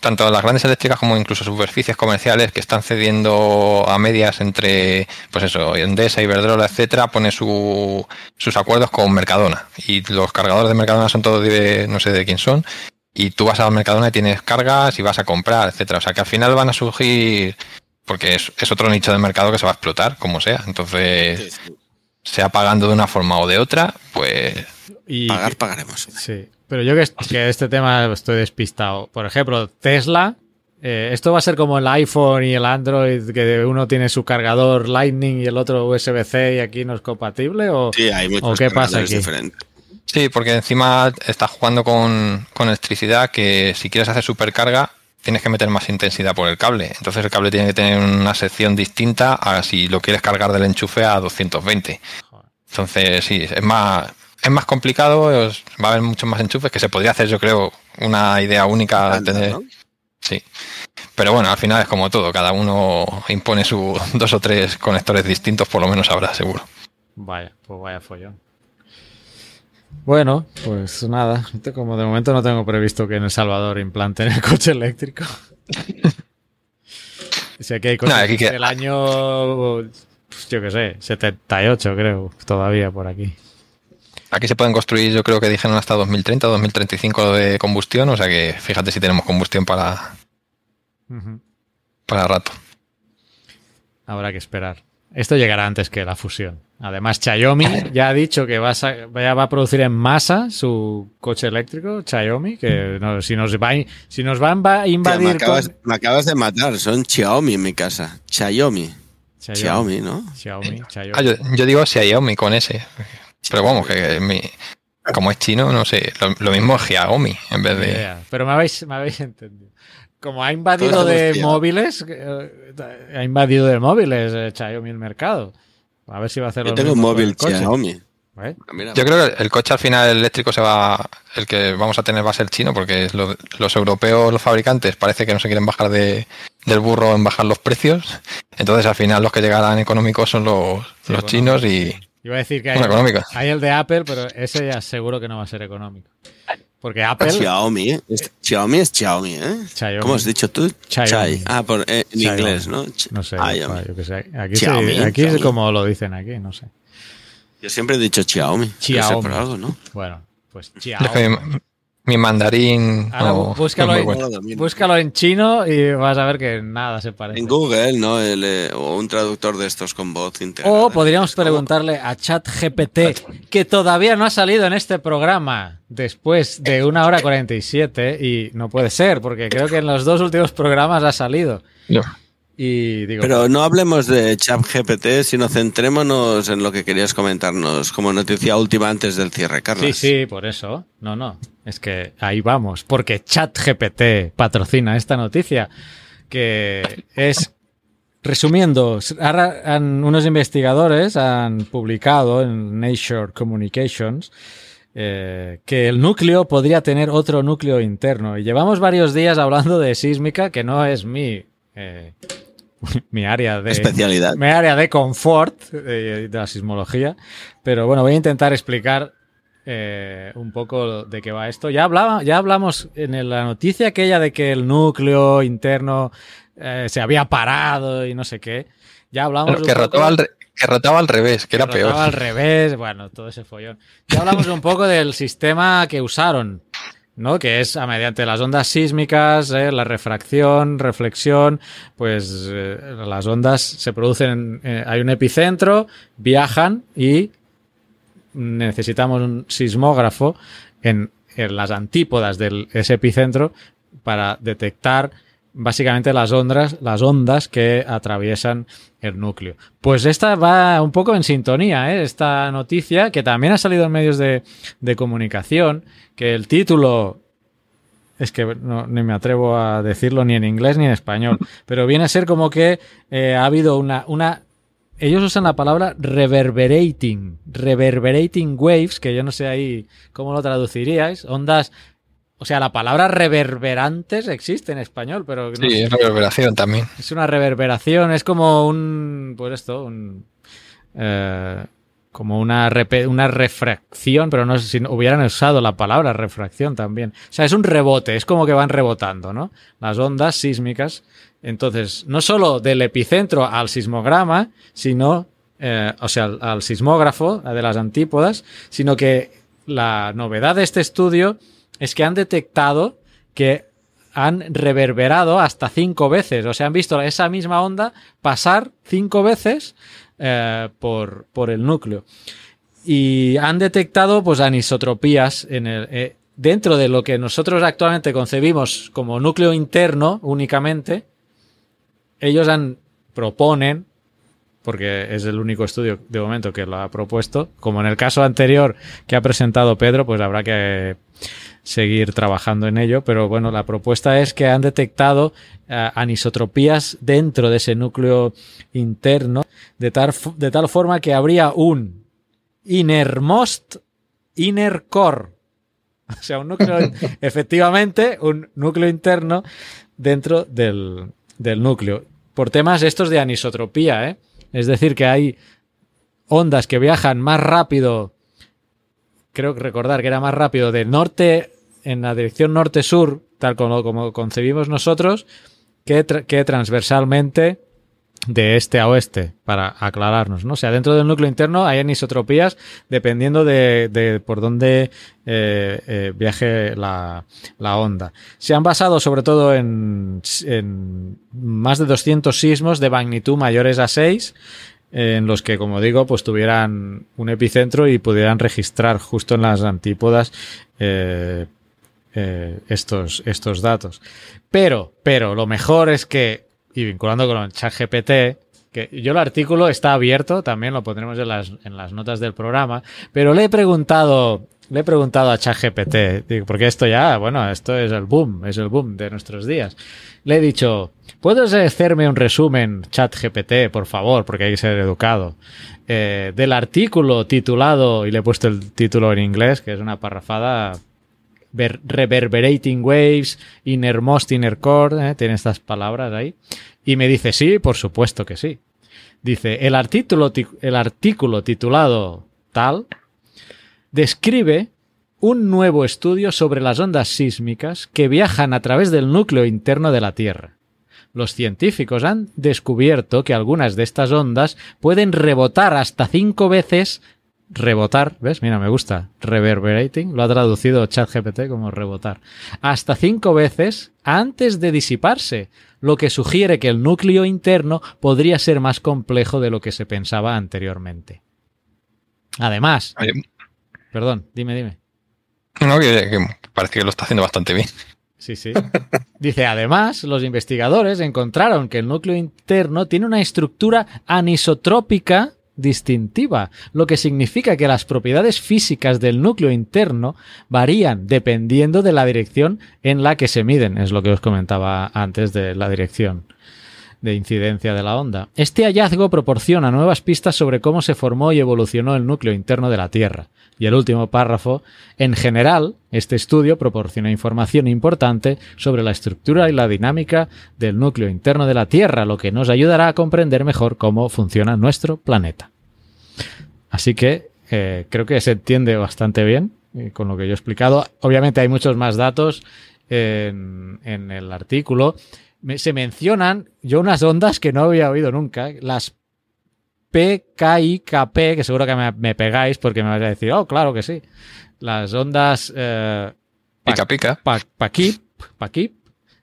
tanto las grandes eléctricas como incluso superficies comerciales que están cediendo a medias entre, pues eso, Endesa, Iberdrola, etcétera, pone su, sus acuerdos con Mercadona y los cargadores de Mercadona son todos de, no sé de quién son y tú vas a Mercadona y tienes cargas y vas a comprar, etcétera. O sea que al final van a surgir porque es, es otro nicho de mercado que se va a explotar, como sea. Entonces, sea pagando de una forma o de otra, pues y- Pagar, pagaremos. Sí, pero yo que, que este tema estoy despistado. Por ejemplo, Tesla, eh, esto va a ser como el iPhone y el Android, que uno tiene su cargador Lightning y el otro USB-C y aquí no es compatible, o Sí, hay muchos ¿O qué pasa cargadores aquí? diferentes. Sí, porque encima estás jugando con, con electricidad que si quieres hacer supercarga tienes que meter más intensidad por el cable. Entonces el cable tiene que tener una sección distinta a si lo quieres cargar del enchufe a 220. Entonces sí, es más, es más complicado, es- va a haber muchos más enchufes que se podría hacer yo creo una idea única de tener. ¿no? Sí. Pero bueno, al final es como todo, cada uno impone sus dos o tres conectores distintos, por lo menos habrá, seguro. Vaya, pues vaya follón. Bueno, pues nada, como de momento no tengo previsto que en El Salvador implanten el coche eléctrico. sé que hay coches No, aquí que- del año, pues, yo qué sé, 78 creo, todavía por aquí. Aquí se pueden construir, yo creo que dijeron hasta 2030 o 2035 de combustión, o sea que fíjate si tenemos combustión para, para rato. Habrá que esperar. Esto llegará antes que la fusión. Además, Xiaomi ya ha dicho que va a, sa- ya va a producir en masa su coche eléctrico, Xiaomi, que no- si nos va si nos van va a invadir me, acabas, con- me acabas de matar. Son Xiaomi en mi casa. Xiaomi. Xiaomi, ¿no? Xiaomi, Xiaomi. Ah, yo, yo digo Xiaomi con ese. Pero vamos, que mi- como es chino, no sé, lo, lo mismo es Xiaomi en vez de... idea. Pero me habéis, me habéis entendido. Como ha invadido de móviles, eh, ha invadido de móviles eh, Xiaomi el mercado. A ver si va a hacer Yo lo tengo un móvil. Xiaomi. ¿Eh? Mira, Yo creo que el coche al final eléctrico se va, el que vamos a tener va a ser chino, porque lo- los europeos, los fabricantes, parece que no se quieren bajar de, del burro en bajar los precios. Entonces al final los que llegarán económicos son los, Sí, los bueno. chinos y Iba a decir que hay, bueno, económicos. hay el de Apple, pero ese ya seguro que no va a ser económico. Porque Apple. Xiaomi, ¿eh? Es- Xiaomi es Xiaomi, ¿eh? Xiaomi. ¿Cómo has dicho tú? Xiaomi. Chai. Ah, por, eh, en Xiaomi. inglés, ¿no? Ch- No sé, Ah, Xiaomi. yo qué sé. Aquí, aquí es como lo dicen aquí, no sé. Yo siempre he dicho Xiaomi. Xiaomi. por algo, ¿no? Bueno, pues Es Xiaomi. Mi, mandarín Ahora búscalo, en, bueno. Búscalo en chino y vas a ver que nada se parece. En Google, ¿no? El, eh, o un traductor de estos con voz integrada. O podríamos preguntarle a ChatGPT, que todavía no ha salido en este programa después de una hora 47 y no puede ser, porque creo que en los dos últimos programas ha salido. No. Y digo, Pero no hablemos de ChatGPT, sino centrémonos en lo que querías comentarnos como noticia última antes del cierre, Carlos. sí, sí, por eso. No, no, es que ahí vamos, porque ChatGPT patrocina esta noticia, que es Resumiendo, ahora han- unos investigadores han publicado en Nature Communications eh, que el núcleo podría tener otro núcleo interno. Y llevamos varios días hablando de sísmica, que no es mi, eh, mi área de Especialidad. mi área de confort eh, de la sismología. Pero bueno, voy a intentar explicar eh, un poco de qué va esto. Ya, hablaba, ya hablamos en la noticia aquella de que el núcleo interno eh, se había parado y no sé qué. Ya hablamos. Un que, poco- rotó al re- que rotaba al revés, que era que peor. rotaba al revés, bueno, todo ese follón. Ya hablamos un poco del sistema que usaron, ¿no? Que es a mediante las ondas sísmicas, ¿eh? la refracción, reflexión, pues eh, las ondas se producen, eh, hay un epicentro, viajan y necesitamos un sismógrafo en, en las antípodas de ese epicentro para detectar básicamente las ondas, las ondas que atraviesan el núcleo. Pues esta va un poco en sintonía, ¿eh? esta noticia que también ha salido en medios de, de comunicación, que el título es que no, ni me atrevo a decirlo ni en inglés ni en español, pero viene a ser como que eh, ha habido una, una ellos usan la palabra reverberating, reverberating waves, que yo no sé ahí cómo lo traduciríais, ondas, o sea, la palabra reverberantes existe en español, pero no Sí, es reverberación también. es una reverberación, es como un, pues esto, un, eh, como una, una refracción, pero no sé si hubieran usado la palabra refracción también. O sea, es un rebote, es como que van rebotando, ¿no? Las ondas sísmicas. Entonces, no solo del epicentro al sismograma, sino, eh, o sea, al, al sismógrafo de las antípodas, sino que la novedad de este estudio es que han detectado que han reverberado hasta cinco veces. O sea, han visto esa misma onda pasar cinco veces eh, por, por el núcleo. Y han detectado pues anisotropías en el, eh, dentro de lo que nosotros actualmente concebimos como núcleo interno únicamente. Ellos han, proponen, porque es el único estudio de momento que lo ha propuesto, como en el caso anterior que ha presentado Pedro, pues habrá que seguir trabajando en ello, pero bueno, la propuesta es que han detectado eh, anisotropías dentro de ese núcleo interno, de tal, de tal forma que habría un innermost inner core. O sea, un núcleo, efectivamente, un núcleo interno dentro del, del núcleo. Por temas estos de anisotropía, ¿eh? Es decir, que hay ondas que viajan más rápido creo que recordar que era más rápido de norte en la dirección norte-sur, tal como, concebimos nosotros, que, que transversalmente de este a oeste, para aclararnos, ¿no? O sea, dentro del núcleo interno hay anisotropías dependiendo de, de por dónde eh, eh, viaje la, onda. Se han basado sobre todo en, más de 200 sismos de magnitud mayores a 6, en los que, como digo, pues tuvieran un epicentro y pudieran registrar justo en las antípodas eh, estos, estos datos. Pero, pero lo mejor es que, y vinculando con el chat GPT, que yo el artículo está abierto, también lo pondremos en las, en las notas del programa, pero le he preguntado, le he preguntado a ChatGPT, porque esto ya, bueno, esto es el boom, es el boom de nuestros días. Le he dicho, ¿puedes hacerme un resumen, ChatGPT, por favor, porque hay que ser educado, eh, del artículo titulado, y le he puesto el título en inglés, que es una parrafada, Reverberating Waves, Innermost Inner Core, eh, tiene estas palabras ahí. Y me dice, sí, por supuesto que sí. Dice, el artículo, el artículo titulado tal describe un nuevo estudio sobre las ondas sísmicas que viajan a través del núcleo interno de la Tierra. Los científicos han descubierto que algunas de estas ondas pueden rebotar hasta cinco veces rebotar, ¿ves? Mira, me gusta. Reverberating, lo ha traducido ChatGPT como rebotar. Hasta cinco veces antes de disiparse, lo que sugiere que el núcleo interno podría ser más complejo de lo que se pensaba anteriormente. Además, Oye, perdón, dime, dime. No, que, que parece que lo está haciendo bastante bien. Sí, sí. Dice, además, los investigadores encontraron que el núcleo interno tiene una estructura anisotrópica distintiva, lo que significa que las propiedades físicas del núcleo interno varían dependiendo de la dirección en la que se miden, es lo que os comentaba antes de la dirección de incidencia de la onda. Este hallazgo proporciona nuevas pistas sobre cómo se formó y evolucionó el núcleo interno de la Tierra. Y el último párrafo, en general, este estudio proporciona información importante sobre la estructura y la dinámica del núcleo interno de la Tierra, lo que nos ayudará a comprender mejor cómo funciona nuestro planeta. Así que eh, creo que se entiende bastante bien eh, con lo que yo he explicado. Obviamente hay muchos más datos en, en el artículo. Me- se mencionan yo unas ondas que no había oído nunca, las PKIKP, que seguro que me, me pegáis porque me vais a decir, oh, claro que sí. Las ondas eh, Pica, pica. pa- Pakip,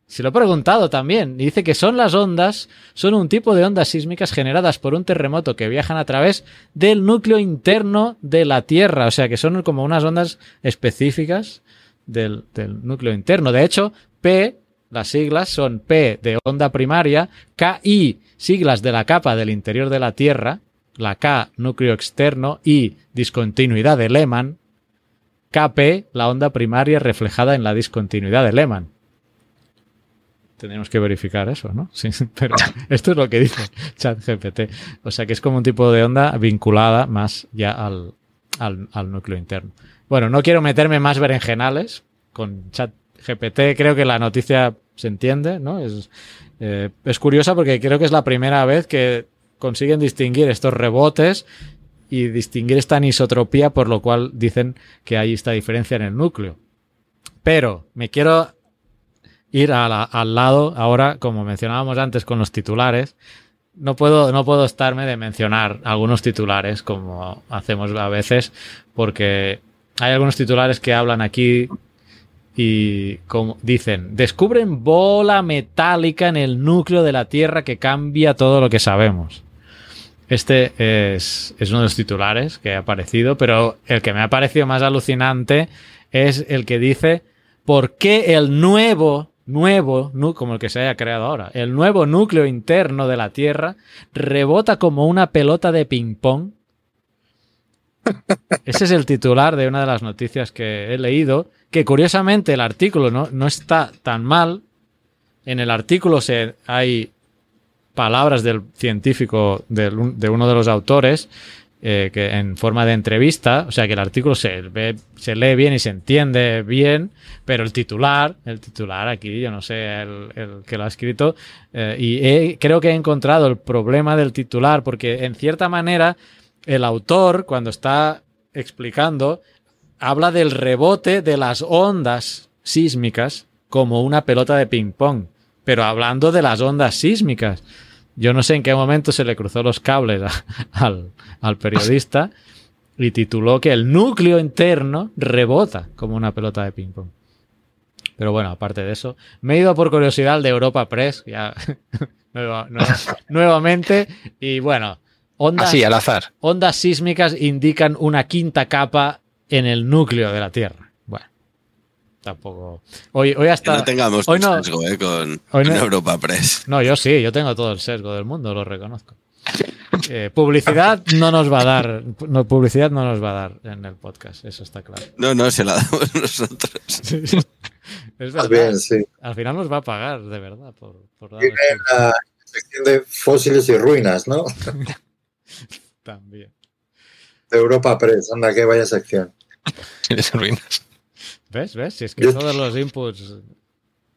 se lo he preguntado también. Y dice que son las ondas, son un tipo de ondas sísmicas generadas por un terremoto que viajan a través del núcleo interno de la Tierra. O sea, que son como unas ondas específicas del, del núcleo interno. De hecho, P, las siglas son P de onda primaria, KI, siglas de la capa del interior de la Tierra, la K, núcleo externo, y discontinuidad de Lehmann, KP, la onda primaria reflejada en la discontinuidad de Lehmann. Tendríamos que verificar eso, ¿no? Sí, pero esto es lo que dice ChatGPT. O sea que es como un tipo de onda vinculada más ya al, al, al núcleo interno. Bueno, no quiero meterme más berenjenales con ChatGPT. Creo que la noticia se entiende, ¿no? Es, eh, es curiosa porque creo que es la primera vez que consiguen distinguir estos rebotes y distinguir esta anisotropía, por lo cual dicen que hay esta diferencia en el núcleo. Pero me quiero ir al lado ahora, como mencionábamos antes con los titulares. No puedo, no puedo estarme de mencionar algunos titulares como hacemos a veces, porque hay algunos titulares que hablan aquí y dicen, descubren bola metálica en el núcleo de la Tierra que cambia todo lo que sabemos. Este es, es uno de los titulares que ha aparecido, pero el que me ha parecido más alucinante es el que dice por qué el nuevo, nuevo, nu- como el que se haya creado ahora, el nuevo núcleo interno de la Tierra rebota como una pelota de ping-pong. Ese es el titular de una de las noticias que he leído, que curiosamente el artículo no, no está tan mal. En el artículo se, hay palabras del científico de uno de los autores eh, que en forma de entrevista, o sea que el artículo se ve, se lee bien y se entiende bien, pero el titular, el titular aquí, yo no sé el, que lo ha escrito, eh, y creo que he encontrado el problema del titular, porque en cierta manera el autor, cuando está explicando, habla del rebote de las ondas sísmicas como una pelota de ping-pong, pero hablando de las ondas sísmicas. Yo no sé en qué momento se le cruzó los cables a- al, al periodista y tituló que el núcleo interno rebota como una pelota de ping-pong. Pero bueno, aparte de eso, me he ido por curiosidad al de Europa Press, ya nueva- nueva- nuevamente, y bueno, ondas, Así, al azar. ondas sísmicas indican una quinta capa en el núcleo de la Tierra. Bueno, tampoco. Hoy, hoy Que hasta. no tengamos hoy un no- sesgo, eh, con, hoy con no- Europa Press. No, yo sí, yo tengo todo el sesgo del mundo, lo reconozco. Eh, publicidad no nos va a dar, no, publicidad no nos va a dar en el podcast, eso está claro. No, no, se la damos nosotros. Es Más verdad, bien, sí. al final nos va a pagar, de verdad, por, por Tiene darnos la sección de fósiles y ruinas, ¿no? también. De Europa Press, anda, que vaya sección. Tienes ruinas. ¿Ves? ¿Ves? Si es que Yo- todos los inputs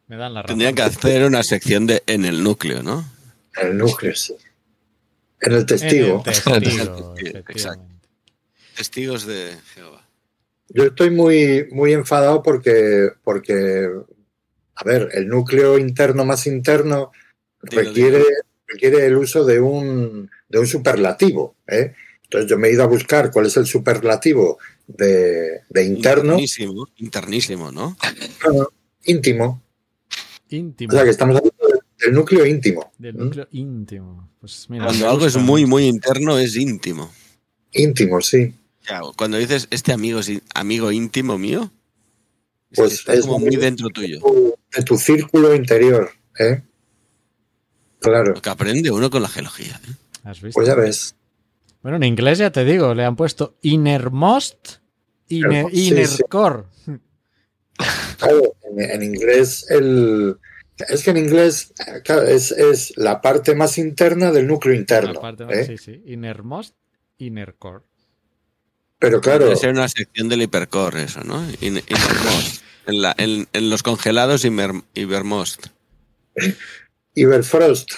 me dan la razón. Tendrían que hacer una sección de en el núcleo, ¿no? En el núcleo, sí. En el En testigo. el testigo, Exacto. Testigos de Jehová. Yo estoy muy, muy enfadado porque, porque, a ver, el núcleo interno más interno Dilo, requiere, requiere el uso de un, de un superlativo. ¿eh? Entonces yo me he ido a buscar cuál es el superlativo de, de interno, Internísimo, internísimo, ¿no? no, no, íntimo. Íntimo. O sea que estamos hablando del, del núcleo íntimo. Del ¿m? núcleo íntimo. Pues mira, Cuando algo es muy, muy interno, es íntimo. Íntimo, sí. Cuando dices este amigo es amigo íntimo mío, es Pues está es como muy- dentro tuyo. Tu- De tu círculo interior. ¿eh? Claro, Lo que aprende uno con la geología. ¿eh? ¿Has visto? pues ya ves. Bueno, en inglés ya te digo, le han puesto innermost, inner, Sí, sí. inner core. Claro, en, en inglés el es que en inglés claro, es, es la parte más interna del núcleo interno. La parte- ¿eh? Sí, sí. Innermost, inner core. Pero claro, Debe ser una sección del hipercore eso, ¿no? In- Innermost. En, la- en- en los congelados Imer- Ibermost. Iberfrost,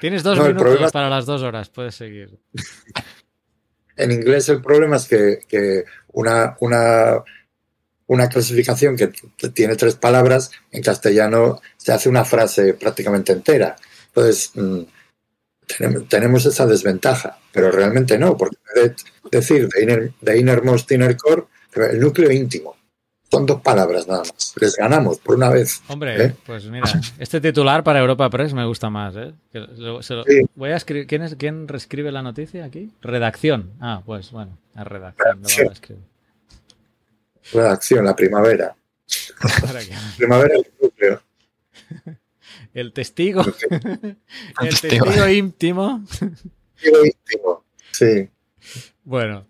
Tienes dos No, minutos para las dos horas, puedes seguir. en inglés el problema es que, que una, una, una clasificación que tiene tres palabras, en castellano se hace una frase prácticamente entera. Entonces, mm, tenemos, tenemos esa desventaja, pero realmente no, porque decir de, inner, de innermost inner core, el núcleo íntimo. Son dos palabras nada más. Les ganamos por una vez. Hombre, ¿eh? pues mira, este titular para Europa Press me gusta más. ¿eh? Que lo- se lo- Sí. voy a escribir. ¿quién, es, ¿Quién reescribe la noticia aquí? Redacción. Ah, pues bueno, a redacción. Redacción. escribir. Redacción, la primavera. Primavera del núcleo. El testigo. El testigo. testigo íntimo. Núcleo íntimo. Sí. Bueno.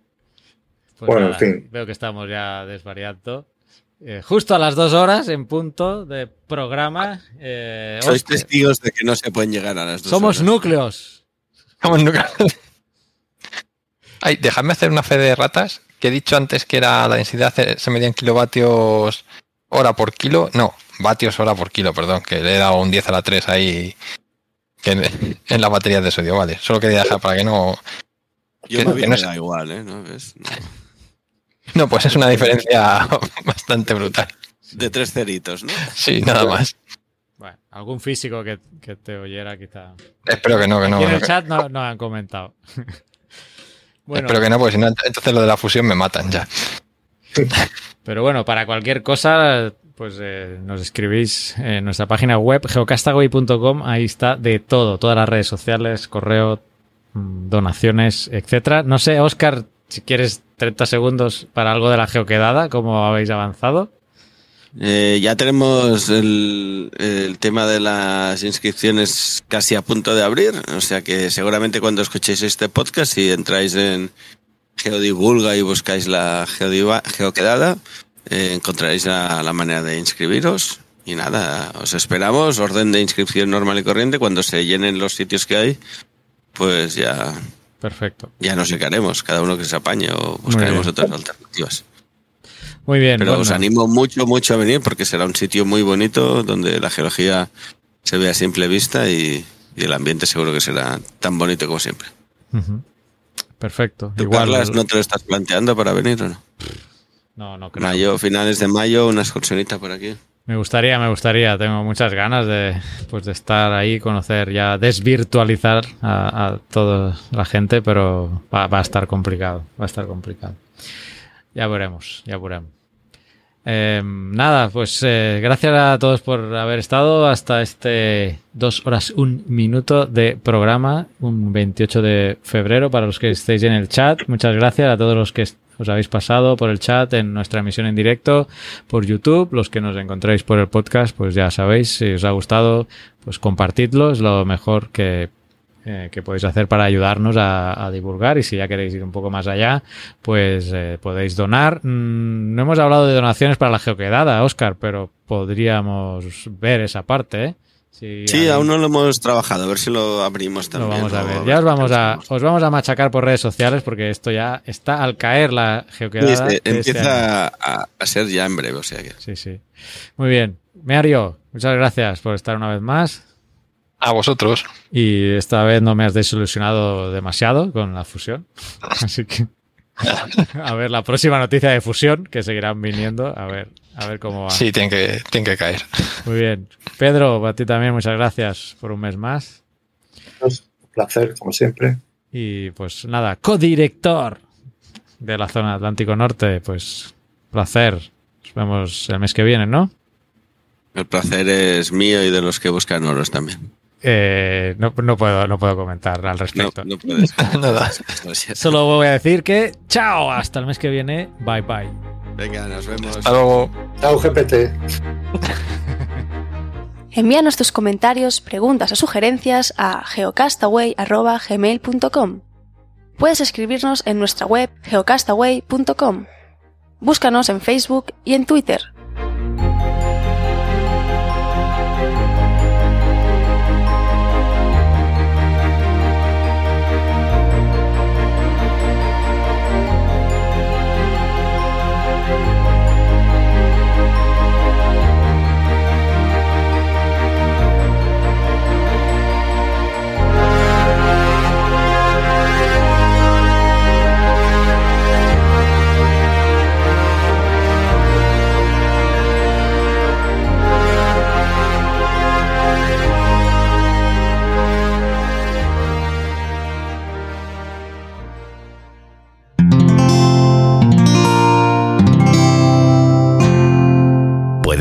Pues Bueno, nada, en fin. Veo que estamos ya desvariando. Eh, justo a las dos horas en punto de programa. eh, Sois testigos de que no se pueden llegar a las dos somos horas. núcleos. Como nunca. Ay, dejadme hacer una fe de ratas. Que he dicho antes que era la densidad se se medía en kilovatios hora por kilo. No, vatios hora por kilo, perdón, que le he dado un 10 a la 3 ahí que en, en la batería de sodio, vale. Solo quería dejar para que no. Yo que- me que no da igual, ¿eh? ¿No ves? No. No, pues es una diferencia bastante brutal. De tres ceritos, ¿no? Sí, nada más. Bueno, algún físico que, que te oyera quizá. Espero que no, que no. Aquí en el chat no, no han comentado. bueno, Espero que no, porque si no, entonces lo de la fusión me matan ya. pero bueno, para cualquier cosa, pues eh, nos escribís en nuestra página web geocastaway.com. Ahí está de todo, todas las redes sociales, correo, mm, donaciones, etcétera. No sé, Oscar, si quieres 30 segundos para algo de la geoquedada, cómo habéis avanzado. Eh, ya tenemos el, tema de las inscripciones casi a punto de abrir, o sea que seguramente cuando escuchéis este podcast, si entráis en Geodivulga y buscáis la Geoquedada, eh, encontraréis la manera de inscribiros. Y nada, os esperamos, orden de inscripción normal y corriente, cuando se llenen los sitios que hay, pues ya, Perfecto. ya nos llegaremos, cada uno que se apañe o buscaremos otras alternativas. Muy bien. Pero bueno. os animo mucho, mucho a venir porque será un sitio muy bonito donde la geología se ve a simple vista y, y el ambiente seguro que será tan bonito como siempre. Perfecto. ¿Tú, Igual. Carlas, no te lo estás planteando para venir o no? No, no creo. Mayo, finales de mayo, una excursionita por aquí. Me gustaría, me gustaría. Tengo muchas ganas de, pues, de estar ahí, conocer, ya desvirtualizar a, a toda la gente, pero va, va a estar complicado. Va a estar complicado. Ya veremos, ya veremos. Eh, nada, pues eh, gracias a todos por haber estado hasta este dos horas un minuto de programa, un 28 de febrero para los que estéis en el chat. Muchas gracias a todos los que os habéis pasado por el chat en nuestra emisión en directo por YouTube. Los que nos encontréis por el podcast, pues ya sabéis, si os ha gustado, pues compartidlo, es lo mejor que, eh, que podéis hacer para ayudarnos a, a divulgar y si ya queréis ir un poco más allá, pues eh, podéis donar. Mm, no hemos hablado de donaciones para la geoquedada, Oscar, pero podríamos ver esa parte, ¿eh? Si Sí, aún no lo hemos trabajado, a ver si lo abrimos lo también. vamos a o ver. Ya os vamos a, os vamos a machacar por redes sociales porque esto ya está al caer la geoquedada. este año. empieza a, a ser ya en breve, o sea que. Sí, sí. Muy bien. Mario, muchas gracias por estar una vez más. A vosotros. Y esta vez no me has desilusionado demasiado con la fusión. Así que a ver la próxima noticia de fusión que seguirán viniendo. A ver, a ver cómo va. Sí, tienen que, tienen que caer. Muy bien. Pedro, a ti también muchas gracias por un mes más. Pues, un placer, como siempre. Y pues nada, codirector de la zona Atlántico Norte, pues placer. Nos vemos el mes que viene, ¿no? El placer es mío y de los que buscan oros también. Eh, no, no puedo, no puedo comentar al No, respecto. no puedes. Lo siento. Solo voy a decir que chao, hasta el mes que viene. Bye bye. Venga, nos vemos. Hasta luego. Chao, GPT. Envíanos tus comentarios, preguntas o sugerencias a geocastaway.gmail.com. Puedes escribirnos en nuestra web geocastaway.com. Búscanos en Facebook y en Twitter.